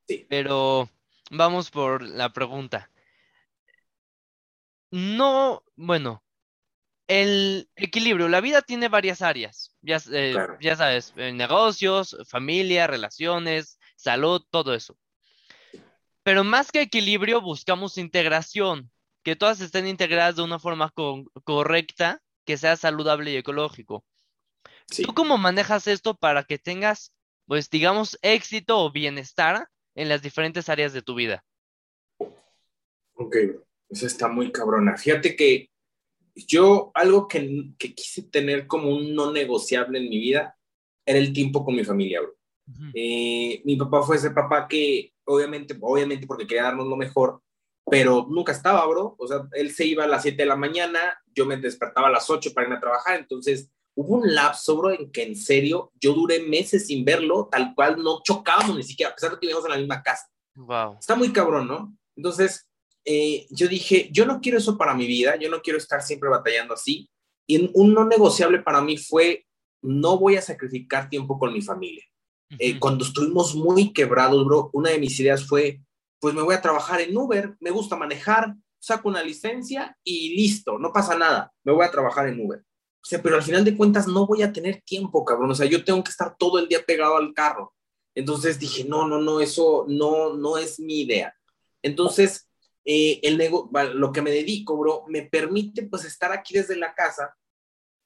Sí. Pero vamos por la pregunta. No, bueno, el equilibrio. La vida tiene varias áreas. Ya, eh, ya sabes, eh, negocios, familia, relaciones, salud, todo eso. Pero más que equilibrio, buscamos integración, que todas estén integradas de una forma correcta, que sea saludable y ecológico. ¿Tú cómo manejas esto para que tengas, pues, digamos, éxito o bienestar en las diferentes áreas de tu vida? Ok, eso está muy cabrona. Fíjate que yo algo que, que, quise tener como un no negociable en mi vida era el tiempo con mi familia, bro. Eh, mi papá fue ese papá que obviamente, obviamente porque quería darnos lo mejor, pero nunca estaba, bro. O sea, él se iba a las 7 de la mañana, yo me despertaba a las 8 para irme a trabajar, entonces hubo un lapso, bro, en que en serio yo duré meses sin verlo, tal cual no chocábamos ni siquiera, a pesar de que vivíamos en la misma casa. Wow. Está muy cabrón, ¿no? Entonces, eh, yo dije, yo no quiero eso para mi vida, yo no quiero estar siempre batallando así. Y un no negociable para mí fue, no voy a sacrificar tiempo con mi familia. Eh, cuando estuvimos muy quebrados, bro, una de mis ideas fue, pues me voy a trabajar en Uber, me gusta manejar, saco una licencia y listo, no pasa nada, me voy a trabajar en Uber. O sea, pero al final de cuentas no voy a tener tiempo, cabrón. O sea, yo tengo que estar todo el día pegado al carro. Entonces dije, no, no, no, eso no, no es mi idea. Entonces, eh, el lo que me dedico, bro, me permite pues estar aquí desde la casa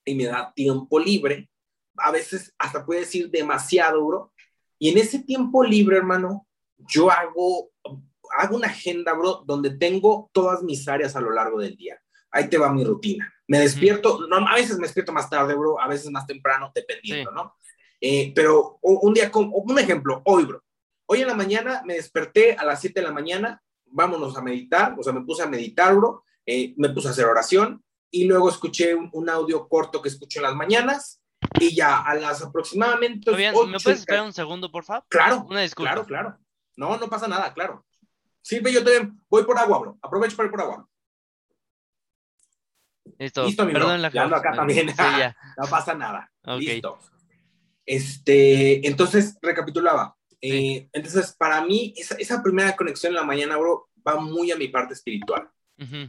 y me da tiempo libre a veces hasta puede decir demasiado, bro. Y en ese tiempo libre, hermano, yo hago, hago una agenda, bro, donde tengo todas mis áreas a lo largo del día. Ahí te va mi rutina. Me despierto, no, a veces me despierto más tarde, bro, a veces más temprano, dependiendo, ¿no? Eh, pero un día, como un ejemplo, hoy, bro. Hoy en la mañana me desperté a las 7 de la mañana, vámonos a meditar, o sea, me puse a meditar, bro, eh, me puse a hacer oración y luego escuché un, un audio corto que escucho en las mañanas y ya a las aproximadamente. ¿Me puedes esperar un segundo, por favor? Claro. Una disculpa. Claro, claro. No, no pasa nada, claro. Sí, yo te voy por agua, bro. Aprovecho para ir por agua. Listo. Listo, mi Perdón la acá también. no pasa nada. Listo. Este, entonces, recapitulaba. Eh, entonces, para mí, esa, esa, primera conexión en la mañana, bro, va muy a mi parte espiritual.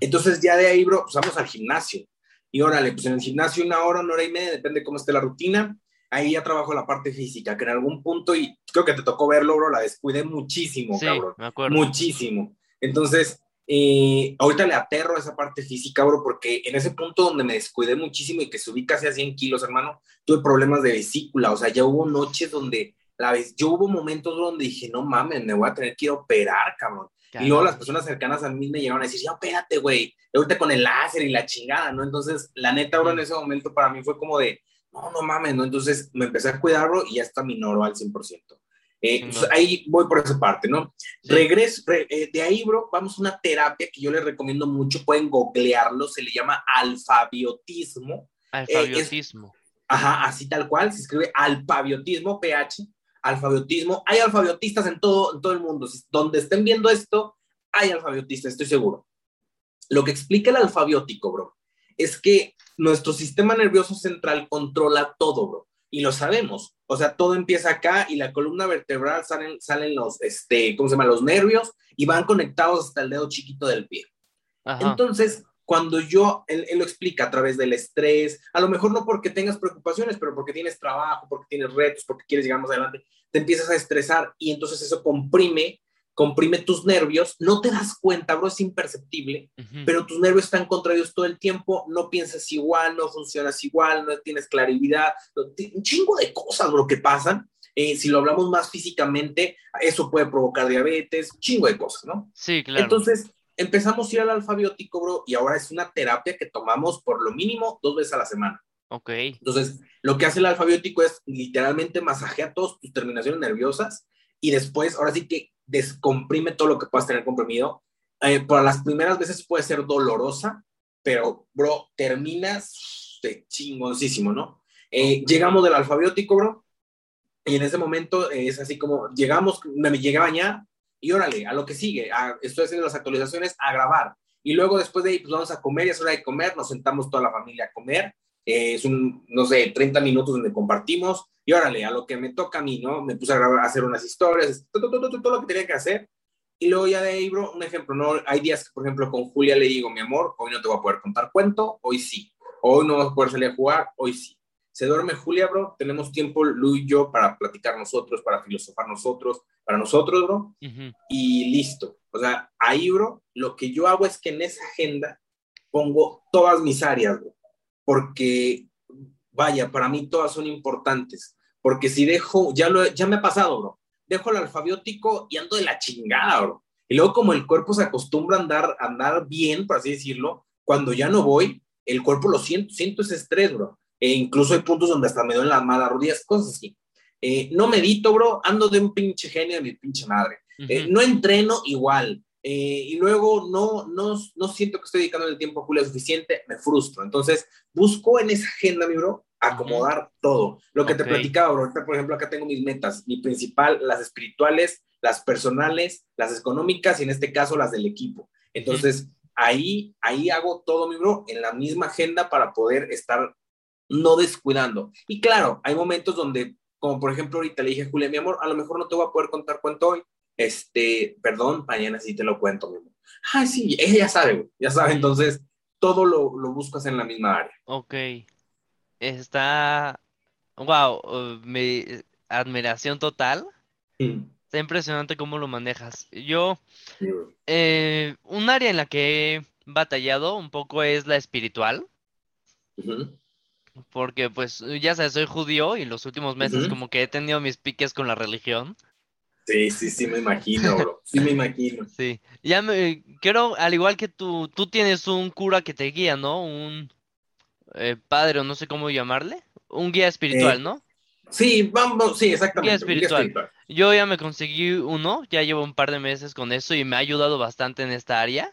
Entonces, ya de ahí, bro, pues vamos al gimnasio. Y órale, pues en el gimnasio una hora, una hora y media, depende cómo esté la rutina. Ahí ya trabajo la parte física, que en algún punto, y creo que te tocó verlo, bro, la descuidé muchísimo, sí, cabrón. Me acuerdo. Muchísimo. Entonces, eh, ahorita le aterro esa parte física, bro, porque en ese punto donde me descuidé muchísimo y que subí casi a 100 kilos, hermano, tuve problemas de vesícula. O sea, ya hubo noches donde, la vez, yo hubo momentos donde dije, no mames, me voy a tener que ir a operar, cabrón. Y luego las personas cercanas a mí me llegaron a decir, ya, espérate, güey, ahorita con el láser y la chingada, ¿no? Entonces, la neta, ahora en ese momento para mí fue como de, no, no mames, ¿no? Entonces me empecé a cuidarlo y ya está minoro al 100%. Eh, ahí voy por esa parte, ¿no? Regreso, eh, de ahí, bro, vamos a una terapia que yo les recomiendo mucho, pueden googlearlo, se le llama alfabiotismo. Alfabiotismo. ajá, así tal cual, se escribe alfabiotismo, PH, alfabiotismo. Hay alfabiotistas en todo, en todo el mundo. Donde estén viendo esto, hay alfabiotistas, estoy seguro. Lo que explica el alfabiótico, bro, es que nuestro sistema nervioso central controla todo, bro. Y lo sabemos. O sea, todo empieza acá y la columna vertebral salen, salen los, este, ¿cómo se llama? Los nervios y van conectados hasta el dedo chiquito del pie. Entonces, cuando yo, él, lo explica a través del estrés, a lo mejor no porque tengas preocupaciones, pero porque tienes trabajo, porque tienes retos, porque quieres llegar más adelante, te empiezas a estresar y entonces eso comprime, comprime tus nervios, no te das cuenta, bro, es imperceptible, pero tus nervios están contraídos todo el tiempo, no piensas igual, no funcionas igual, no tienes claridad, un chingo de cosas, bro, que pasan. Eh, si lo hablamos más físicamente, eso puede provocar diabetes, un chingo de cosas, ¿no? Sí, claro. Entonces, empezamos a ir al alfabiótico, bro, y ahora es una terapia que tomamos por lo mínimo dos veces a la semana. Ok. Entonces, lo que hace el alfabiótico es literalmente masajea todas tus terminaciones nerviosas y después, ahora sí que descomprime todo lo que puedas tener comprimido. Eh, por las primeras veces puede ser dolorosa, pero, bro, terminas de chingoncísimo, ¿no? Eh, llegamos del alfabiótico, bro, y en ese momento es así como llegamos, me, llegué a bañar y órale, a lo que sigue, estoy haciendo las actualizaciones, a grabar. Y luego después de ahí, pues vamos a comer, ya es hora de comer, nos sentamos toda la familia a comer. Eh, es un, no sé, 30 minutos donde compartimos y órale, a lo que me toca a mí, ¿no? Me puse a, grabar, a hacer unas historias, todo, todo, todo, todo, lo que tenía que hacer. Y luego ya de ahí, bro, un ejemplo, ¿no? Hay días que, por ejemplo, con Julia le digo, mi amor, hoy no te voy a poder contar cuento, hoy sí. Hoy no vas a poder salir a jugar, hoy sí. Se duerme Julia, bro, tenemos tiempo, Lu y yo, para platicar nosotros, para filosofar nosotros, para nosotros, bro, y listo. O sea, ahí, bro, lo que yo hago es que en esa agenda pongo todas mis áreas, bro, porque, vaya, para mí todas son importantes. Porque si dejo, ya, lo, ya me ha pasado, bro. Dejo el alfabiótico y ando de la chingada, bro. Y luego como el cuerpo se acostumbra a andar, andar bien, por así decirlo, cuando ya no voy, el cuerpo lo siento, siento ese estrés, bro. E incluso hay puntos donde hasta me duelen las malas rodillas, cosas así. Eh, no medito, bro, ando de un pinche genio de mi pinche madre. Eh, no entreno igual. Eh, y luego no, no, no siento que estoy dedicando el tiempo a Julia suficiente, me frustro. Entonces, busco en esa agenda, mi bro, acomodar todo. Lo que te platicaba, bro, por ejemplo, acá tengo mis metas, mi principal, las espirituales, las personales, las económicas y en este caso las del equipo. Entonces, ahí, ahí hago todo, mi bro, en la misma agenda para poder estar no descuidando. Y claro, hay momentos donde, como por ejemplo, ahorita le dije a Julia, mi amor, a lo mejor no te voy a poder contar cuento hoy. Este, perdón, mañana sí te lo cuento, mi amor. Ah, sí, ella ya sabe, ya sabe, entonces todo lo, lo buscas en la misma área. Ok. Está, wow, mi admiración total. Está impresionante cómo lo manejas. Yo, eh, un área en la que he batallado un poco es la espiritual. Porque, pues, ya sabes, soy judío y los últimos meses como que he tenido mis piques con la religión. Sí, sí, sí, me imagino, bro. Sí, me imagino. Sí. Ya me, quiero, al igual que tú, tú tienes un cura que te guía, ¿no? Un, eh, padre o no sé cómo llamarle, un guía espiritual, eh, ¿no? Sí, vamos, sí, exactamente. Guía espiritual. Yo ya me conseguí uno, ya llevo un par de meses con eso y me ha ayudado bastante en esta área.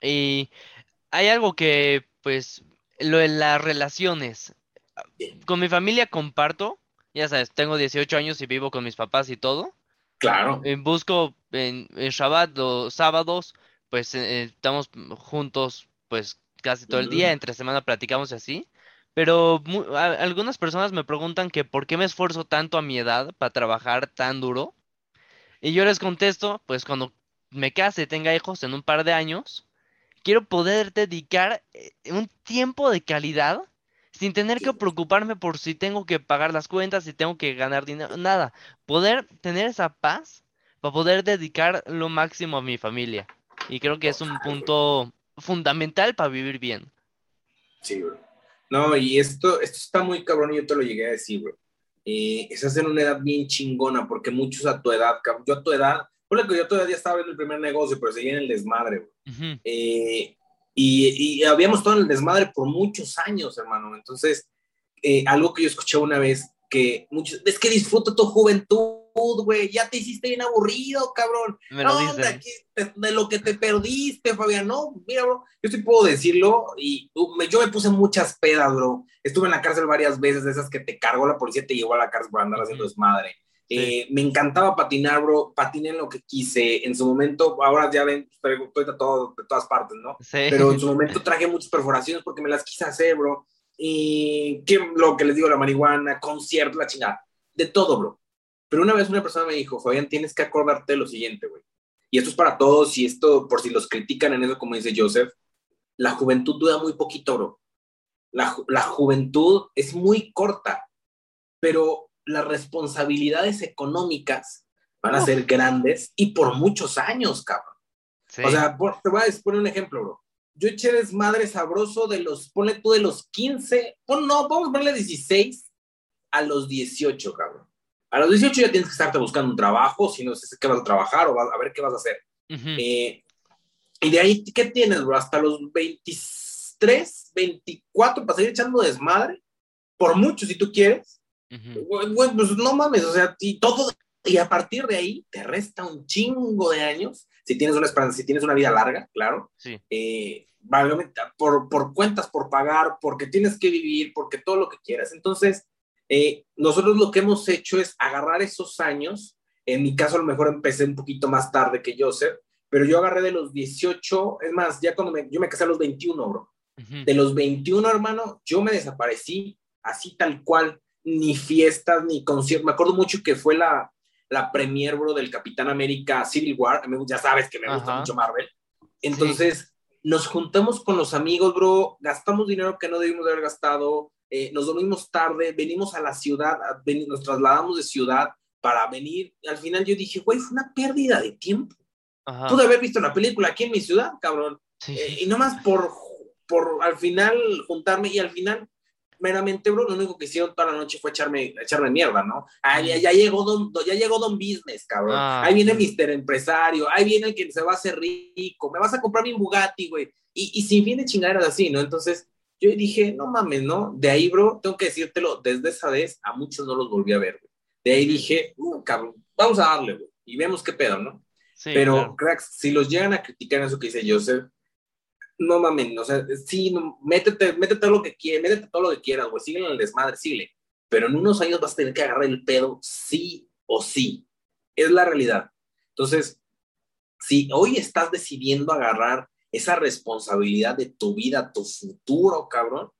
Y hay algo que, pues, lo de las relaciones. Con mi familia comparto, ya sabes, tengo 18 años y vivo con mis papás y todo. Claro. Eh, busco en, Shabbat los sábados, pues estamos juntos, pues casi todo el día, entre semana platicamos así. Pero algunas personas me preguntan que por qué me esfuerzo tanto a mi edad para trabajar tan duro. Y yo les contesto, pues cuando me case, tenga hijos en un par de años, quiero poder dedicar eh, un tiempo de calidad sin tener que preocuparme por si tengo que pagar las cuentas, si tengo que ganar dinero, nada. Poder tener esa paz para poder dedicar lo máximo a mi familia. Y creo que es un punto fundamental para vivir bien. Sí, bro. No, y esto, esto está muy cabrón y yo te lo llegué a decir, bro. Eh, estás en una edad bien chingona porque muchos a tu edad, yo a tu edad, por que yo todavía estaba en el primer negocio, pero seguía en el desmadre, bro. Eh, y, y, habíamos estado en el desmadre por muchos años, hermano. Entonces, eh, algo que yo escuché una vez, que muchos, es que disfruta tu juventud güey, ya te hiciste bien aburrido, cabrón. no, de, lo que te perdiste, Fabián, no, mira, bro, yo sí puedo decirlo y yo me puse muchas pedas, bro. Estuve en la cárcel varias veces, de esas que te cargó la policía, te llevó a la cárcel por andar haciendo desmadre. Eh, me encantaba patinar, bro, patiné en lo que quise. En su momento, ahora ya ven, estoy de, todo, de todas partes, ¿no? Pero en su momento traje muchas perforaciones porque me las quise hacer, bro. Y ¿qué, lo que les digo, la marihuana, concierto, la chingada. De todo, bro. Pero una vez una persona me dijo, Fabián, tienes que acordarte de lo siguiente, güey. Y esto es para todos, y esto, por si los critican en eso, como dice Joseph, la juventud dura muy poquito, bro. La, la juventud es muy corta, pero las responsabilidades económicas van a ser grandes y por muchos años, cabrón. O sea, te voy a poner un ejemplo, bro. Yo eché desmadre sabroso de los, ponle tú de los 15, bueno, no, vamos a ponerle 16 a los 18, cabrón. A los 18 ya tienes que estarte buscando un trabajo, si no sé qué vas a trabajar o a ver qué vas a hacer. Eh, y de ahí, ¿qué tienes, bro? Hasta los 23, 24 para seguir echando desmadre, por mucho si tú quieres. pues no mames, o sea, y todo, y a partir de ahí te resta un chingo de años, si tienes una esperanza, si tienes una vida larga, claro. Sí. Eh, por, por cuentas por pagar, porque tienes que vivir, porque todo lo que quieras. Entonces, eh, nosotros lo que hemos hecho es agarrar esos años. En mi caso, a lo mejor empecé un poquito más tarde que Joseph, pero yo agarré de los 18, es más, ya cuando me, yo me casé a los 21, bro. De los 21, hermano, yo me desaparecí así tal cual, ni fiestas, ni conciertos. Me acuerdo mucho que fue la, la premier, bro, del Capitán América Civil War. Ya sabes que me gusta mucho Marvel. Entonces, nos juntamos con los amigos, bro, gastamos dinero que no debimos haber gastado, eh, nos dormimos tarde, venimos a la ciudad, nos trasladamos de ciudad para venir. Al final yo dije, güey, fue una pérdida de tiempo. Pude haber visto una película aquí en mi ciudad, cabrón. Eh, y nomás por, por al final juntarme y al final meramente, bro, lo único que hicieron toda la noche fue echarme, echarme mierda, ¿no? Ah, ya, ya, llegó don, ya llegó Don Business, cabrón. Ah, ahí viene Mister Empresario, ahí viene el que se va a hacer rico, me vas a comprar mi Bugatti, güey. Y, y sin fin de chingaderas así, ¿no? Entonces, yo dije, no mames, ¿no? De ahí, bro, tengo que decírtelo, desde esa vez a muchos no los volví a ver, güey. De ahí dije, no, cabrón, vamos a darle, güey, y vemos qué pedo, ¿no? Sí, Pero, cracks, si los llegan a criticar eso que dice Joseph, no mames, o sea, sí, métete, métete todo lo que quieras, métete todo lo que quieras, güey, sigue en el desmadre, sigue. Pero en unos años vas a tener que agarrar el pedo sí o sí. Es la realidad. Entonces, si hoy estás decidiendo agarrar esa responsabilidad de tu vida, tu futuro, cabrón,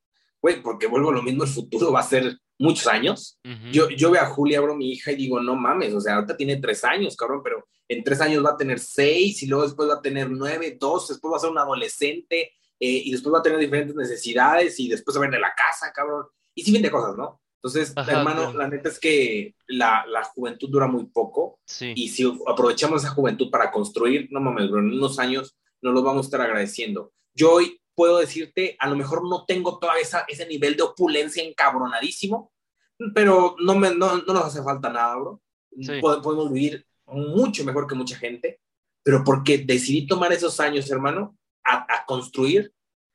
güey, porque vuelvo a lo mismo, el futuro va a ser muchos años. yo, yo veo a Julia, bro, mi hija, y digo, no mames, o sea, ahorita tiene tres años, cabrón, pero en tres años va a tener seis, y luego después va a tener nueve, dos, después va a ser un adolescente, eh, y después va a tener diferentes necesidades, y después va a la casa, cabrón, y sí de cosas, ¿no? Entonces, hermano, la neta es que la, la, juventud dura muy poco, y si aprovechamos esa juventud para construir, no mames, bro, en unos años nos lo vamos a estar agradeciendo. Yo hoy puedo decirte, a lo mejor no tengo todavía ese nivel de opulencia encabronadísimo, pero no, me, no, no nos hace falta nada, bro. Podemos vivir mucho mejor que mucha gente, pero porque decidí tomar esos años, hermano, a, construir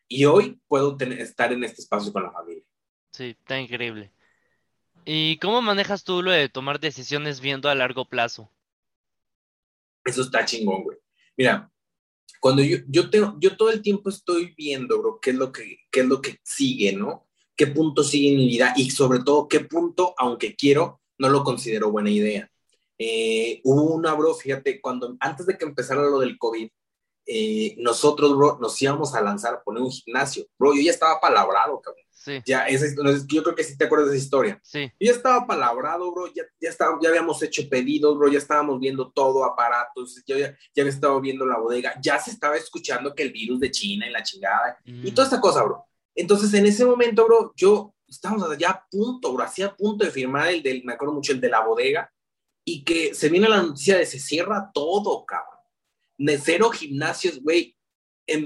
y hoy puedo tener, estar en este espacio con la familia. Sí, está increíble. ¿Y cómo manejas tú lo de tomar decisiones viendo a largo plazo? Eso está chingón, güey. Mira, cuando yo, yo, tengo, yo todo el tiempo estoy viendo, bro, qué es, lo que, qué es lo que sigue, ¿no? ¿Qué punto sigue en mi vida? Y sobre todo, qué punto, aunque quiero, no lo considero buena idea. Eh, hubo una, bro, fíjate, cuando antes de que empezara lo del COVID, eh, nosotros, bro, nos íbamos a lanzar a poner un gimnasio. Bro, yo ya estaba palabrado, cabrón. Sí. Ya, esa, yo creo que sí te acuerdas de esa historia. Sí. Yo ya estaba palabrado, bro, ya, ya, estaba, ya habíamos hecho pedidos, bro, ya estábamos viendo todo, aparatos, yo ya, ya había estado viendo la bodega, ya se estaba escuchando que el virus de China y la chingada, y toda esta cosa, bro. Entonces, en ese momento, bro, yo estábamos ya a punto, bro, así a punto de firmar el del, me acuerdo mucho, el de la bodega, y que se viene la noticia de se cierra todo, cabrón. De cero gimnasios, güey.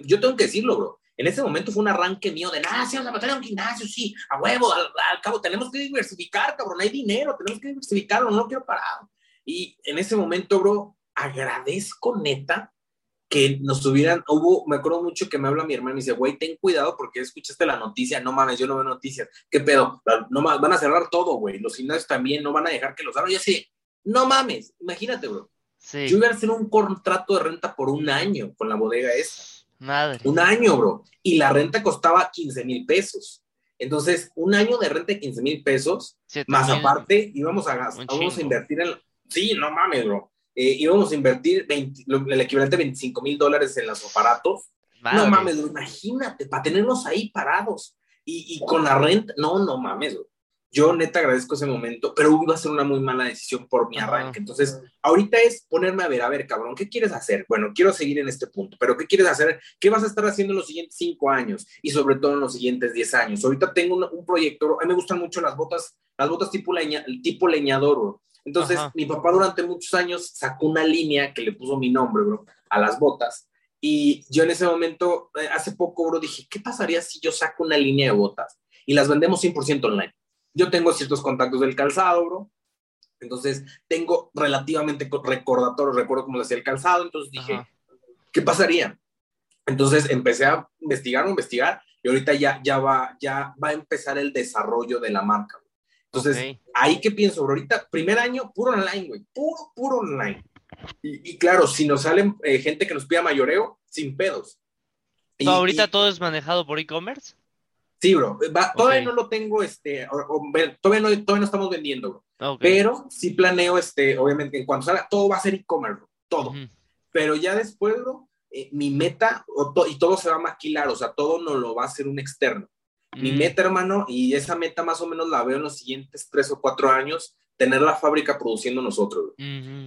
Yo tengo que decirlo, bro en ese momento fue un arranque mío de, nada, sí, vamos a meter un gimnasio, sí, a huevo, al, cabo, tenemos que diversificar, cabrón, no hay dinero, tenemos que diversificarlo, no lo quiero parar. Y en ese momento, bro, agradezco neta que nos tuvieran, hubo, me acuerdo mucho que me habla mi hermano y dice, güey, ten cuidado porque escuchaste la noticia, no mames, yo no veo noticias, ¿qué pedo? No van a cerrar todo, güey, los gimnasios también no van a dejar que los abran, ya sé, no mames, imagínate, bro. Sí. Yo iba a hacer un contrato de renta por un año con la bodega esa Madre. Un año, bro. Y la renta costaba 15 mil pesos. Entonces, un año de renta de 15 mil pesos, más aparte, íbamos a, gastar, íbamos a invertir en... Sí, no mames, bro. Eh, íbamos a invertir el equivalente a 25 mil dólares en los aparatos. No mames, imagínate, para tenerlos ahí parados. Y, y, con la renta, no, no mames, bro yo neta agradezco ese momento, pero iba a ser una muy mala decisión por mi arranque. Entonces, ahorita es ponerme a ver, a ver, cabrón, ¿qué quieres hacer? Bueno, quiero seguir en este punto, pero ¿qué quieres hacer? ¿Qué vas a estar haciendo en los siguientes cinco años y sobre todo en los siguientes diez años? Ahorita tengo un, proyecto, a mí me gustan mucho las botas, las botas tipo, leña, tipo leñador, Entonces, mi papá durante muchos años sacó una línea que le puso mi nombre, bro, a las botas. Y yo en ese momento, eh, hace poco, bro, dije, ¿qué pasaría si yo saco una línea de botas y las vendemos 100% online? Yo tengo ciertos contactos del calzado, bro. Entonces, tengo relativamente recordatorio, recuerdo cómo se hacía el calzado. Entonces dije, ¿qué pasaría? Entonces empecé a investigar, a investigar, y ahorita ya, ya, va, ya va a empezar el desarrollo de la marca. Entonces, ahí que pienso, bro, ahorita, primer año, puro online, güey, puro, puro online. Y, claro, si nos salen eh, gente que nos pida mayoreo, sin pedos. ahorita todo es manejado por e-commerce. Sí, bro. todavía no lo tengo, este, todavía, no, todavía no estamos vendiendo, bro. Pero sí planeo, este, obviamente, en cuanto salga, todo va a ser e-commerce, todo. Pero ya después, bro, eh, mi meta, y todo se va a maquilar, o sea, todo no lo va a hacer un externo. Mi mm. meta, hermano, y esa meta más o menos la veo en los siguientes tres o cuatro años, tener la fábrica produciendo nosotros.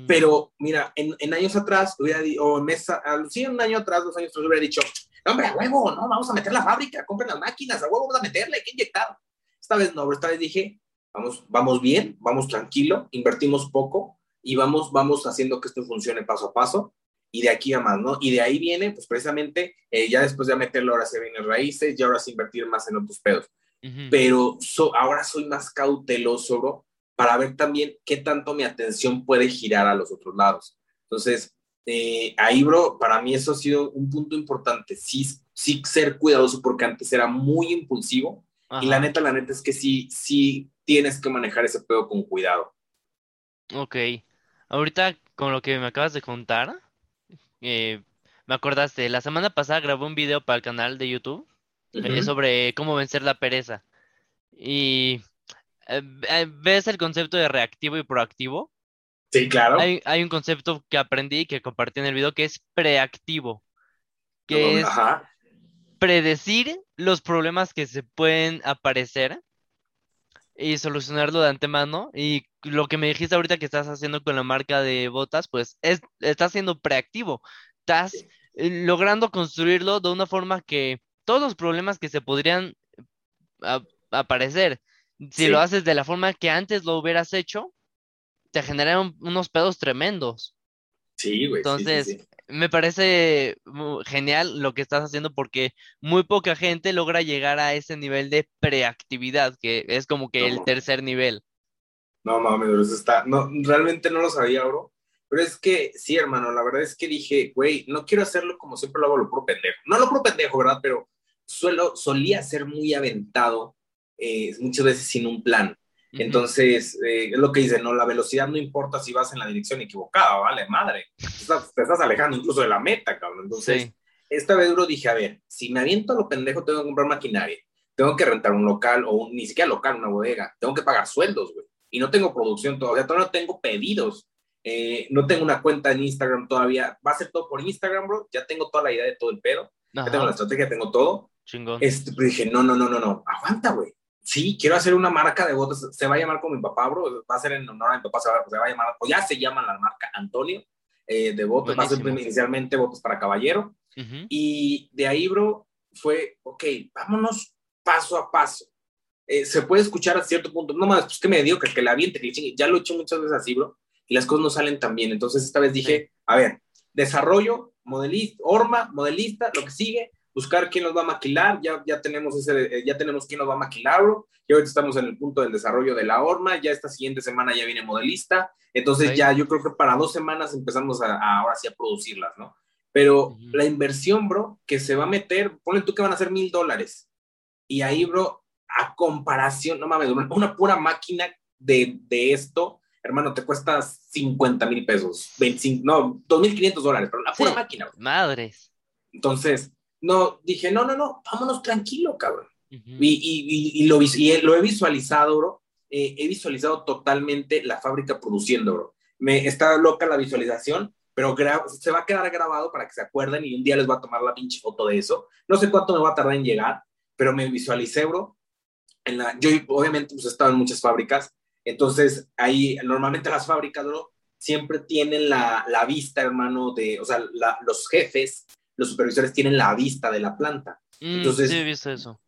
Pero mira, en, en, años atrás, hubiera o en mesa, sí, un año atrás, dos años atrás, hubiera dicho, no, hombre, a huevo, no, vamos a meter la fábrica, compren las máquinas, a huevo vamos a meterle, hay que inyectar. Esta vez no, esta vez dije, vamos, vamos bien, vamos tranquilo, invertimos poco y vamos, vamos haciendo que esto funcione paso a paso y de aquí a más, ¿no? Y de ahí viene, pues precisamente, eh, ya después de meterlo, ahora se vienen raíces y ahora se invertir más en otros pedos. Pero ahora soy más cauteloso, bro, para ver también qué tanto mi atención puede girar a los otros lados. Entonces, eh, ahí, bro, para mí eso ha sido un punto importante, sí, sí ser cuidadoso porque antes era muy impulsivo y la neta, la neta es que sí, sí tienes que manejar ese pedo con cuidado. Ok, ahorita con lo que me acabas de contar, eh, me acordaste, la semana pasada grabé un video para el canal de YouTube eh, sobre cómo vencer la pereza. Y eh, ¿ves el concepto de reactivo y proactivo? Sí, claro. Hay, hay un concepto que aprendí y que compartí en el video que es preactivo, que es predecir los problemas que se pueden aparecer y solucionarlo de antemano. Y lo que me dijiste ahorita que estás haciendo con la marca de botas, pues es, estás siendo preactivo. Estás eh, logrando construirlo de una forma que todos los problemas que se podrían aparecer si lo haces de la forma que antes lo hubieras hecho, te generan unos pedos tremendos. Sí, güey. Entonces, me parece genial lo que estás haciendo porque muy poca gente logra llegar a ese nivel de preactividad, que es como que el tercer nivel. No mames, eso está, no, realmente no lo sabía, bro. Pero es que, sí, hermano, la verdad es que dije, güey, no quiero hacerlo como siempre lo hago, lo pro pendejo. No lo pro pendejo, ¿verdad? Pero suelo, solía ser muy aventado eh, muchas veces sin un plan. Entonces, eh, es lo que dice, ¿no? La velocidad no importa si vas en la dirección equivocada, vale, madre. Te estás, alejando incluso de la meta, cabrón. Entonces, esta vez, bro, dije, a ver, si me aviento a lo pendejo, tengo que comprar maquinaria, tengo que rentar un local o ni siquiera local, una bodega, tengo que pagar sueldos, güey. Y no tengo producción todavía, todavía no tengo pedidos. Eh, no tengo una cuenta en Instagram todavía. Va a ser todo por Instagram, bro. Ya tengo toda la idea de todo el pedo. Ya tengo la estrategia, tengo todo. Chingón. Este, pues dije, no, no, no, no, no. Aguanta, güey sí, quiero hacer una marca de botas, se va a llamar como mi papá, bro, va a ser en honor a mi papá, se va, a llamar, o ya se llama la marca Antonio, eh, de botas, va a ser inicialmente botas para caballero, y de ahí, bro, fue, ok, vámonos paso a paso. Eh, se puede escuchar a cierto punto, no más, pues que me dio que, que la aviente, que ya lo he hecho muchas veces así, bro, y las cosas no salen tan bien, entonces esta vez dije, a ver, desarrollo, modelista, horma, modelista, lo que sigue, buscar quién nos va a maquilar, ya, ya, tenemos ese, eh, ya tenemos quién nos va a maquilar, bro. y ahorita estamos en el punto del desarrollo de la horma, ya esta siguiente semana ya viene modelista, entonces ya yo creo que para dos semanas empezamos a, ahora sí a producirlas, ¿no? Pero la inversión, bro, que se va a meter, ponle tú que van a ser mil dólares, y ahí, bro, a comparación, no mames, una pura máquina de, de esto, hermano, te cuesta 50 mil pesos, 25, no, 2.500 dólares, pero una pura máquina. Bro. Madres. Entonces, no, dije, no, no, no, vámonos tranquilo, cabrón. y, y, lo, lo, he visualizado, bro. Eh, he visualizado totalmente la fábrica produciendo, bro. Me está loca la visualización, pero se va a quedar grabado para que se acuerden y un día les va a tomar la pinche foto de eso. No sé cuánto me va a tardar en llegar, pero me visualicé, bro. En la, yo obviamente pues he estado en muchas fábricas, entonces ahí normalmente las fábricas, bro, siempre tienen la, la vista, hermano, de, o sea, los jefes los supervisores tienen la vista de la planta. Mm, Entonces, sí, he visto eso.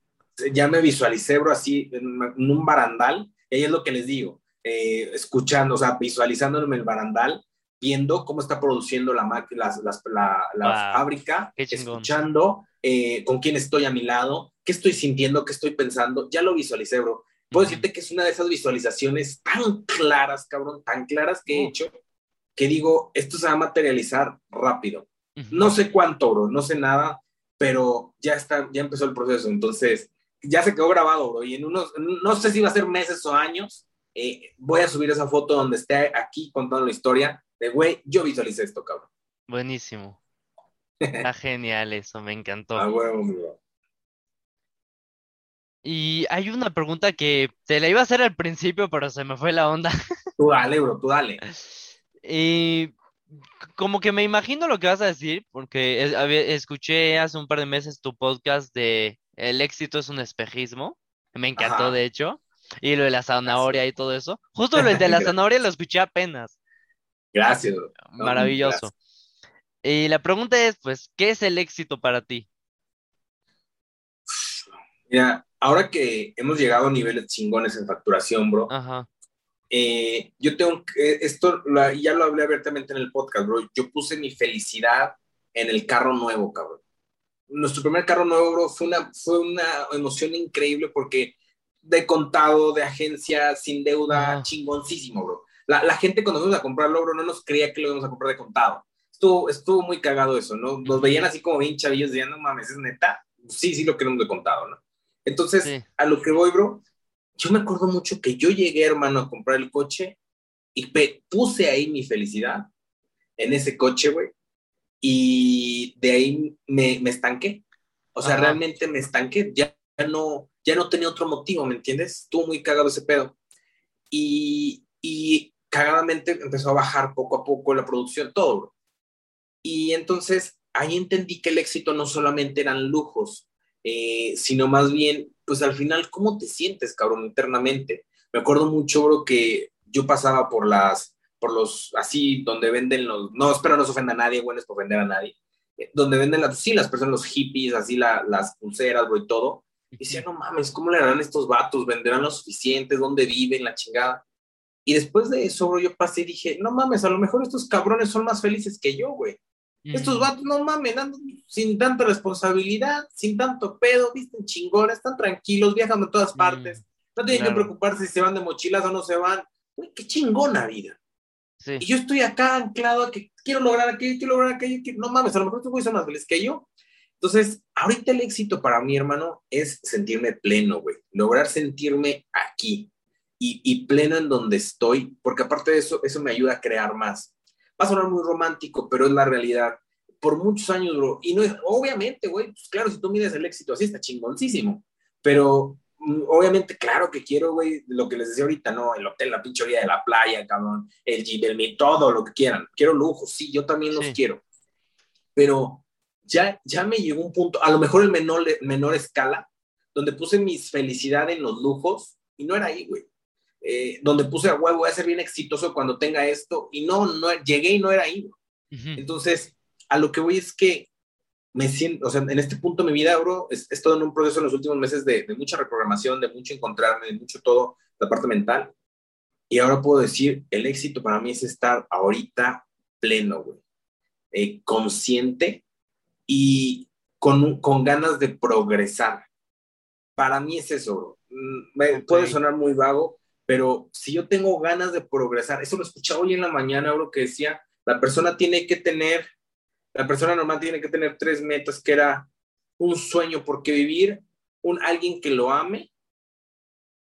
Ya me visualicé, bro, así en, un barandal, y ahí es lo que les digo. eh, escuchando, o sea, visualizándome el barandal, viendo cómo está produciendo la, las, las, la, la fábrica, escuchando eh, con quién estoy a mi lado, qué estoy sintiendo, qué estoy pensando, ya lo visualicé, bro. Puedo decirte que es una de esas visualizaciones tan claras, cabrón, tan claras que he hecho, que digo, esto se va a materializar rápido. No sé cuánto, bro, no sé nada, pero ya está, ya empezó el proceso. Entonces, ya se quedó grabado, bro. Y en unos, no sé si va a ser meses o años, eh, voy a subir esa foto donde esté aquí contando la historia de, güey, yo visualicé esto, cabrón. Buenísimo. Está genial eso, me encantó. Ah, bro. Y hay una pregunta que te la iba a hacer al principio, pero se me fue la onda. Tú dale, bro, tú dale. Y como que me imagino lo que vas a decir, porque escuché hace un par de meses tu podcast de El éxito es un espejismo. Me encantó, de hecho. Y lo de la zanahoria y todo eso. Justo lo de la zanahoria lo escuché apenas. Gracias. Maravilloso. Y la pregunta es, pues, ¿qué es el éxito para ti? Mira, ahora que hemos llegado a niveles chingones en facturación, bro, Ajá. Eh, yo tengo que, esto ya lo hablé abiertamente en el podcast, bro, yo puse mi felicidad en el carro nuevo, cabrón. Nuestro primer carro nuevo, bro, fue una, fue una emoción increíble porque de contado, de agencia, sin deuda, chingoncísimo, bro. La, la, gente cuando fuimos a comprarlo, bro, no nos creía que lo íbamos a comprar de contado. Estuvo, estuvo muy cagado eso, ¿no? Nos veían así como bien chavillos, diciendo, no mames, es neta. Sí, sí lo queremos de contado, ¿no? Entonces, a lo que voy, bro, yo me acuerdo mucho que yo llegué, hermano, a comprar el coche y puse ahí mi felicidad en ese coche, güey. Y de ahí me, me estanqué. O sea, realmente me estanqué. Ya, no, ya no tenía otro motivo, ¿me entiendes? Estuvo muy cagado ese pedo. Y, y cagadamente empezó a bajar poco a poco la producción, todo. Bro. Y entonces ahí entendí que el éxito no solamente eran lujos, eh, sino más bien, pues al final, ¿cómo te sientes, cabrón, internamente? Me acuerdo mucho, bro, que yo pasaba por las, por los, así, donde venden los, no, espero no se ofenda a nadie, bueno, es para ofender a nadie, eh, donde venden las, sí, las personas, los hippies, así, las pulseras, bro, y todo. Y decía, no mames, ¿cómo le harán estos vatos? ¿Venderán lo suficiente? ¿Dónde viven? La chingada. Y después de eso, bro, yo pasé y dije, no mames, a lo mejor estos cabrones son más felices que yo, güey. Estos vatos, no mames, sin tanta responsabilidad, sin tanto pedo, visten chingones, están tranquilos, viajan a todas partes. No tienen que preocuparse si se van de mochilas o no se van. Uy, qué chingona vida. Y yo estoy acá anclado a que quiero lograr aquello, quiero lograr aquello, no mames, a lo mejor estos güeyes son más felices que yo. Entonces, ahorita el éxito para mi hermano, es sentirme pleno, güey. Lograr sentirme aquí y, y pleno en donde estoy, porque aparte de eso, eso me ayuda a crear más va a sonar muy romántico, pero es la realidad. Por muchos años, bro, y no es, obviamente, güey, pues claro, si tú mides el éxito así, está chingoncísimo, pero mm, obviamente, claro que quiero, güey, lo que les decía ahorita, ¿no? El hotel, la pinche de la playa, cabrón, el gym, todo lo que quieran. Quiero lujo, sí, yo también los quiero. Pero ya, ya me llegó un punto, a lo mejor el menor, menor escala, donde puse mis felicidad en los lujos y no era ahí, güey. Eh, donde puse a huevo, voy a ser bien exitoso cuando tenga esto, y no, no, llegué y no era ahí. Entonces, a lo que voy es que me siento, o sea, en este punto de mi vida, bro, he, estado en un proceso en los últimos meses de, mucha reprogramación, de mucho encontrarme, de mucho todo, la parte mental, y ahora puedo decir, el éxito para mí es estar ahorita pleno, güey, eh, consciente y con, con ganas de progresar. Para mí es eso, bro. Mm, me, Puede sonar muy vago, pero si yo tengo ganas de progresar, eso lo escuchaba hoy en la mañana, bro, que decía, la persona tiene que tener, la persona normal tiene que tener tres metas, que era un sueño por qué vivir, un alguien que lo ame,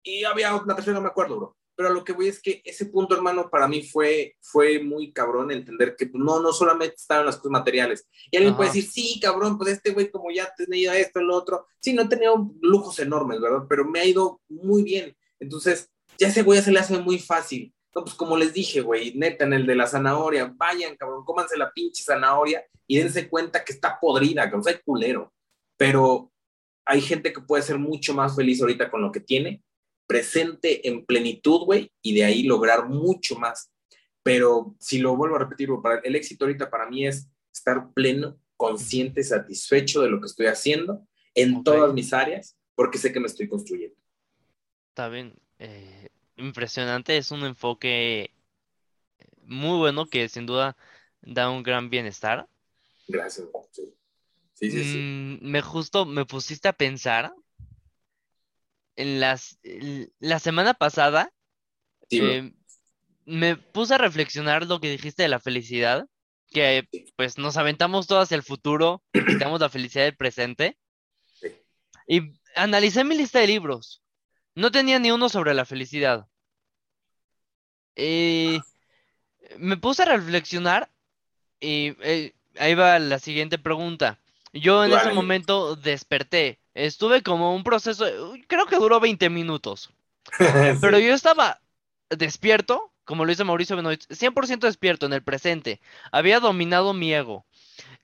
y había otra persona, no me acuerdo, bro. Pero lo que voy es que ese punto, hermano, para mí fue, fue muy cabrón entender que no, no solamente estaban las cosas materiales. Y alguien puede decir, sí, cabrón, pues este güey como ya tenía esto, lo otro. Sí, no tenido lujos enormes, ¿verdad? Pero me ha ido muy bien. Entonces, ya ese güey se le hace muy fácil. No, pues como les dije, güey, neta, en el de la zanahoria, vayan, cabrón, cómanse la pinche zanahoria y dense cuenta que está podrida, que no sea culero. Pero hay gente que puede ser mucho más feliz ahorita con lo que tiene, presente en plenitud, güey, y de ahí lograr mucho más. Pero si lo vuelvo a repetir, para el éxito ahorita para mí es estar pleno, consciente, satisfecho de lo que estoy haciendo en todas mis áreas, porque sé que me estoy construyendo. Está bien. Eh, impresionante, es un enfoque muy bueno que sin duda da un gran bienestar. Gracias. Sí, sí, sí. sí. Mm, me justo me pusiste a pensar en las la semana pasada Sí, eh, me puse a reflexionar lo que dijiste de la felicidad, que pues nos aventamos hacia el futuro, quitamos la felicidad del presente y analicé mi lista de libros. No tenía ni uno sobre la felicidad. Y me puse a reflexionar y eh, ahí va la siguiente pregunta. Yo en ese momento desperté. Estuve como un proceso, creo que duró 20 minutos. Pero yo estaba despierto, como lo dice Mauricio Benoit, 100% despierto en el presente. Había dominado mi ego.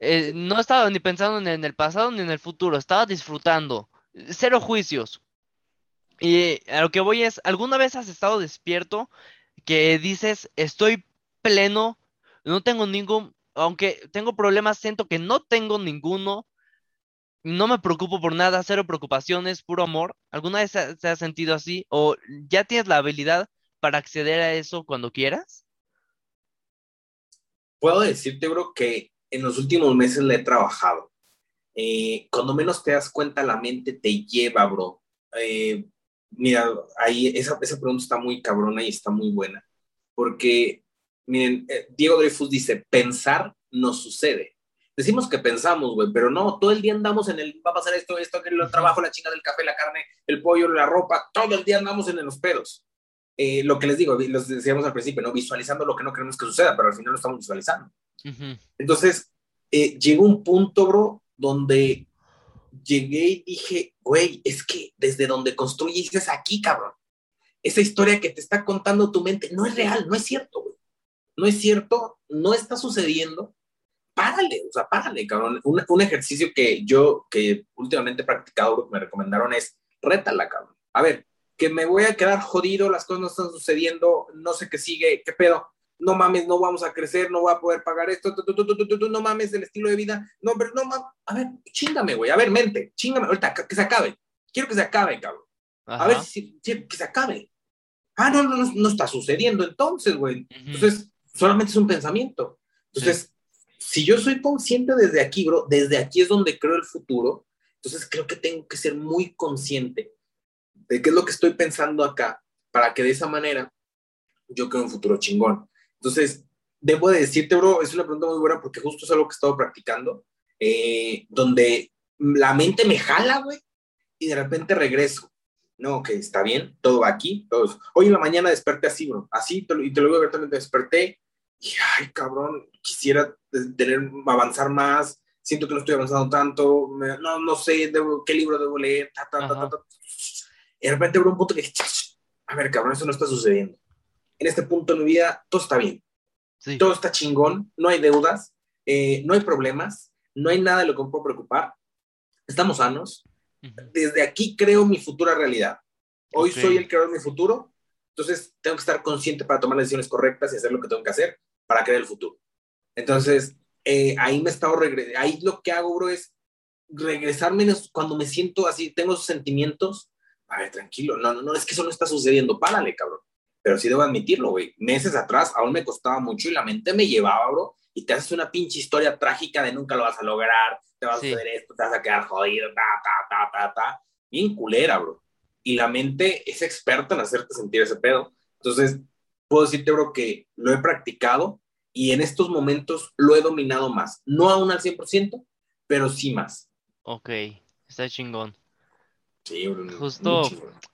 Eh, no estaba ni pensando ni en el pasado ni en el futuro, estaba disfrutando. Cero juicios. Y a lo que voy es, ¿alguna vez has estado despierto que dices, estoy pleno, no tengo ningún, aunque tengo problemas, siento que no tengo ninguno, no me preocupo por nada, cero preocupaciones, puro amor? ¿Alguna vez se has sentido así? ¿O ya tienes la habilidad para acceder a eso cuando quieras? Puedo decirte, bro, que en los últimos meses le he trabajado. Eh, cuando menos te das cuenta, la mente te lleva, bro. Eh, mira, ahí esa, esa pregunta está muy cabrona y está muy buena. Porque, miren, eh, Diego Dreyfus dice, pensar no sucede. Decimos que pensamos, güey, pero no, todo el día andamos en el, va a pasar esto, esto, que el trabajo, la chinga del café, la carne, el pollo, la ropa, todo el día andamos en los pedos. Eh, lo que les digo, los decíamos al principio, ¿no? Visualizando lo que no queremos que suceda, pero al final lo estamos visualizando. Entonces, eh, llegó un punto, bro, donde llegué y dije, güey, es que desde donde construyes es aquí, cabrón. Esa historia que te está contando tu mente no es real, no es cierto, güey. No es cierto, no está sucediendo. Párale, o sea, párale, cabrón. Un, ejercicio que yo, que últimamente he practicado, me recomendaron es, rétala, cabrón. A ver, que me voy a quedar jodido, las cosas no están sucediendo, no sé qué sigue, qué pedo no mames, no vamos a crecer, no voy a poder pagar esto, tu, tu, tu, no mames el estilo de vida, no, pero no mames, a ver, chingame, güey, a ver, mente, chingame, ahorita, que se acabe, quiero que se acabe, cabrón, a ver si, si- que se acabe. Ah, no, no, no, no está sucediendo entonces, güey. Entonces, solamente es un pensamiento. Entonces, si yo soy consciente desde aquí, bro, desde aquí es donde creo el futuro, entonces creo que tengo que ser muy consciente de qué es lo que estoy pensando acá, para que de esa manera yo creo un futuro chingón. Entonces, debo de decirte, bro, es una pregunta muy buena porque justo es algo que he estado practicando, eh, donde la mente me jala, güey, y de repente regreso. No, que está bien, todo va aquí. Todo. Hoy en la mañana desperté así, bro, así, te lo- y te lo digo abiertamente, desperté y, ay, cabrón, quisiera tener, avanzar más, siento que no estoy avanzando tanto, me- no, no sé debo- qué libro debo leer, ta, ta, ta, ta, Ajá. ta. Y de repente, bro, un punto que a ver, cabrón, eso no está sucediendo. En este punto de mi vida, todo está bien sí, todo está chingón, no hay deudas, eh, no hay problemas, no hay nada de lo que me puedo preocupar, estamos sanos. Desde aquí creo mi futura realidad. Hoy soy el creador de mi futuro, entonces tengo que estar consciente para tomar las decisiones correctas y hacer lo que tengo que hacer para crear el futuro. Entonces, eh, ahí me he estado ahí lo que hago, bro, es regresarme cuando me siento así, tengo esos sentimientos. A ver, tranquilo, no, no, no, es que eso no está sucediendo, párale, cabrón. Pero sí debo admitirlo, güey. Meses atrás aún me costaba mucho y la mente me llevaba, bro, y te haces una pinche historia trágica de nunca lo vas a lograr, te vas Sí. a suceder esto, te vas a quedar jodido, ta, ta, ta, ta, ta. Bien culera, bro. Y la mente es experta en hacerte sentir ese pedo. Entonces, puedo decirte, bro, que lo he practicado y en estos momentos lo he dominado más. No aún al 100%, pero sí más. ok, está chingón. Sí, bro. Justo-.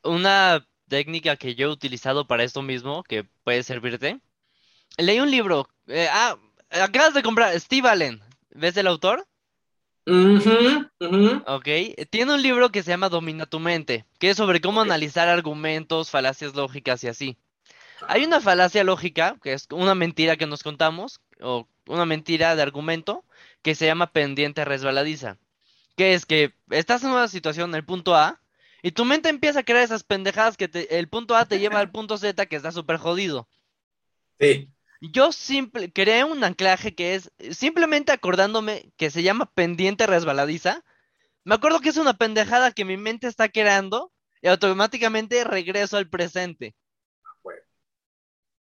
Una técnica que yo he utilizado para esto mismo, que puede servirte. Leí un libro. eh, ah, acabas de comprar Steve Allen. ¿Ves el autor? Ok. Tiene un libro que se llama Domina tu mente, que es sobre cómo analizar argumentos, falacias lógicas y así. Hay una falacia lógica, que es una mentira que nos contamos, o una mentira de argumento, que se llama pendiente resbaladiza. Que es que estás en una situación en el punto A, y tu mente empieza a crear esas pendejadas que te- el punto A te lleva al punto Z, que está súper jodido. Sí. Yo simple, creé un anclaje que es simplemente acordándome que se llama pendiente resbaladiza. Me acuerdo que es una pendejada que mi mente está creando y automáticamente regreso al presente.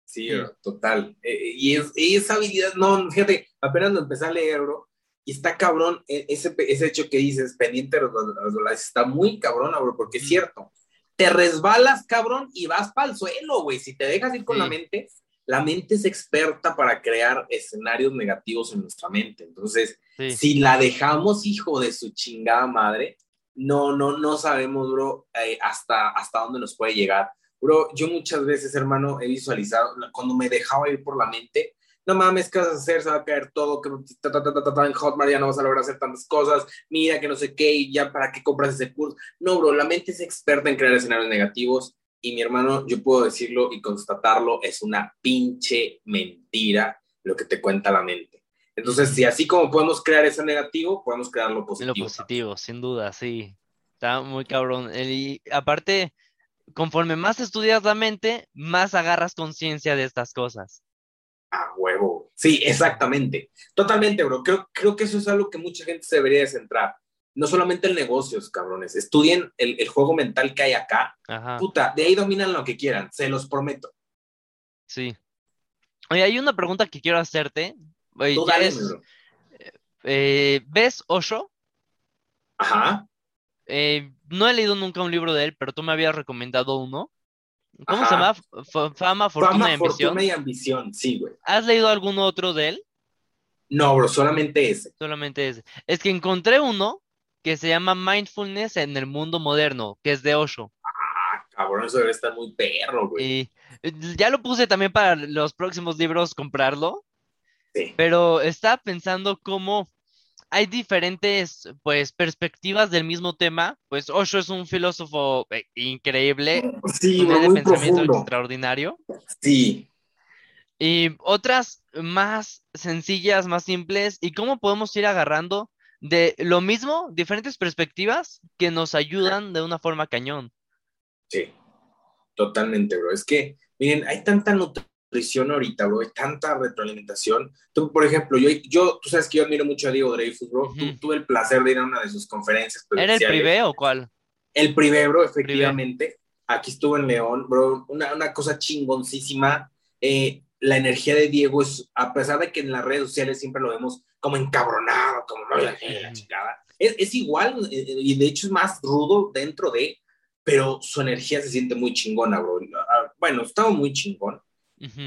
Sí, total. Eh, y, es, esa habilidad, no, fíjate, apenas lo empecé a leer, bro, y está cabrón, e, ese, ese hecho que dices, pendiente de los, dólares, está muy cabrón, bro, porque es cierto. Te resbalas, cabrón, y vas para el suelo, güey. Si te dejas ir con la mente, la mente es experta para crear escenarios negativos en nuestra mente. Entonces, si la dejamos, hijo de su chingada madre, no, no, no sabemos, bro, eh, hasta, hasta dónde nos puede llegar. Bro, yo muchas veces, hermano, he visualizado, cuando me dejaba ir por la mente, no mames, ¿qué vas a hacer? Se va a caer todo, que en Hotmart ya no vas a lograr hacer tantas cosas, mira que no sé qué, y ya para qué compras ese curso. No, bro, la mente es experta en crear escenarios negativos y mi hermano, yo puedo decirlo y constatarlo, es una pinche mentira lo que te cuenta la mente. Entonces, si así como podemos crear ese negativo, podemos crear lo positivo. Lo positivo, sin duda, sí. Está muy cabrón. Y aparte, conforme más estudias la mente, más agarras conciencia de estas cosas. Ah, huevo. Sí, exactamente. Totalmente, bro. Creo, creo que eso es algo que mucha gente se debería de centrar. No solamente el negocios, cabrones. Estudien el, juego mental que hay acá. Puta, de ahí dominan lo que quieran, se los prometo. Sí. Oye, hay una pregunta que quiero hacerte. Eh, ¿Ves Osho? Ajá. Eh, no he leído nunca un libro de él, pero tú me habías recomendado uno. ¿Cómo se llama? Fama, fortuna y ambición. Fortuna y ambición, sí, güey. ¿Has leído algún otro de él? No, bro, solamente ese. Solamente ese. Es que encontré uno que se llama Mindfulness en el mundo moderno, que es de Osho. Ah, cabrón, eso debe estar muy perro, güey. Y ya lo puse también para los próximos libros comprarlo. Sí. Pero estaba pensando cómo hay diferentes, pues, perspectivas del mismo tema. Pues Osho es un filósofo eh, increíble, sí, un muy pensamiento extraordinario. Sí. Y otras más sencillas, más simples, y cómo podemos ir agarrando de lo mismo, diferentes perspectivas que nos ayudan de una forma cañón. Sí, totalmente, bro. Es que, miren, hay tanta nutrición ahorita, bro, hay tanta retroalimentación. Tú, por ejemplo, yo, yo tú sabes que yo admiro mucho a Diego Dreyfus, bro. tuve el placer de ir a una de sus conferencias. ¿Era el privé o cuál? El privé, bro, efectivamente. Aquí estuvo en León, bro. Una, una cosa chingoncísima. Eh, la energía de Diego es, a pesar de que en las redes sociales siempre lo vemos como encabronado, como no, la, chingada, es, es, igual eh, y de hecho es más rudo dentro de, pero su energía se siente muy chingona, bro. Ah, bueno, estaba muy chingón.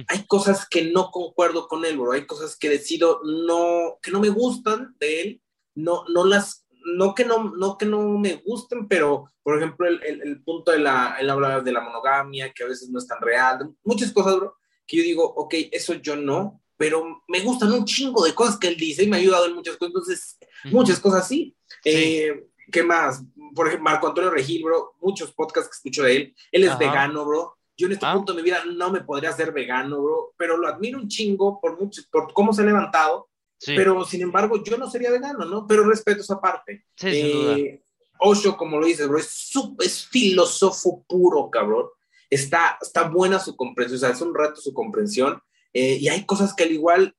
Hay cosas que no concuerdo con él, bro. Hay cosas que decido no, que no me gustan de él, no, no las, no que no, no que no me gusten, pero por ejemplo el, el, el punto de la, él habla de la monogamia, que a veces no es tan real, muchas cosas, bro que yo digo, ok, eso yo no, pero me gustan un chingo de cosas que él dice y me ha ayudado en muchas cosas, entonces, muchas cosas sí. Eh, ¿Qué más? Por ejemplo, Marco Antonio Regil, bro, muchos podcasts que escucho de él, él es vegano, bro. Yo en este ah. punto de mi vida no me podría ser vegano, bro, pero lo admiro un chingo por, mucho, por cómo se ha levantado, pero sin embargo yo no sería vegano, ¿no? Pero respeto esa parte. Sí, eh, Osho, como lo dices, bro, es, es filósofo puro, cabrón está, está buena su comprensión, o sea, es un reto su comprensión, eh, y hay cosas que al igual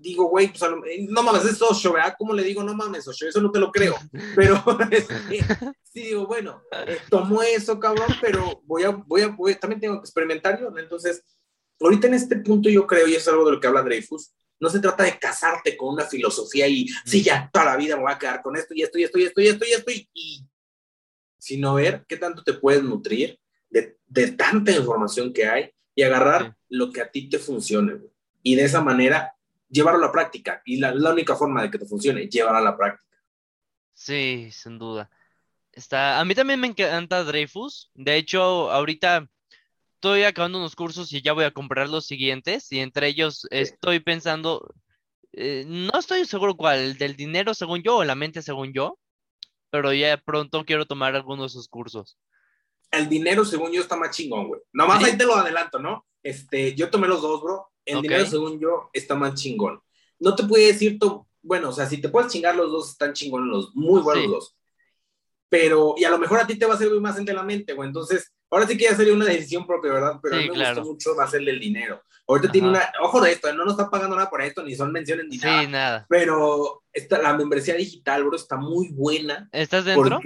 digo, güey, pues, eh, no mames, es Osho, ¿verdad? ¿Cómo le digo, no mames, Osho? Eso no te lo creo. Pero este, sí digo, bueno, eh, tomo eso, cabrón, pero voy a, voy a, voy, también tengo que experimentarlo. Entonces, ahorita en este punto yo creo, y es algo de lo que habla Dreyfus, no se trata de casarte con una filosofía y, sí, ya toda la vida me voy a quedar con esto y esto y esto y esto y esto y esto, y, y sino ver qué tanto te puedes nutrir de, tanta información que hay y agarrar lo que a ti te funcione. Y de esa manera llevarlo a la práctica. Y la, la única forma de que te funcione, llevarlo a la práctica. Sí, sin duda. Está, a mí también me encanta Dreyfus. De hecho, ahorita estoy acabando unos cursos y ya voy a comprar los siguientes. Y entre ellos estoy pensando, eh, no estoy seguro cuál, el del dinero según yo o la mente según yo, pero ya pronto quiero tomar algunos de sus cursos el dinero, según yo, está más chingón, güey. Nomás ahí te lo adelanto, ¿no? Este, yo tomé los dos, bro. El dinero, según yo, está más chingón. No te puedo decir, tú, bueno, o sea, si te puedes chingar los dos, están chingones los, muy buenos los dos. Pero, y a lo mejor a ti te va a servir más en la mente, güey. Entonces, ahora sí que ya sería una decisión propia, ¿verdad? Pero a mí me gustó mucho más el del dinero. Ahorita tiene una, ojo de esto, no nos está pagando nada por esto, ni son menciones ni. Sí, nada. Pero esta, la membresía digital, bro, está muy buena. ¿Estás dentro?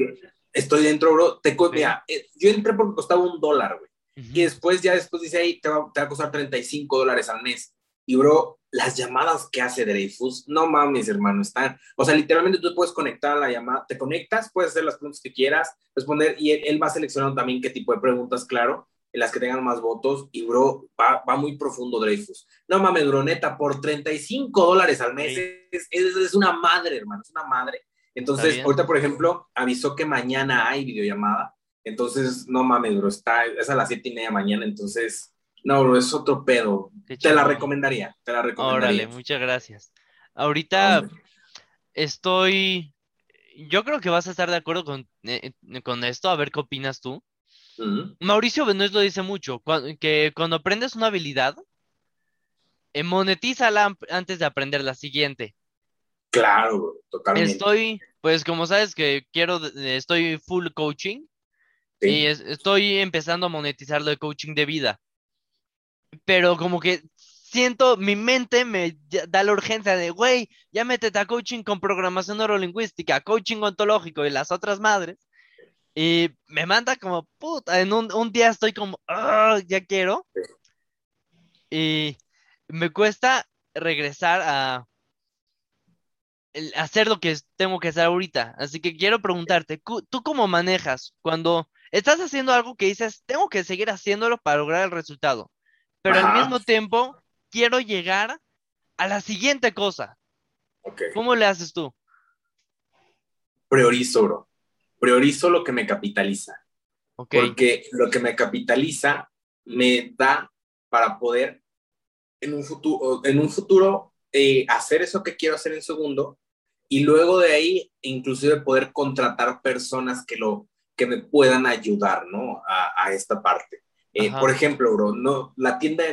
Estoy dentro, bro. Te, mira, eh, yo entré porque costaba un dólar, güey. Y después, ya después dice ahí, te va, te va a costar 35 dólares al mes. Y, bro, las llamadas que hace Dreyfus, no mames, hermano, están, o sea, literalmente tú puedes conectar a la llamada, te conectas, puedes hacer las preguntas que quieras, responder, y él, va seleccionando también qué tipo de preguntas, claro, en las que tengan más votos, y bro, va, va muy profundo Dreyfus. No mames, bro, neta, por 35 dólares al mes, es, es, es, una madre, hermano, es una madre. Entonces, ahorita, por ejemplo, avisó que mañana hay videollamada, entonces, no mames, bro, está, es a las siete y media mañana, entonces no, es otro pedo. Te la recomendaría, te la recomendaría. Órale, muchas gracias. Ahorita estoy, yo creo que vas a estar de acuerdo con, eh, con esto, a ver qué opinas tú. Mauricio Benoist lo dice mucho, que cuando aprendes una habilidad, eh, monetízala antes de aprender la siguiente. Claro, totalmente. Estoy, pues como sabes que quiero, estoy full coaching y estoy empezando a monetizar lo de coaching de vida pero como que siento, mi mente me da la urgencia de, güey, ya métete a coaching con programación neurolingüística, coaching ontológico y las otras madres. Y me manda como, puta, en un, un día estoy como, ah, ya quiero. Y me cuesta regresar a hacer lo que tengo que hacer ahorita. Así que quiero preguntarte, ¿tú cómo manejas cuando estás haciendo algo que dices, tengo que seguir haciéndolo para lograr el resultado? pero al mismo tiempo quiero llegar a la siguiente cosa. ¿Cómo le haces tú? Priorizo, bro. Priorizo lo que me capitaliza. Porque lo que me capitaliza me da para poder en un futuro, en un futuro eh, hacer eso que quiero hacer en segundo y luego de ahí inclusive poder contratar personas que, lo, que me puedan ayudar, ¿no? a esta parte. Eh, por ejemplo, bro, no, la tienda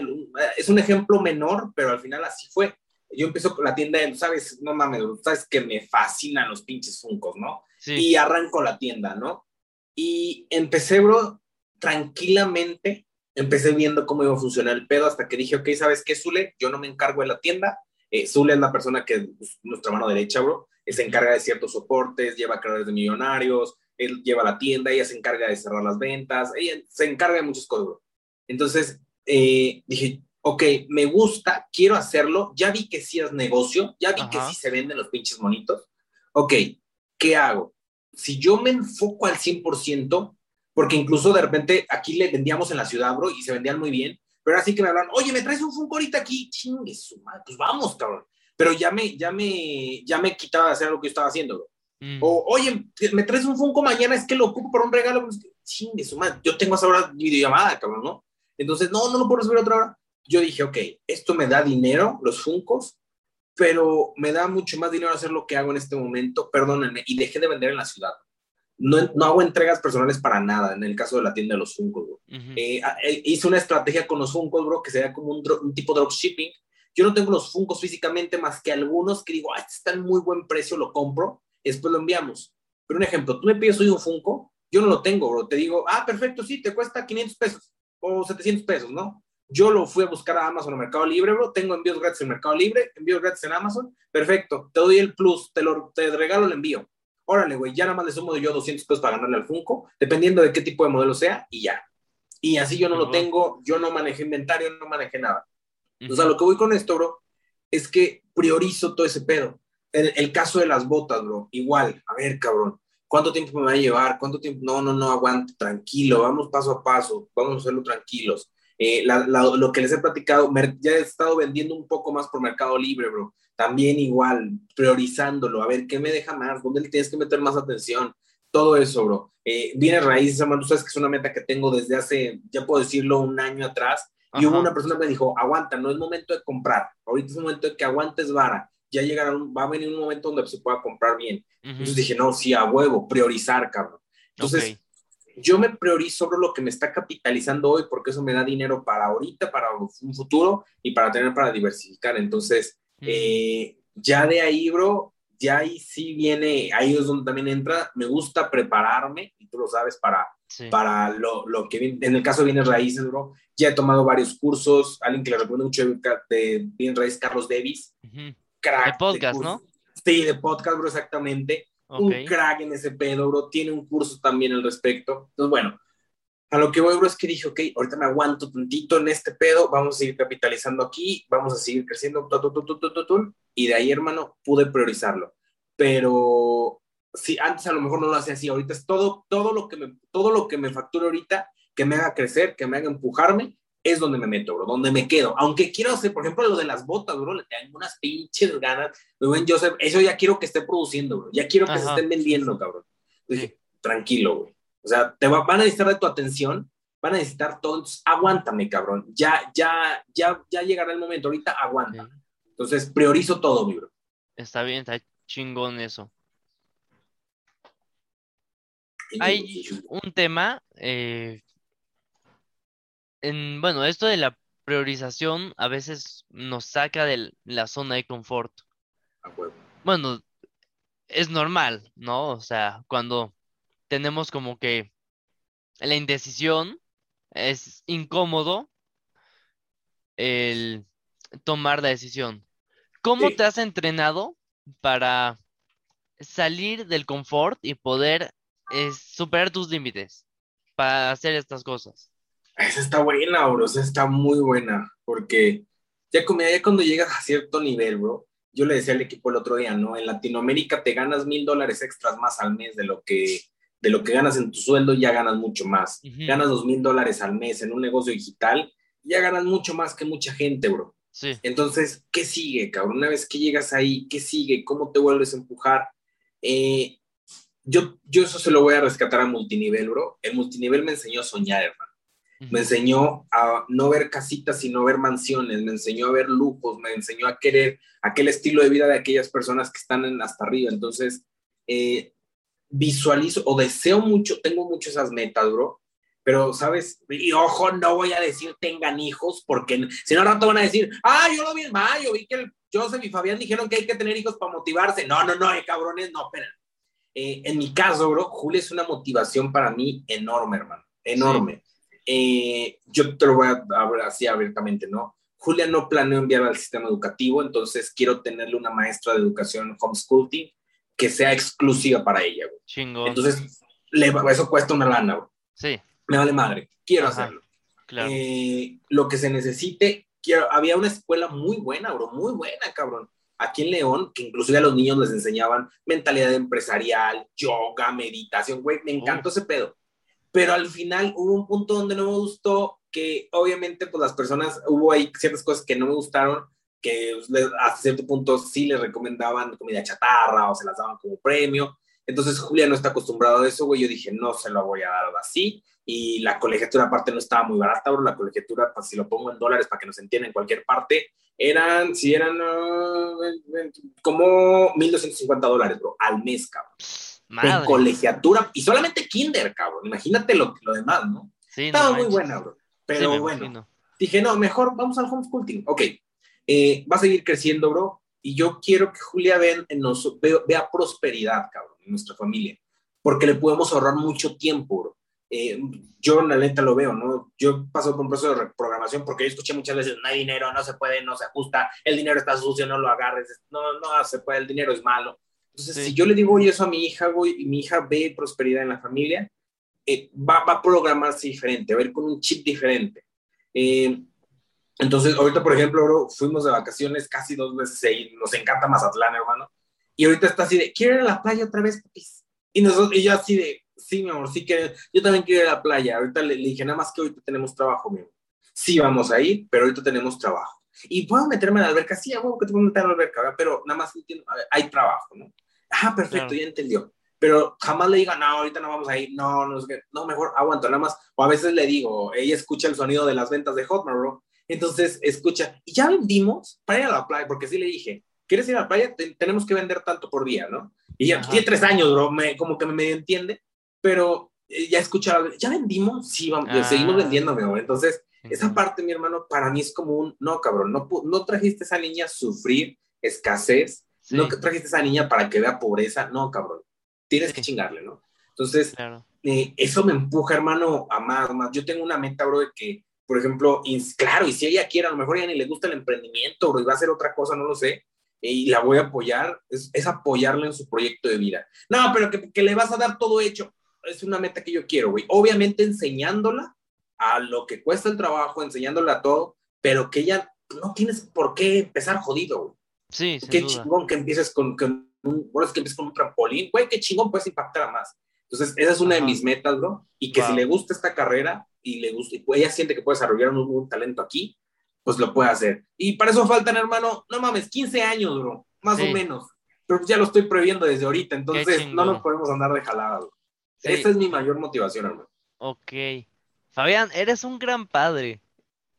es un ejemplo menor, pero al final así fue. Yo empiezo con la tienda de, sabes, no mames, sabes que me fascinan los pinches funcos, ¿no? Y arranco la tienda, ¿no? Y empecé, bro, tranquilamente, empecé viendo cómo iba a funcionar el pedo hasta que dije, ok, ¿sabes qué, Zule? Yo no me encargo de la tienda. Eh, Zule es la persona que, pues, nuestra mano derecha, bro, se encarga de ciertos soportes, lleva creadores de millonarios, él lleva la tienda, ella se encarga de cerrar las ventas, ella se encarga de muchas cosas. Entonces eh, dije, ok, me gusta, quiero hacerlo, ya vi que sí es negocio, ya vi que sí se venden los pinches monitos. Ok, ¿qué hago? Si yo me enfoco al 100%, porque incluso de repente aquí le vendíamos en la ciudad, bro, y se vendían muy bien, pero así que me hablan, oye, ¿me traes un Funko ahorita aquí? Chingue su madre, pues vamos, cabrón. Pero ya me, ya me, ya me quitaba de hacer lo que yo estaba haciendo, bro. Mm. O, oye, me traes un Funko mañana, es que lo ocupo para un regalo. Pues, chingue su madre, yo tengo esa hora videollamada, cabrón, ¿no? Entonces, no, no lo puedo recibir otra hora. Yo dije, ok, esto me da dinero, los Funcos, pero me da mucho más dinero hacer lo que hago en este momento, perdónenme, y dejé de vender en la ciudad. No, no hago entregas personales para nada, en el caso de la tienda de los Funcos, bro. Eh, eh, hice una estrategia con los Funcos, bro, que sería como un, un tipo de dropshipping. Yo no tengo los Funcos físicamente más que algunos que digo, ah, este está en muy buen precio, lo compro después lo enviamos. Pero un ejemplo, tú me pides hoy un Funko, yo no lo tengo, bro. Te digo, ah, perfecto, sí, te cuesta 500 pesos o 700 pesos, ¿no? Yo lo fui a buscar a Amazon o Mercado Libre, bro. Tengo envíos gratis en Mercado Libre, envíos gratis en Amazon. Perfecto, te doy el plus, te, lo, te regalo el envío. Órale, güey, ya nada más le sumo yo 200 pesos para ganarle al Funko, dependiendo de qué tipo de modelo sea, y ya. Y así yo no lo tengo, yo no manejé inventario, no manejé nada. O sea, lo que voy con esto, bro, es que priorizo todo ese pedo el, caso de las botas, bro, igual, a ver, cabrón, ¿cuánto tiempo me va a llevar? ¿Cuánto tiempo? No, no, no, aguante, tranquilo, vamos paso a paso, vamos a hacerlo tranquilos. Eh, lo que les he platicado, ya he estado vendiendo un poco más por Mercado Libre, bro. También igual, priorizándolo, a ver qué me deja más, dónde le tienes que meter más atención, todo eso, bro. Eh, viene raíces, tú sabes que es una meta que tengo desde hace, ya puedo decirlo, un año atrás. Y hubo una persona que me dijo, aguanta, no es momento de comprar, ahorita es momento de que aguantes vara ya llegará, va a venir un momento donde se pueda comprar bien. Entonces dije, no, sí, a huevo, priorizar, cabrón. Entonces, yo me priorizo sobre lo que me está capitalizando hoy porque eso me da dinero para ahorita, para un futuro y para tener para diversificar. Entonces, eh, ya de ahí, bro, ya ahí sí viene, ahí es donde también entra, me gusta prepararme, y tú lo sabes, para, para lo, lo, que viene, en el caso de bienes raíces, bro, ya he tomado varios cursos, alguien que le recomiendo mucho de bienes raíces, Carlos Davis, crack. De podcast, ¿no? Sí, de podcast, bro, exactamente. Un crack en ese pedo, bro. Tiene un curso también al respecto. Entonces, bueno, A lo que voy, bro, es que dije, ok, ahorita me aguanto tantito en este pedo, vamos a seguir capitalizando aquí, vamos a seguir creciendo, y de ahí, hermano, pude priorizarlo. Pero sí, antes a lo mejor no lo hacía así, ahorita es todo, todo lo que me, todo lo que me facture ahorita, que me haga crecer, que me haga empujarme, es donde me meto, bro, donde me quedo. Aunque quiero hacer, por ejemplo, lo de las botas, bro, le tengo unas pinches ganas. Ven, Joseph, eso ya quiero que esté produciendo, bro. Ya quiero que se estén vendiendo, cabrón. Dije, tranquilo, güey. O sea, te van a necesitar de tu atención, van a necesitar todo. aguántame, cabrón. Ya, ya, ya, ya llegará el momento. Ahorita aguanta. Entonces, priorizo todo, mi bro. Está bien, está chingón eso. Hay un tema eh, bueno, esto de la priorización a veces nos saca de la zona de confort. Bueno, es normal, ¿no? O sea, cuando tenemos como que la indecisión, es incómodo el tomar la decisión. ¿Cómo te has entrenado para salir del confort y poder eh, superar tus límites para hacer estas cosas? Esa está buena, bro, esa está muy buena, porque ya, ya cuando llegas a cierto nivel, bro, yo le decía al equipo el otro día, ¿no? En Latinoamérica te ganas mil dólares extras más al mes de lo que, de lo que ganas en tu sueldo, ya ganas mucho más. Ganas dos mil dólares al mes en un negocio digital, ya ganas mucho más que mucha gente, bro. Sí. Entonces, ¿qué sigue, cabrón? Una vez que llegas ahí, ¿qué sigue? ¿Cómo te vuelves a empujar? Eh, yo, yo eso se lo voy a rescatar a multinivel, bro. El multinivel me enseñó a soñar, hermano me enseñó a no ver casitas, sino ver mansiones, me enseñó a ver lujos, me enseñó a querer aquel estilo de vida de aquellas personas que están en, hasta arriba. Entonces, eh, visualizo o deseo mucho, tengo mucho esas metas, bro. Pero, ¿sabes? Y ojo, no voy a decir tengan hijos, porque si no, rato van a decir, ah, yo lo vi en mayo, vi que el Joseph y Fabián dijeron que hay que tener hijos para motivarse. No, no, no, eh, cabrones, no, esperen. Eh, en mi caso, bro, Julia es una motivación para mí enorme, hermano, enorme. Eh, yo te lo voy a hablar así abiertamente, ¿no? Julia no planeo enviar al sistema educativo, entonces quiero tenerle una maestra de educación homeschooling que sea exclusiva para ella, Chingo. Entonces, le, eso cuesta una lana, bro. Sí. Me vale madre. Quiero hacerlo. Claro. Eh, lo que se necesite, quiero, había una escuela muy buena, bro, muy buena, cabrón. Aquí en León, que inclusive a los niños les enseñaban mentalidad empresarial, yoga, meditación, güey, me encantó ese pedo pero al final hubo un punto donde no me gustó, que obviamente pues las personas, hubo ahí ciertas cosas que no me gustaron, que hasta cierto punto sí les recomendaban comida chatarra o se las daban como premio. Entonces Julia no está acostumbrado a eso, güey. Yo dije, no se lo voy a dar así. Y la colegiatura aparte no estaba muy barata, bro. La colegiatura, pues, si lo pongo en dólares para que nos entiendan en cualquier parte, eran, si eran uh, como 1.250 dólares, bro, al mes, cabrón de colegiatura y solamente kinder, cabrón. Imagínate lo, lo demás, ¿no? Sí, Estaba muy buena, bro. Pero bueno, dije, no, mejor vamos al homeschooling. Ok, eh, va a seguir creciendo, bro. Y yo quiero que Julia vea, nos, vea, prosperidad, cabrón, en nuestra familia. Porque le podemos ahorrar mucho tiempo, bro. Eh, yo la neta lo veo, ¿no? Yo paso por un proceso de reprogramación porque yo escuché muchas veces, no hay dinero, no se puede, no se ajusta, el dinero está sucio, no lo agarres, no, no se puede, el dinero es malo. Entonces, si yo le digo eso a mi hija, güey, y mi hija ve prosperidad en la familia, eh, va, va, a programarse diferente, va a ir con un chip diferente. Eh, entonces, ahorita, por ejemplo, bro, fuimos de vacaciones casi dos veces y nos encanta Mazatlán, hermano. Y ahorita está así de, ¿quiero ir a la playa otra vez, papis? Y, nosotros, y yo así de, sí, mi amor, sí que yo también quiero ir a la playa. Ahorita le, dije, nada más que ahorita tenemos trabajo, mi amor. Sí, vamos a ir, pero ahorita tenemos trabajo. Y puedo meterme en la alberca, sí, a que te puedo meter en la alberca, pero nada más entiendo, hay trabajo, ¿no? Ah, perfecto, ya entendió. Pero jamás le diga, no, ahorita no vamos a ir, no, no, no, mejor aguanto, nada más. O a veces le digo, ella escucha el sonido de las ventas de Hotmart, bro. Entonces escucha, y ya vendimos para ir a la playa, porque sí le dije, ¿quieres ir a la playa? tenemos que vender tanto por día, ¿no? Y ya tiene tres años, bro, me, como que me medio entiende, pero eh, ya escucha, ¿ya vendimos? Sí, vamos, seguimos ah. vendiendo, bro. Entonces, esa parte, mi hermano, para mí es como un, no, cabrón, no, no trajiste a esa niña a sufrir escasez, no que trajiste a esa niña para que vea pobreza, no, cabrón. Tienes que chingarle, ¿no? Entonces, eh, eso me empuja, hermano, a más, más. Yo tengo una meta, bro, de que, por ejemplo, claro, y si ella quiere, a lo mejor ella ni le gusta el emprendimiento, bro, y va a hacer otra cosa, no lo sé, y la voy a apoyar, es, apoyarla en su proyecto de vida. No, pero que, que, le vas a dar todo hecho. es una meta que yo quiero, güey. Obviamente enseñándola a lo que cuesta el trabajo, enseñándola a todo, pero que ella no tienes por qué empezar jodido, güey. Sí, Qué chingón que empieces con, con un, bueno, es que empieces con un trampolín, güey, qué chingón puedes impactar a más. Entonces, esa es una de mis metas, bro. Y que si le gusta esta carrera y le gusta, y ella siente que puede desarrollar un, un, talento aquí, pues lo puede hacer. Y para eso faltan, hermano, no mames, 15 años, bro, más o menos. Pero ya lo estoy previendo desde ahorita, entonces no nos podemos andar de jalada, bro. Esta es mi mayor motivación, hermano. Ok. Fabián, eres un gran padre.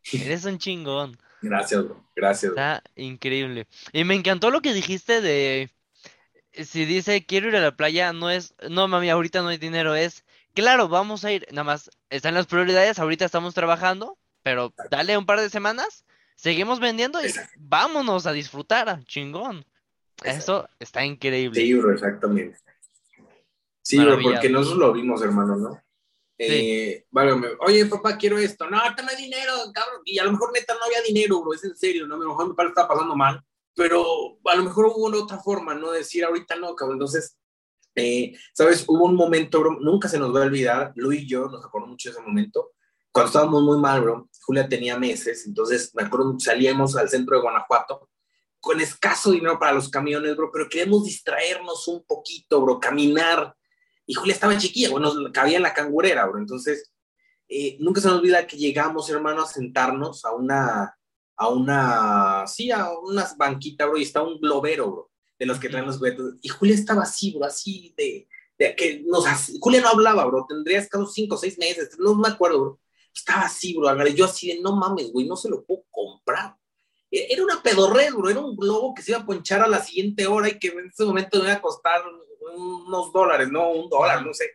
Eres un chingón. Gracias, bro. Gracias. Está increíble. Y me encantó lo que dijiste de si dice quiero ir a la playa, no es, no mami, ahorita no hay dinero, es claro, vamos a ir, nada más están las prioridades, ahorita estamos trabajando, pero dale un par de semanas, seguimos vendiendo y vámonos a disfrutar, chingón. Eso está increíble. Sí, bro, exactamente. Sí, bro, porque nosotros lo vimos, hermano, ¿no? Eh, vale, oye, papá, quiero esto. No, ahorita no hay dinero, cabrón. Y a lo mejor neta no había dinero, bro, es en serio, ¿no? A lo mejor mi padre está pasando mal, pero a lo mejor hubo una otra forma, ¿no? Decir ahorita no, cabrón. Entonces, eh, ¿sabes? Hubo un momento, bro, nunca se nos va a olvidar, Luis y yo nos acordamos mucho de ese momento, cuando estábamos muy mal, bro, Julia tenía meses, entonces me acuerdo, salíamos al centro de Guanajuato con escaso dinero para los camiones, bro, pero queríamos distraernos un poquito, bro, caminar, y Julia estaba chiquilla, bueno, cabía en la cangurera, bro. Entonces, eh, nunca se nos olvida que llegamos, hermano, a sentarnos a una, a una, sí, a unas banquitas, bro, y está un globero, bro, de los que traen los juguetes. Y Julia estaba así, bro, así de, de que nos, Julia no hablaba, bro, tendría casi cinco o seis meses, no me acuerdo, bro. Estaba así, bro, yo así de, no mames, güey, no se lo puedo comprar. E, era una pedorred, bro, era un globo que se iba a ponchar a la siguiente hora y que en ese momento me iba a costar unos dólares, no un dólar, no sé,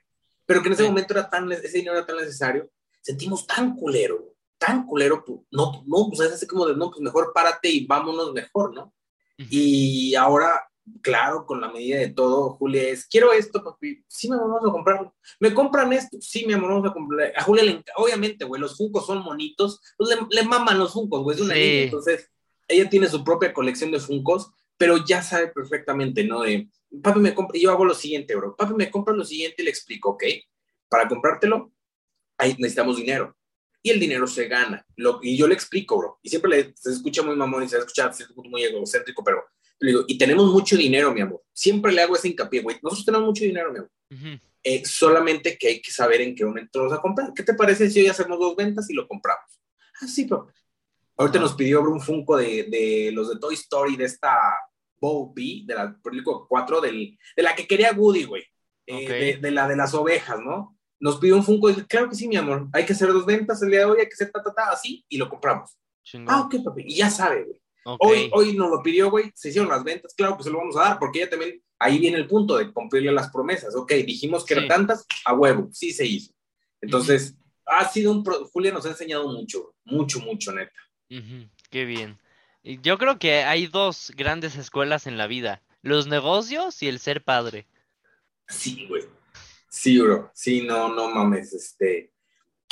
pero que en ese momento era tan, ese dinero era tan necesario, sentimos tan culero, tan culero, pues, no, no, pues es así como de, no, pues mejor párate y vámonos mejor, ¿no? Y ahora, claro, con la medida de todo, Julia es, quiero esto, papi, sí, me vamos a comprar, ¿me compran esto? Sí, mi amor, vamos a comprar, a Julia le obviamente, güey, los Funcos son monitos, pues le, maman los Funcos, güey, es una niña, entonces, ella tiene su propia colección de Funcos, pero ya sabe perfectamente, ¿no? De, papi me compra, yo hago lo siguiente, bro, papi me compra lo siguiente y le explico, ¿ok? Para comprártelo, ahí necesitamos dinero. Y el dinero se gana. Lo, y yo le explico, bro. Y siempre le, se escucha muy mamón y se escucha muy egocéntrico, pero le digo, y tenemos mucho dinero, mi amor. Siempre le hago ese hincapié, güey. Nosotros tenemos mucho dinero, mi amor. Eh, solamente que hay que saber en qué momento vamos a comprar. ¿Qué te parece si hoy hacemos dos ventas y lo compramos? Ah, sí, papá. Ahorita nos pidió un Funko de, de, los de Toy Story, de esta Bobby, de la película 4, del, de la que quería Woody, güey. Eh, de, la de las ovejas, ¿no? Nos pidió un Funko y dije, claro que sí, mi amor. Hay que hacer dos ventas el día de hoy, hay que hacer ta, ta, ta, así, y lo compramos. Ah, ok, papi. Y ya sabe, güey. Hoy, hoy nos lo pidió, güey, se hicieron las ventas, claro que se lo vamos a dar, porque ella también, ahí viene el punto de cumplirle las promesas. Ok, dijimos que eran tantas, a huevo, sí se hizo. Entonces, ha sido un, Julia nos ha enseñado mucho, mucho, mucho, neta. Qué bien. Yo creo que hay dos grandes escuelas en la vida, los negocios y el ser padre. Sí, güey. Sí, bro. Sí, no, no mames. Este,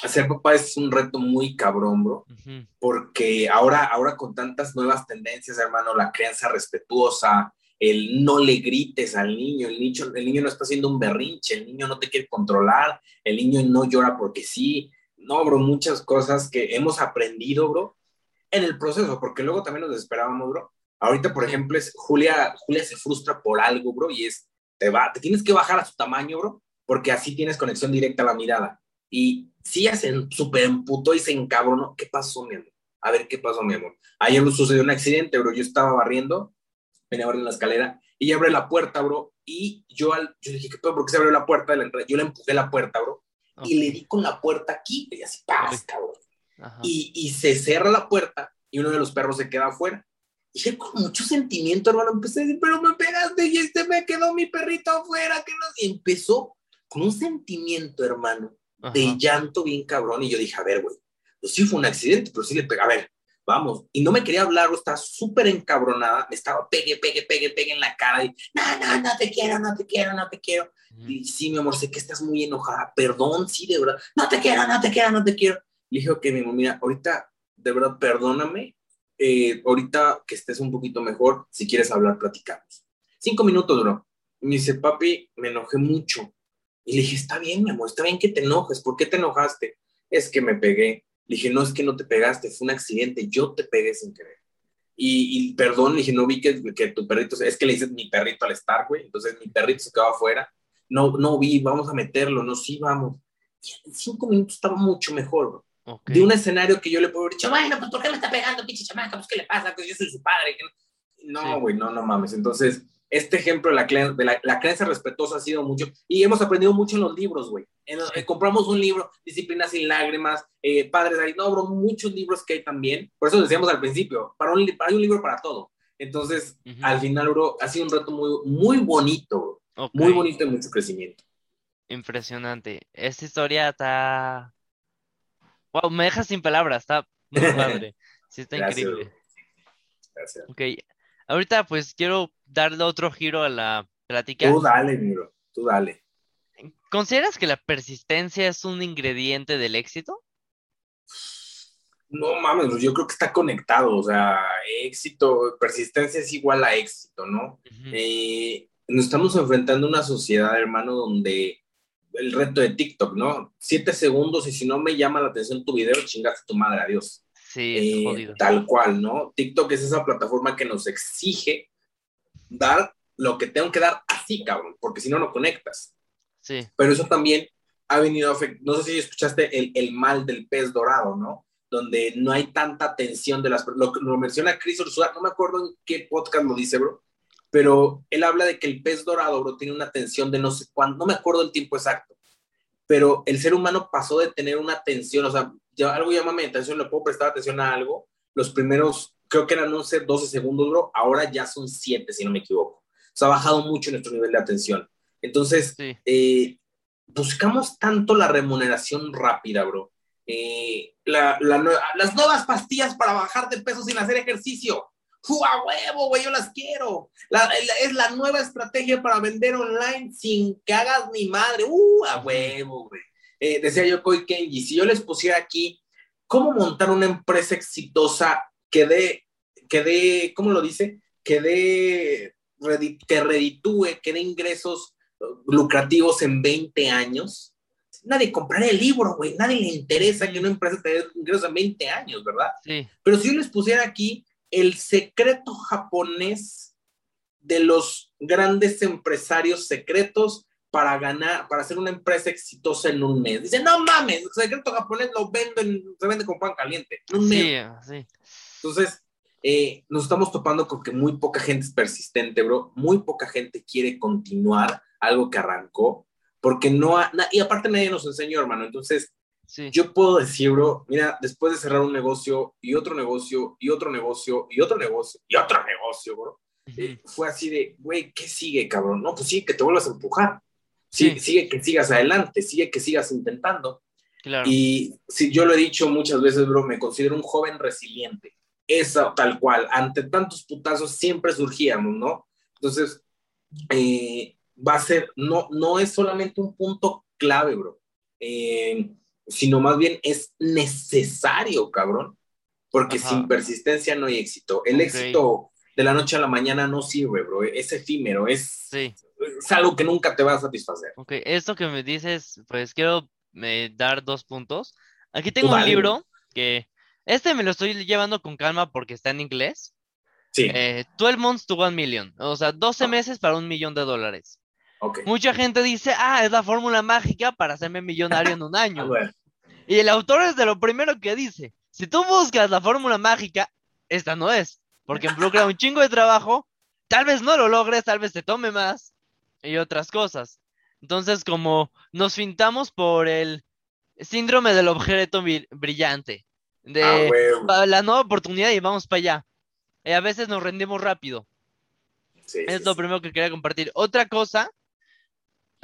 ser papá es un reto muy cabrón, bro. Porque ahora, ahora con tantas nuevas tendencias, hermano, la crianza respetuosa, el no le grites al niño, el niño, el niño no está haciendo un berrinche, el niño no te quiere controlar, el niño no llora porque sí. No, bro, muchas cosas que hemos aprendido, bro, en el proceso, porque luego también nos esperábamos, bro. Ahorita, por ejemplo, es Julia, Julia se frustra por algo, bro, y es, te va, te tienes que bajar a su tamaño, bro, porque así tienes conexión directa a la mirada. Y si ya se súper emputó y se encabronó, ¿qué pasó, mi amor? A ver, ¿qué pasó, mi amor? Ayer sucedió un accidente, bro, yo estaba barriendo, venía barriendo la escalera, y abre la puerta, bro, y yo, al, yo dije, ¿qué pedo? ¿Por qué se abrió la puerta de la entrada? Yo le empujé la puerta, bro, y le di con la puerta aquí, y así, ¡paz, cabrón! Y, y, se cierra la puerta y uno de los perros se queda afuera. Y yo con mucho sentimiento, hermano, empecé a decir, pero me pegaste y este me quedó mi perrito afuera. Que no... Y empezó con un sentimiento, hermano, de llanto bien cabrón. Y yo dije, a ver, güey, pues sí fue un accidente, pero sí le pega. A ver, vamos. Y no me quería hablar, estaba súper encabronada. Me estaba pegue, pegue, pegue, pegue en la cara. Y, no, no, no te quiero, no te quiero, no te quiero. Y sí, mi amor, sé que estás muy enojada. Perdón, sí, de verdad. No te quiero, no te quiero, no te quiero. Le dije, ok, mi amor, mira, ahorita, de verdad, perdóname. Eh, ahorita que estés un poquito mejor, si quieres hablar, platicamos. Cinco minutos, bro. Me dice, papi, me enojé mucho. Y le dije, está bien, mi amor, está bien que te enojes. ¿Por qué te enojaste? Es que me pegué. Le dije, no es que no te pegaste, fue un accidente, yo te pegué sin querer. Y, perdón, le dije, no vi que, que tu perrito, es que le dices mi perrito al estar, güey, entonces mi perrito se quedó afuera. No, no vi, vamos a meterlo, no, sí, vamos. Cinco minutos estaba mucho mejor, De un escenario que yo le puedo haber dicho, bueno, pues ¿por qué me está pegando, pinche chamaca? Pues ¿qué le pasa? Pues yo soy su padre. No, güey, no, no mames. Entonces, este ejemplo de la, de la, creencia respetuosa ha sido mucho, y hemos aprendido mucho en los libros, güey. Eh, compramos un libro, Disciplina sin lágrimas, eh, Padres ahí, no, bro, muchos libros que hay también. Por eso decíamos al principio, para un, hay un libro para todo. Entonces, al final, bro, ha sido un reto muy, muy bonito, muy bonito y mucho crecimiento. Impresionante. Esta historia está... Wow, me deja sin palabras, está muy padre. Sí, está increíble. Gracias. Ok, Ahorita pues quiero darle otro giro a la plática. Tú dale, miro, tú dale. ¿Consideras que la persistencia es un ingrediente del éxito? No mames, yo creo que está conectado, o sea, éxito, persistencia es igual a éxito, ¿no? Eh, nos estamos enfrentando a una sociedad, hermano, donde el reto de TikTok, ¿no? Siete segundos y si no me llama la atención tu video, chingaste tu madre, adiós. Sí, eh, tal cual, ¿no? TikTok es esa plataforma que nos exige dar lo que tengo que dar así, cabrón, porque si no, no conectas. Sí. Pero eso también ha venido a no sé si escuchaste el, el, mal del pez dorado, ¿no? Donde no hay tanta atención de las lo, lo menciona Chris Ursula, no me acuerdo en qué podcast lo dice, bro, pero él habla de que el pez dorado, bro, tiene una atención de no sé cuándo, no me acuerdo el tiempo exacto, pero el ser humano pasó de tener una atención, o sea, algo llama mi atención, le puedo prestar atención a algo, los primeros, creo que eran 11, 12 segundos, bro, ahora ya son 7, si no me equivoco. O sea, ha bajado mucho nuestro nivel de atención. Entonces, eh, buscamos tanto la remuneración rápida, bro. Eh, las nuevas pastillas para bajar de peso sin hacer ejercicio. ¡Fu, a huevo, güey! Yo las quiero. es la nueva estrategia para vender online sin que hagas ni madre. ¡Uh, a huevo, güey! Eh, decía yo, Koi Kenji, si yo les pusiera aquí cómo montar una empresa exitosa que dé, que dé, ¿cómo lo dice? Que dé, que reditúe, que dé ingresos lucrativos en 20 años. Nadie compraría el libro, güey. Nadie le interesa que una empresa te dé ingresos en 20 años, ¿verdad? Sí. Pero si yo les pusiera aquí el secreto japonés de los grandes empresarios secretos para ganar, para hacer una empresa exitosa en un mes. Dice, no mames, el secreto japonés lo venden, se vende con pan caliente. En un sí, sí. Entonces, eh, nos estamos topando con que muy poca gente es persistente, bro. Muy poca gente quiere continuar algo que arrancó, porque no, y aparte nadie nos enseñó, hermano. Entonces, yo puedo decir, bro, mira, después de cerrar un negocio y otro negocio y otro negocio y otro negocio y otro negocio, bro, eh, fue así de, güey, ¿qué sigue, cabrón? No, pues sí, que te vuelvas a empujar. Sí, Sigue que sigas adelante, sigue que sigas intentando. Y si yo lo he dicho muchas veces, bro, me considero un joven resiliente. Eso, tal cual. Ante tantos putazos siempre surgíamos, ¿no? Entonces, eh, va a ser, no, no es solamente un punto clave, bro, eh, sino más bien es necesario, cabrón, porque sin persistencia no hay éxito. El éxito de la noche a la mañana no sirve, bro, es efímero, es, sí es algo que nunca te va a satisfacer. Ok, esto que me dices, pues quiero eh, dar dos puntos. Aquí tengo un libro que este me lo estoy llevando con calma porque está en inglés. Sí. Eh, 12 months to 1 million, o sea, 12 meses para un millón de dólares. Okay. Mucha gente dice, ah, es la fórmula mágica para hacerme millonario en un año. y el autor es de lo primero que dice, si tú buscas la fórmula mágica, esta no es, porque involucra un chingo de trabajo, tal vez no lo logres, tal vez te tome más, y otras cosas. Entonces, como nos fintamos por el síndrome del objeto brillante, de ah, la nueva oportunidad y vamos para allá. Y a veces nos rendimos rápido. es lo primero que quería compartir. Otra cosa,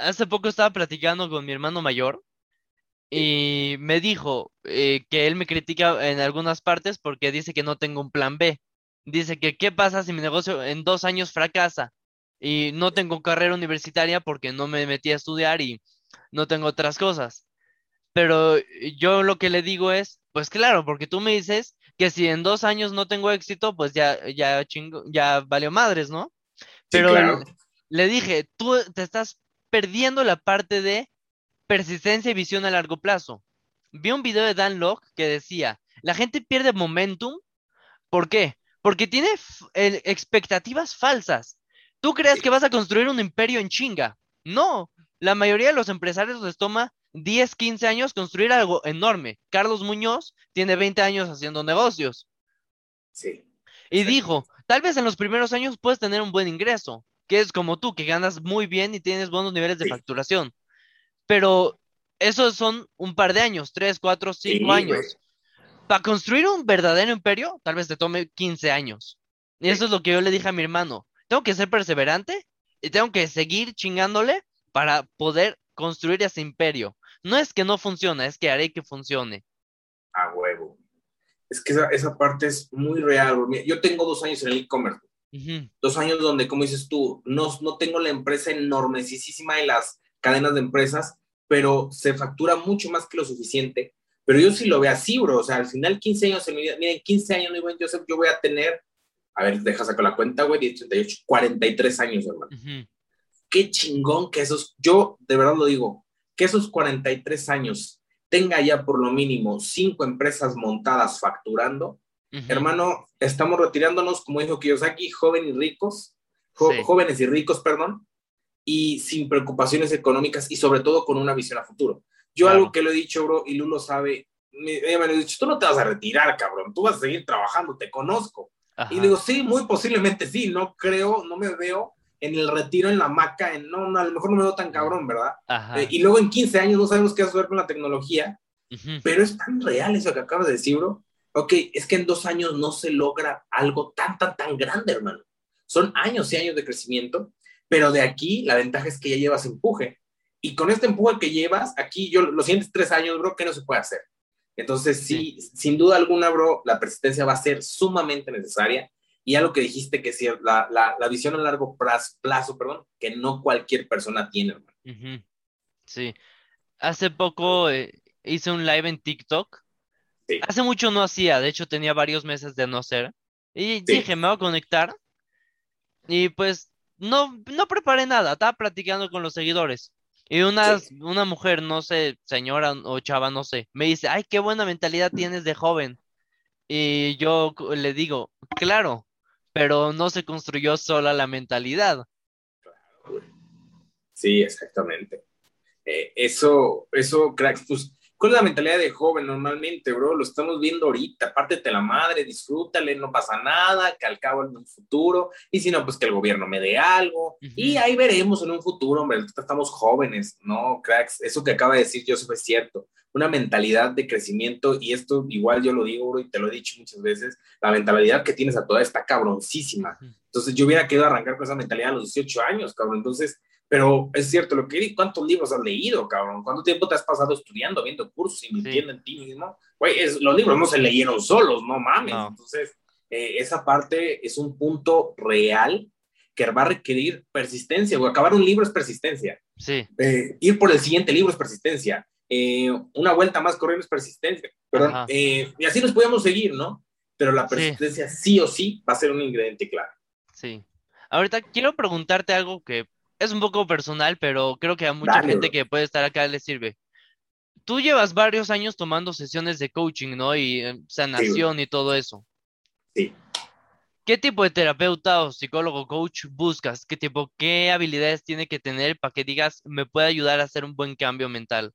hace poco estaba platicando con mi hermano mayor y me dijo eh, que él me critica en algunas partes porque dice que no tengo un plan B. Dice que qué pasa si mi negocio en dos años fracasa y no tengo carrera universitaria porque no me metí a estudiar y no tengo otras cosas. Pero yo lo que le digo es, pues claro, porque tú me dices que si en dos años no tengo éxito, pues ya, ya chingo, ya valió madres, ¿no? Pero le, dije, tú te estás perdiendo la parte de persistencia y visión a largo plazo. Vi un video de Dan Locke que decía, la gente pierde momentum. ¿Por qué? Porque tiene expectativas falsas. Tú crees que vas a construir un imperio en chinga. No, la mayoría de los empresarios les toma 10, 15 años construir algo enorme. Carlos Muñoz tiene 20 años haciendo negocios. Sí. Y dijo, tal vez en los primeros años puedes tener un buen ingreso, que es como tú, que ganas muy bien y tienes buenos niveles de facturación. Pero esos son un par de años, 3, 4, 5 años. Para construir un verdadero imperio, tal vez te tome 15 años. Y eso es lo que yo le dije a mi hermano. Tengo que ser perseverante y tengo que seguir chingándole para poder construir ese imperio. No es que no funcione, es que haré que funcione. A huevo. Es que esa, parte es muy real. Yo tengo dos años en el e-commerce. Dos años donde, como dices tú, no, no tengo la empresa enormesísima de las cadenas de empresas, pero se factura mucho más que lo suficiente. Pero yo sí lo veo así, bro. O sea, al final 15 años en mi vida, miren, 15 años, no Joseph, yo voy a tener, a ver, deja sacar la cuenta, güey, 38, 43 años, hermano. Qué chingón que esos, yo de verdad lo digo, que esos 43 años tenga ya por lo mínimo cinco empresas montadas facturando, hermano, estamos retirándonos, como dijo Kiyosaki, jóvenes y ricos, jóvenes y ricos, perdón, y sin preocupaciones económicas y sobre todo con una visión a futuro. Yo algo que lo he dicho, bro, y Lulo sabe, me, me lo he dicho, tú no te vas a retirar, cabrón, tú vas a seguir trabajando, te conozco. Y digo, sí, muy posiblemente sí, no creo, no me veo en el retiro, en la maca, en, no, no, a lo mejor no me veo tan cabrón, ¿verdad? Eh, y luego en 15 años no sabemos qué va a suceder con la tecnología, pero es tan real eso que acabas de decir, bro. Ok, es que en dos años no se logra algo tan, tan, tan grande, hermano. Son años y años de crecimiento, pero de aquí la ventaja es que ya llevas empuje. Y con este empuje que llevas, aquí yo los siguientes tres años, bro, ¿qué no se puede hacer? Entonces, sí, sin duda alguna, bro, la persistencia va a ser sumamente necesaria y algo que dijiste que sí, la, la, la visión a largo plazo, perdón, que no cualquier persona tiene, hermano. Sí. Hace poco eh, hice un live en TikTok. Hace mucho no hacía, de hecho tenía varios meses de no hacer. Y dije, me voy a conectar. Y pues no, no preparé nada, estaba platicando con los seguidores. Y una, una mujer, no sé, señora o chava, no sé, me dice, ay, qué buena mentalidad tienes de joven. Y yo le digo, claro, pero no se construyó sola la mentalidad. Sí, exactamente. Eh, eso, eso, cracks, pues, ¿cuál es la mentalidad de joven normalmente, bro? Lo estamos viendo ahorita, pártete la madre, disfrútale, no pasa nada, que al cabo en un futuro, y si no, pues que el gobierno me dé algo, y ahí veremos en un futuro, hombre, estamos jóvenes, ¿no, cracks? Eso que acaba de decir Joseph es cierto una mentalidad de crecimiento, y esto igual yo lo digo, y te lo he dicho muchas veces, la mentalidad que tienes a toda está cabroncísima. Entonces yo hubiera querido arrancar con esa mentalidad a los 18 años, cabrón. Entonces, pero es cierto, lo que ¿cuántos libros has leído, cabrón? ¿Cuánto tiempo te has pasado estudiando, viendo cursos, invirtiendo en ti mismo? Güey, los libros no se leyeron solos, no mames. Entonces, eh, esa parte es un punto real que va a requerir persistencia, o acabar un libro es persistencia. Sí. Eh, ir por el siguiente libro es persistencia. Eh, una vuelta más corriendo es persistencia. Eh, y así nos podemos seguir, ¿no? Pero la persistencia sí. o sí va a ser un ingrediente claro. Sí. Ahorita quiero preguntarte algo que es un poco personal, pero creo que a mucha gente que puede estar acá le sirve. Tú llevas varios años tomando sesiones de coaching, ¿no? Y eh, sanación y todo eso. Sí. ¿Qué tipo de terapeuta o psicólogo coach buscas? ¿Qué tipo, qué habilidades tiene que tener para que digas, me puede ayudar a hacer un buen cambio mental?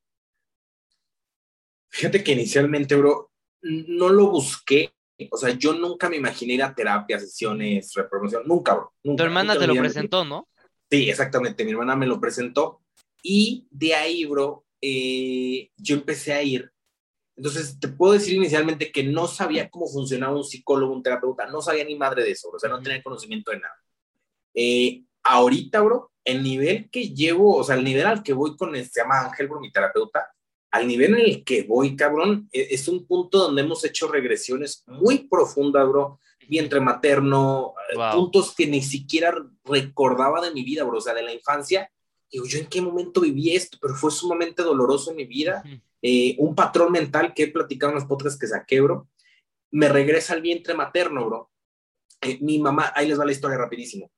Fíjate que inicialmente, bro, no lo busqué. O sea, yo nunca me imaginé ir a terapia, sesiones, repromoción. Nunca, bro. tu hermana te lo presentó, ¿no? Sí, exactamente. Mi hermana me lo presentó. Y de ahí, bro, eh, yo empecé a ir. Entonces, te puedo decir inicialmente que no sabía cómo funcionaba un psicólogo, un terapeuta. No sabía ni madre de eso. O sea, no tenía conocimiento de nada. Eh, ahorita, bro, el nivel que llevo, o sea, el nivel al que voy con, este, se llama Ángel, bro, mi terapeuta, al nivel en el que voy, cabrón, e, es un punto donde hemos hecho regresiones muy profundas, bro. Vientre materno, eh, puntos que ni siquiera recordaba de mi vida, bro. O sea, de la infancia. Digo, ¿yo en qué momento viví esto? Pero fue sumamente doloroso en mi vida. Eh, un patrón mental que he platicado en los podcasts que saqué, bro. Me regresa al vientre materno, bro. Eh, mi mamá, ahí les va la historia rapidísimo.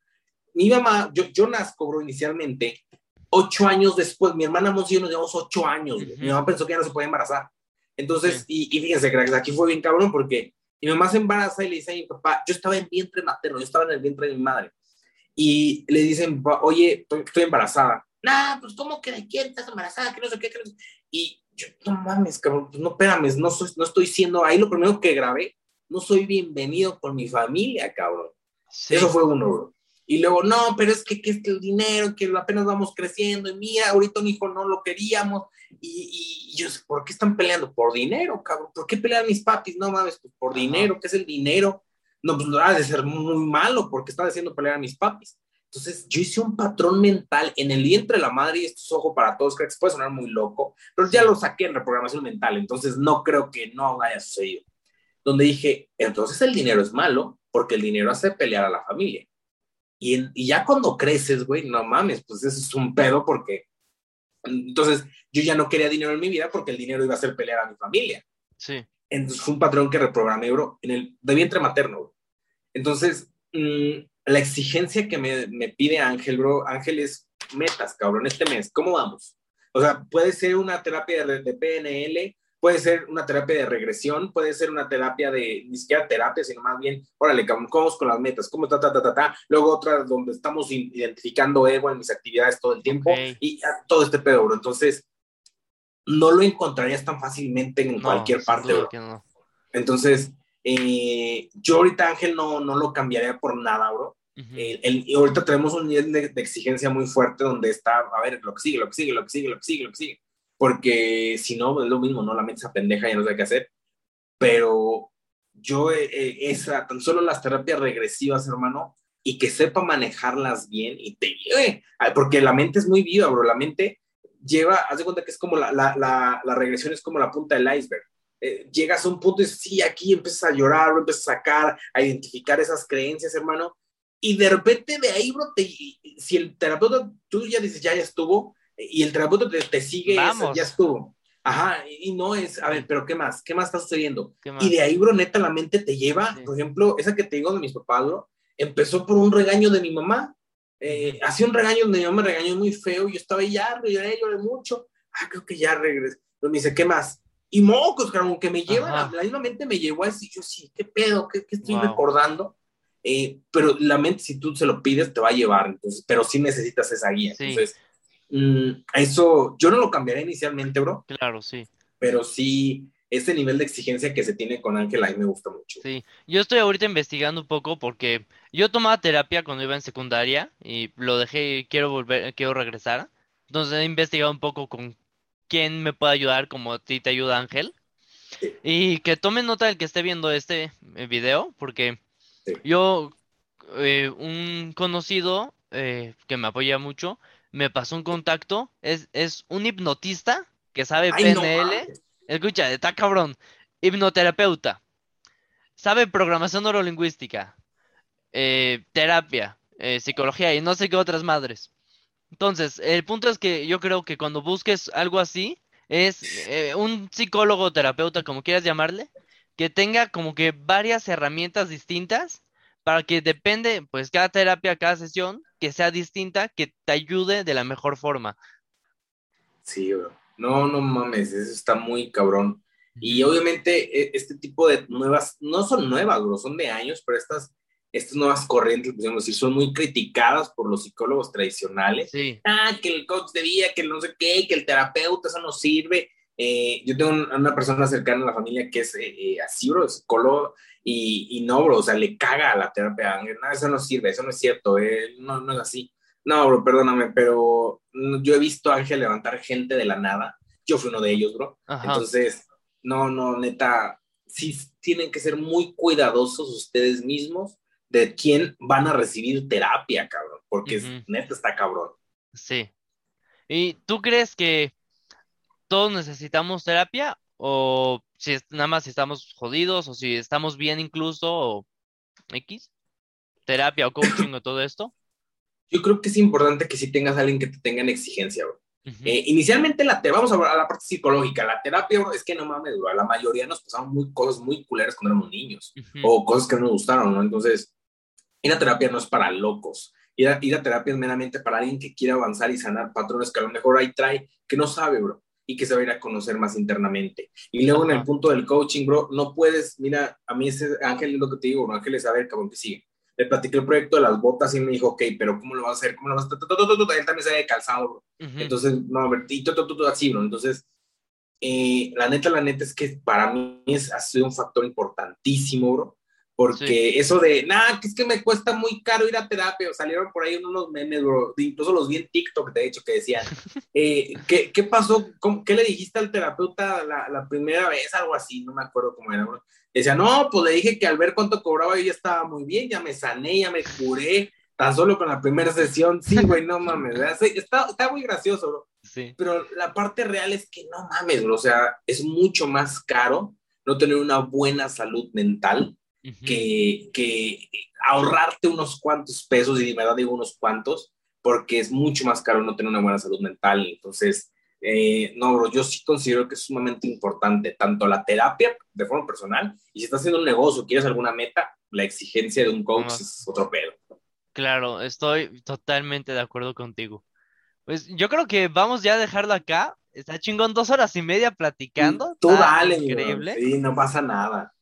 Mi mamá, yo, yo nazco, bro, inicialmente ocho años después, mi hermana Monsi y yo nos llevamos ocho años. Mi mamá pensó que ya no se podía embarazar. Entonces, y, y, fíjense, cracks, aquí fue bien cabrón porque mi mamá se embaraza y le dice a mi papá, yo estaba en vientre materno, yo estaba en el vientre de mi madre. Y le dicen, oye, estoy, embarazada. Nah, pues, ¿cómo que de quién estás embarazada? Que no sé qué. Que no sé. Y yo, no mames, cabrón, pues no, espérame, no, soy, no estoy siendo, ahí lo primero que grabé, no soy bienvenido por mi familia, cabrón. Eso fue uno, bro. Y luego, no, pero es que, que es que el dinero, que apenas vamos creciendo, y mira, ahorita un hijo no lo queríamos, y, y, yo sé, ¿por qué están peleando? Por dinero, cabrón. ¿Por qué pelean mis papis? No mames, pues por dinero, ¿qué es el dinero? No, pues ha de ser muy malo porque está haciendo pelear a mis papis. Entonces, yo hice un patrón mental en el vientre de la madre, y esto es ojo para todos, creo que puede sonar muy loco, pero ya lo saqué en reprogramación mental, entonces no creo que no haya sucedido. Donde dije, entonces el dinero es malo porque el dinero hace pelear a la familia. Y, ya cuando creces, güey, no mames, pues eso es un pedo porque entonces yo ya no quería dinero en mi vida porque el dinero iba a hacer pelear a mi familia. Sí. Entonces fue un patrón que reprogramé, bro, en el de vientre materno. Entonces, mm, la exigencia que me, me, pide Ángel, bro, Ángel es metas, cabrón, este mes, ¿cómo vamos? O sea, puede ser una terapia de, de PNL, puede ser una terapia de regresión, puede ser una terapia de, ni siquiera terapia, sino más bien, órale, ¿cómo vamos con las metas? ¿Cómo ta, ta, ta, ta, ta? Luego otra donde estamos identificando ego en mis actividades todo el tiempo y todo este pedo, bro. Entonces, no lo encontrarías tan fácilmente en cualquier parte, bro. No. Entonces, eh, yo ahorita, Ángel, no, no lo cambiaría por nada, bro. el, ahorita tenemos un nivel de, de, exigencia muy fuerte donde está, a ver, lo que sigue, lo que sigue, lo que sigue, lo que sigue, lo que sigue porque si no, es lo mismo, ¿no? La mente se pendeja y no sé qué hacer. Pero yo, eh, eh, esa, tan solo las terapias regresivas, hermano, y que sepa manejarlas bien y te lleve, porque la mente es muy viva, bro, la mente lleva, haz de cuenta que es como la, la, la, regresión es como la punta del iceberg. Eh, llegas a un punto y dices, sí, aquí empiezas a llorar, empiezas a sacar, a identificar esas creencias, hermano, y de repente de ahí, bro, te, si el terapeuta, tú ya dices, ya, ya estuvo, y el terapeuta te, sigue, ya estuvo. Ajá, y no es, a ver, pero ¿qué más? ¿Qué más está sucediendo? Y de ahí, bro, neta, la mente te lleva, por ejemplo, esa que te digo de mis papás, bro, empezó por un regaño de mi mamá. Eh, hacía un regaño donde mi mamá me regañó muy feo, yo estaba ahí, ya, lloré, lloré mucho. Ah, creo que ya regresé. Pero me dice, ¿qué más? Y mocos, claro, que me lleva, la, misma mente me llevó a decir, yo sí, ¿qué pedo? ¿Qué, qué estoy recordando? Eh, pero la mente, si tú se lo pides, te va a llevar, entonces, pero sí necesitas esa guía. Entonces, Mm, eso yo no lo cambiaría inicialmente, bro. Claro, sí. Pero sí, ese nivel de exigencia que se tiene con Ángel ahí me gusta mucho. Sí, yo estoy ahorita investigando un poco porque yo tomaba terapia cuando iba en secundaria y lo dejé, quiero volver, quiero regresar. Entonces he investigado un poco con quién me puede ayudar como a ti te ayuda Ángel. Y que tome nota del que esté viendo este eh, video porque yo, eh, un conocido eh, que me apoya mucho, me pasó un contacto, es, es un hipnotista que sabe PNL. Escucha, está cabrón. Hipnoterapeuta. Sabe programación neurolingüística. Eh, terapia. Eh, psicología y no sé qué otras madres. Entonces, el punto es que yo creo que cuando busques algo así, es eh, un psicólogo terapeuta, como quieras llamarle, que tenga como que varias herramientas distintas para que depende, pues cada terapia, cada sesión, que sea distinta, que te ayude de la mejor forma. Sí, bro. No, no mames, eso está muy cabrón. Y obviamente e, este tipo de nuevas, no son nuevas, bro, son de años, pero estas, estas nuevas corrientes, podemos decir, son muy criticadas por los psicólogos tradicionales. Sí. Ah, que el coach de vida, que no sé qué, que el terapeuta, eso no sirve. Eh, yo tengo una persona cercana a la familia que es eh, eh, así, bro, psicólogo, y, y, no, bro, o sea, le caga a la terapia. No, eso no sirve, eso no es cierto, no, no es así. No, bro, perdóname, pero yo he visto a Ángel levantar gente de la nada. Yo fui uno de ellos, bro. Entonces, no, no, neta, sí tienen que ser muy cuidadosos ustedes mismos de quién van a recibir terapia, cabrón, porque neta está cabrón. Sí. ¿Y tú crees que todos necesitamos terapia o si nada más si estamos jodidos o si estamos bien incluso o X, terapia o coaching o todo esto? Yo creo que es importante que si tengas a alguien que te tenga en exigencia, bro. Eh, inicialmente, la te vamos a, a la parte psicológica. La terapia, bro, es que no mames, bro. La mayoría nos pasaron muy, cosas muy culeras cuando éramos niños o cosas que no nos gustaron, ¿no? Entonces, una terapia no es para locos. Ir a, ir a terapia es meramente para alguien que quiera avanzar y sanar patrones que a lo mejor ahí trae, que no sabe, bro, y que se va a ir a conocer más internamente. Y luego en el punto del coaching, bro, no puedes, mira, a mí ese Ángel es lo que te digo, bro, Ángel es saber, cabrón, que sigue. Le platiqué el proyecto de las botas y me dijo, ok, pero ¿cómo lo vas a hacer? ¿Cómo lo vas a hacer? Él también se de calzado, bro. Entonces, no, a ver, y todo, así, bro. Entonces, eh, la neta, la neta es que para mí es, ha sido un factor importantísimo, bro, porque eso de, nada, que es que me cuesta muy caro ir a terapia, salieron por ahí unos memes, bro, incluso los vi en TikTok, de hecho, que decían, eh, ¿qué, ¿qué, pasó? ¿Qué le dijiste al terapeuta la, la, primera vez? Algo así, no me acuerdo cómo era, bro. Decía, no, pues le dije que al ver cuánto cobraba yo ya estaba muy bien, ya me sané, ya me curé, tan solo con la primera sesión. Sí, güey, no mames, está, está muy gracioso, bro. Sí. Pero la parte real es que no mames, bro, o sea, es mucho más caro no tener una buena salud mental que, que, ahorrarte unos cuantos pesos, y de verdad digo unos cuantos, porque es mucho más caro no tener una buena salud mental. Entonces, eh, no, bro, yo sí considero que es sumamente importante tanto la terapia de forma personal y si estás haciendo un negocio, quieres alguna meta, la exigencia de un coach es otro pedo. Claro, estoy totalmente de acuerdo contigo. Pues yo creo que vamos ya a dejarlo acá. Está chingón dos horas y media platicando. Tú dale, increíble. Sí, no pasa nada.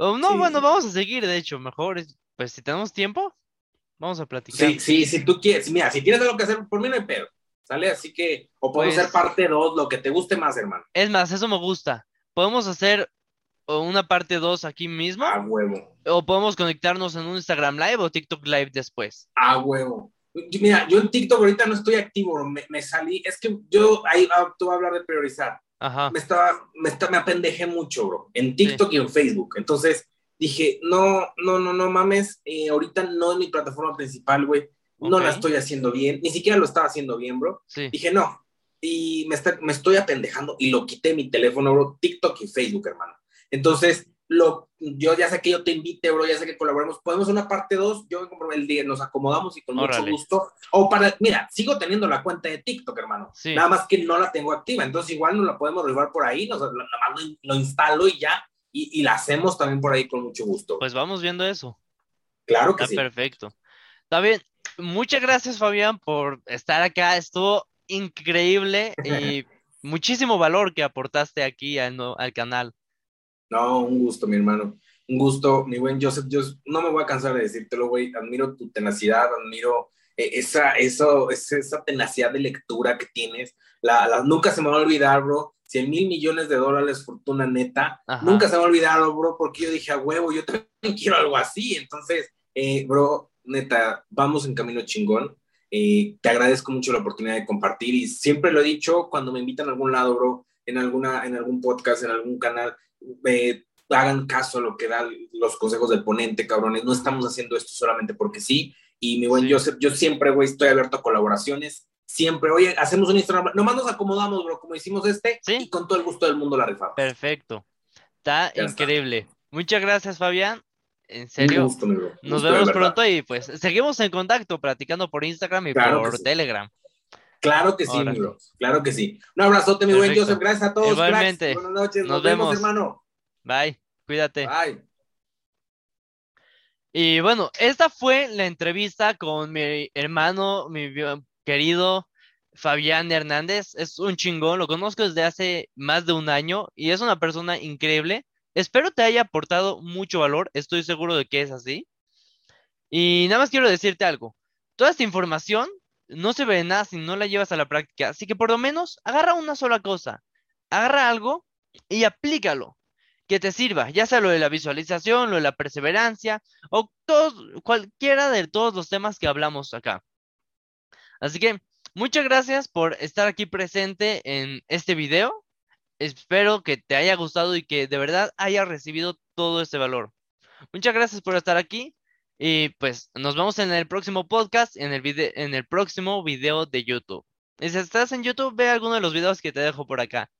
Oh, no, bueno, vamos a seguir, de hecho, mejor, pues si tenemos tiempo, vamos a platicar. Sí, sí, si tú quieres, mira, si tienes algo que hacer, por mí no hay pedo, ¿sale? Así que, o podemos hacer pues parte 2, lo que te guste más, hermano. Es más, eso me gusta. Podemos hacer una parte 2 aquí mismo. A huevo. O podemos conectarnos en un Instagram Live o TikTok Live después. A huevo. Mira, yo en TikTok ahorita no estoy activo, me, me salí, es que yo, ahí ah, tú vas a hablar de priorizar. Me estaba, me, está, me apendejé mucho, bro, en TikTok y en Facebook. Entonces dije, no, no, no, no mames, eh, ahorita no es mi plataforma principal, güey. No la estoy haciendo bien, ni siquiera lo estaba haciendo bien, bro. Dije, no. Y me, está, me estoy apendejando y lo quité mi teléfono, bro, TikTok y Facebook, hermano. Entonces, lo, yo ya sé que yo te invite, bro, ya sé que colaboremos. Podemos una parte 2, yo me el día, nos acomodamos y con mucho gusto. O para, mira, sigo teniendo la cuenta de TikTok, hermano. Nada más que no la tengo activa, entonces igual no la podemos resolver por ahí, nos, nada más lo, instalo y ya, y, la hacemos también por ahí con mucho gusto. Pues vamos viendo eso. Claro que Está Perfecto. Está bien. Muchas gracias, Fabián, por estar acá. Estuvo increíble y muchísimo valor que aportaste aquí al, al canal. No, un gusto, mi hermano. Un gusto, mi buen Joseph. Yo no me voy a cansar de decírtelo, güey. Admiro tu tenacidad, admiro eh, esa, eso, esa tenacidad de lectura que tienes. La, nunca se me va a olvidar, bro. 100 mil millones de dólares, fortuna neta. Nunca se me va a olvidar, bro, porque yo dije, a huevo, yo también quiero algo así. Entonces, eh, bro, neta, vamos en camino chingón. Eh, te agradezco mucho la oportunidad de compartir y siempre lo he dicho cuando me invitan a algún lado, bro, en, alguna, en algún podcast, en algún canal, eh, hagan caso a lo que dan los consejos del ponente, cabrones. No estamos haciendo esto solamente porque sí. Y mi buen Joseph, yo siempre, güey, estoy abierto a colaboraciones. Siempre, oye, hacemos un Instagram. Nomás nos acomodamos, bro, como hicimos este. Y con todo el gusto del mundo la rifamos. Perfecto. Está increíble. Muchas gracias, Fabián. En serio. Nos vemos pronto y pues seguimos en contacto, platicando por Instagram y por Telegram. Claro que sí, mi bro. Claro que sí. Un abrazote, mi buen Joseph. Gracias a todos. Igualmente. Buenas noches. Nos, vemos, hermano. Bye. Cuídate. Bye. Y bueno, esta fue la entrevista con mi hermano, mi querido Fabián Hernández. Es un chingón, lo conozco desde hace más de un año y es una persona increíble. Espero te haya aportado mucho valor, estoy seguro de que es así. Y nada más quiero decirte algo. Toda esta información no se ve nada si no la llevas a la práctica. Así que por lo menos agarra una sola cosa. Agarra algo y aplícalo. Que te sirva, ya sea lo de la visualización, lo de la perseverancia o cualquiera de todos los temas que hablamos acá. Así que muchas gracias por estar aquí presente en este video. Espero que te haya gustado y que de verdad hayas recibido todo este valor. Muchas gracias por estar aquí. Y pues nos vemos en el próximo podcast, en el, en el próximo video de YouTube. Y si estás en YouTube, ve alguno de los videos que te dejo por acá.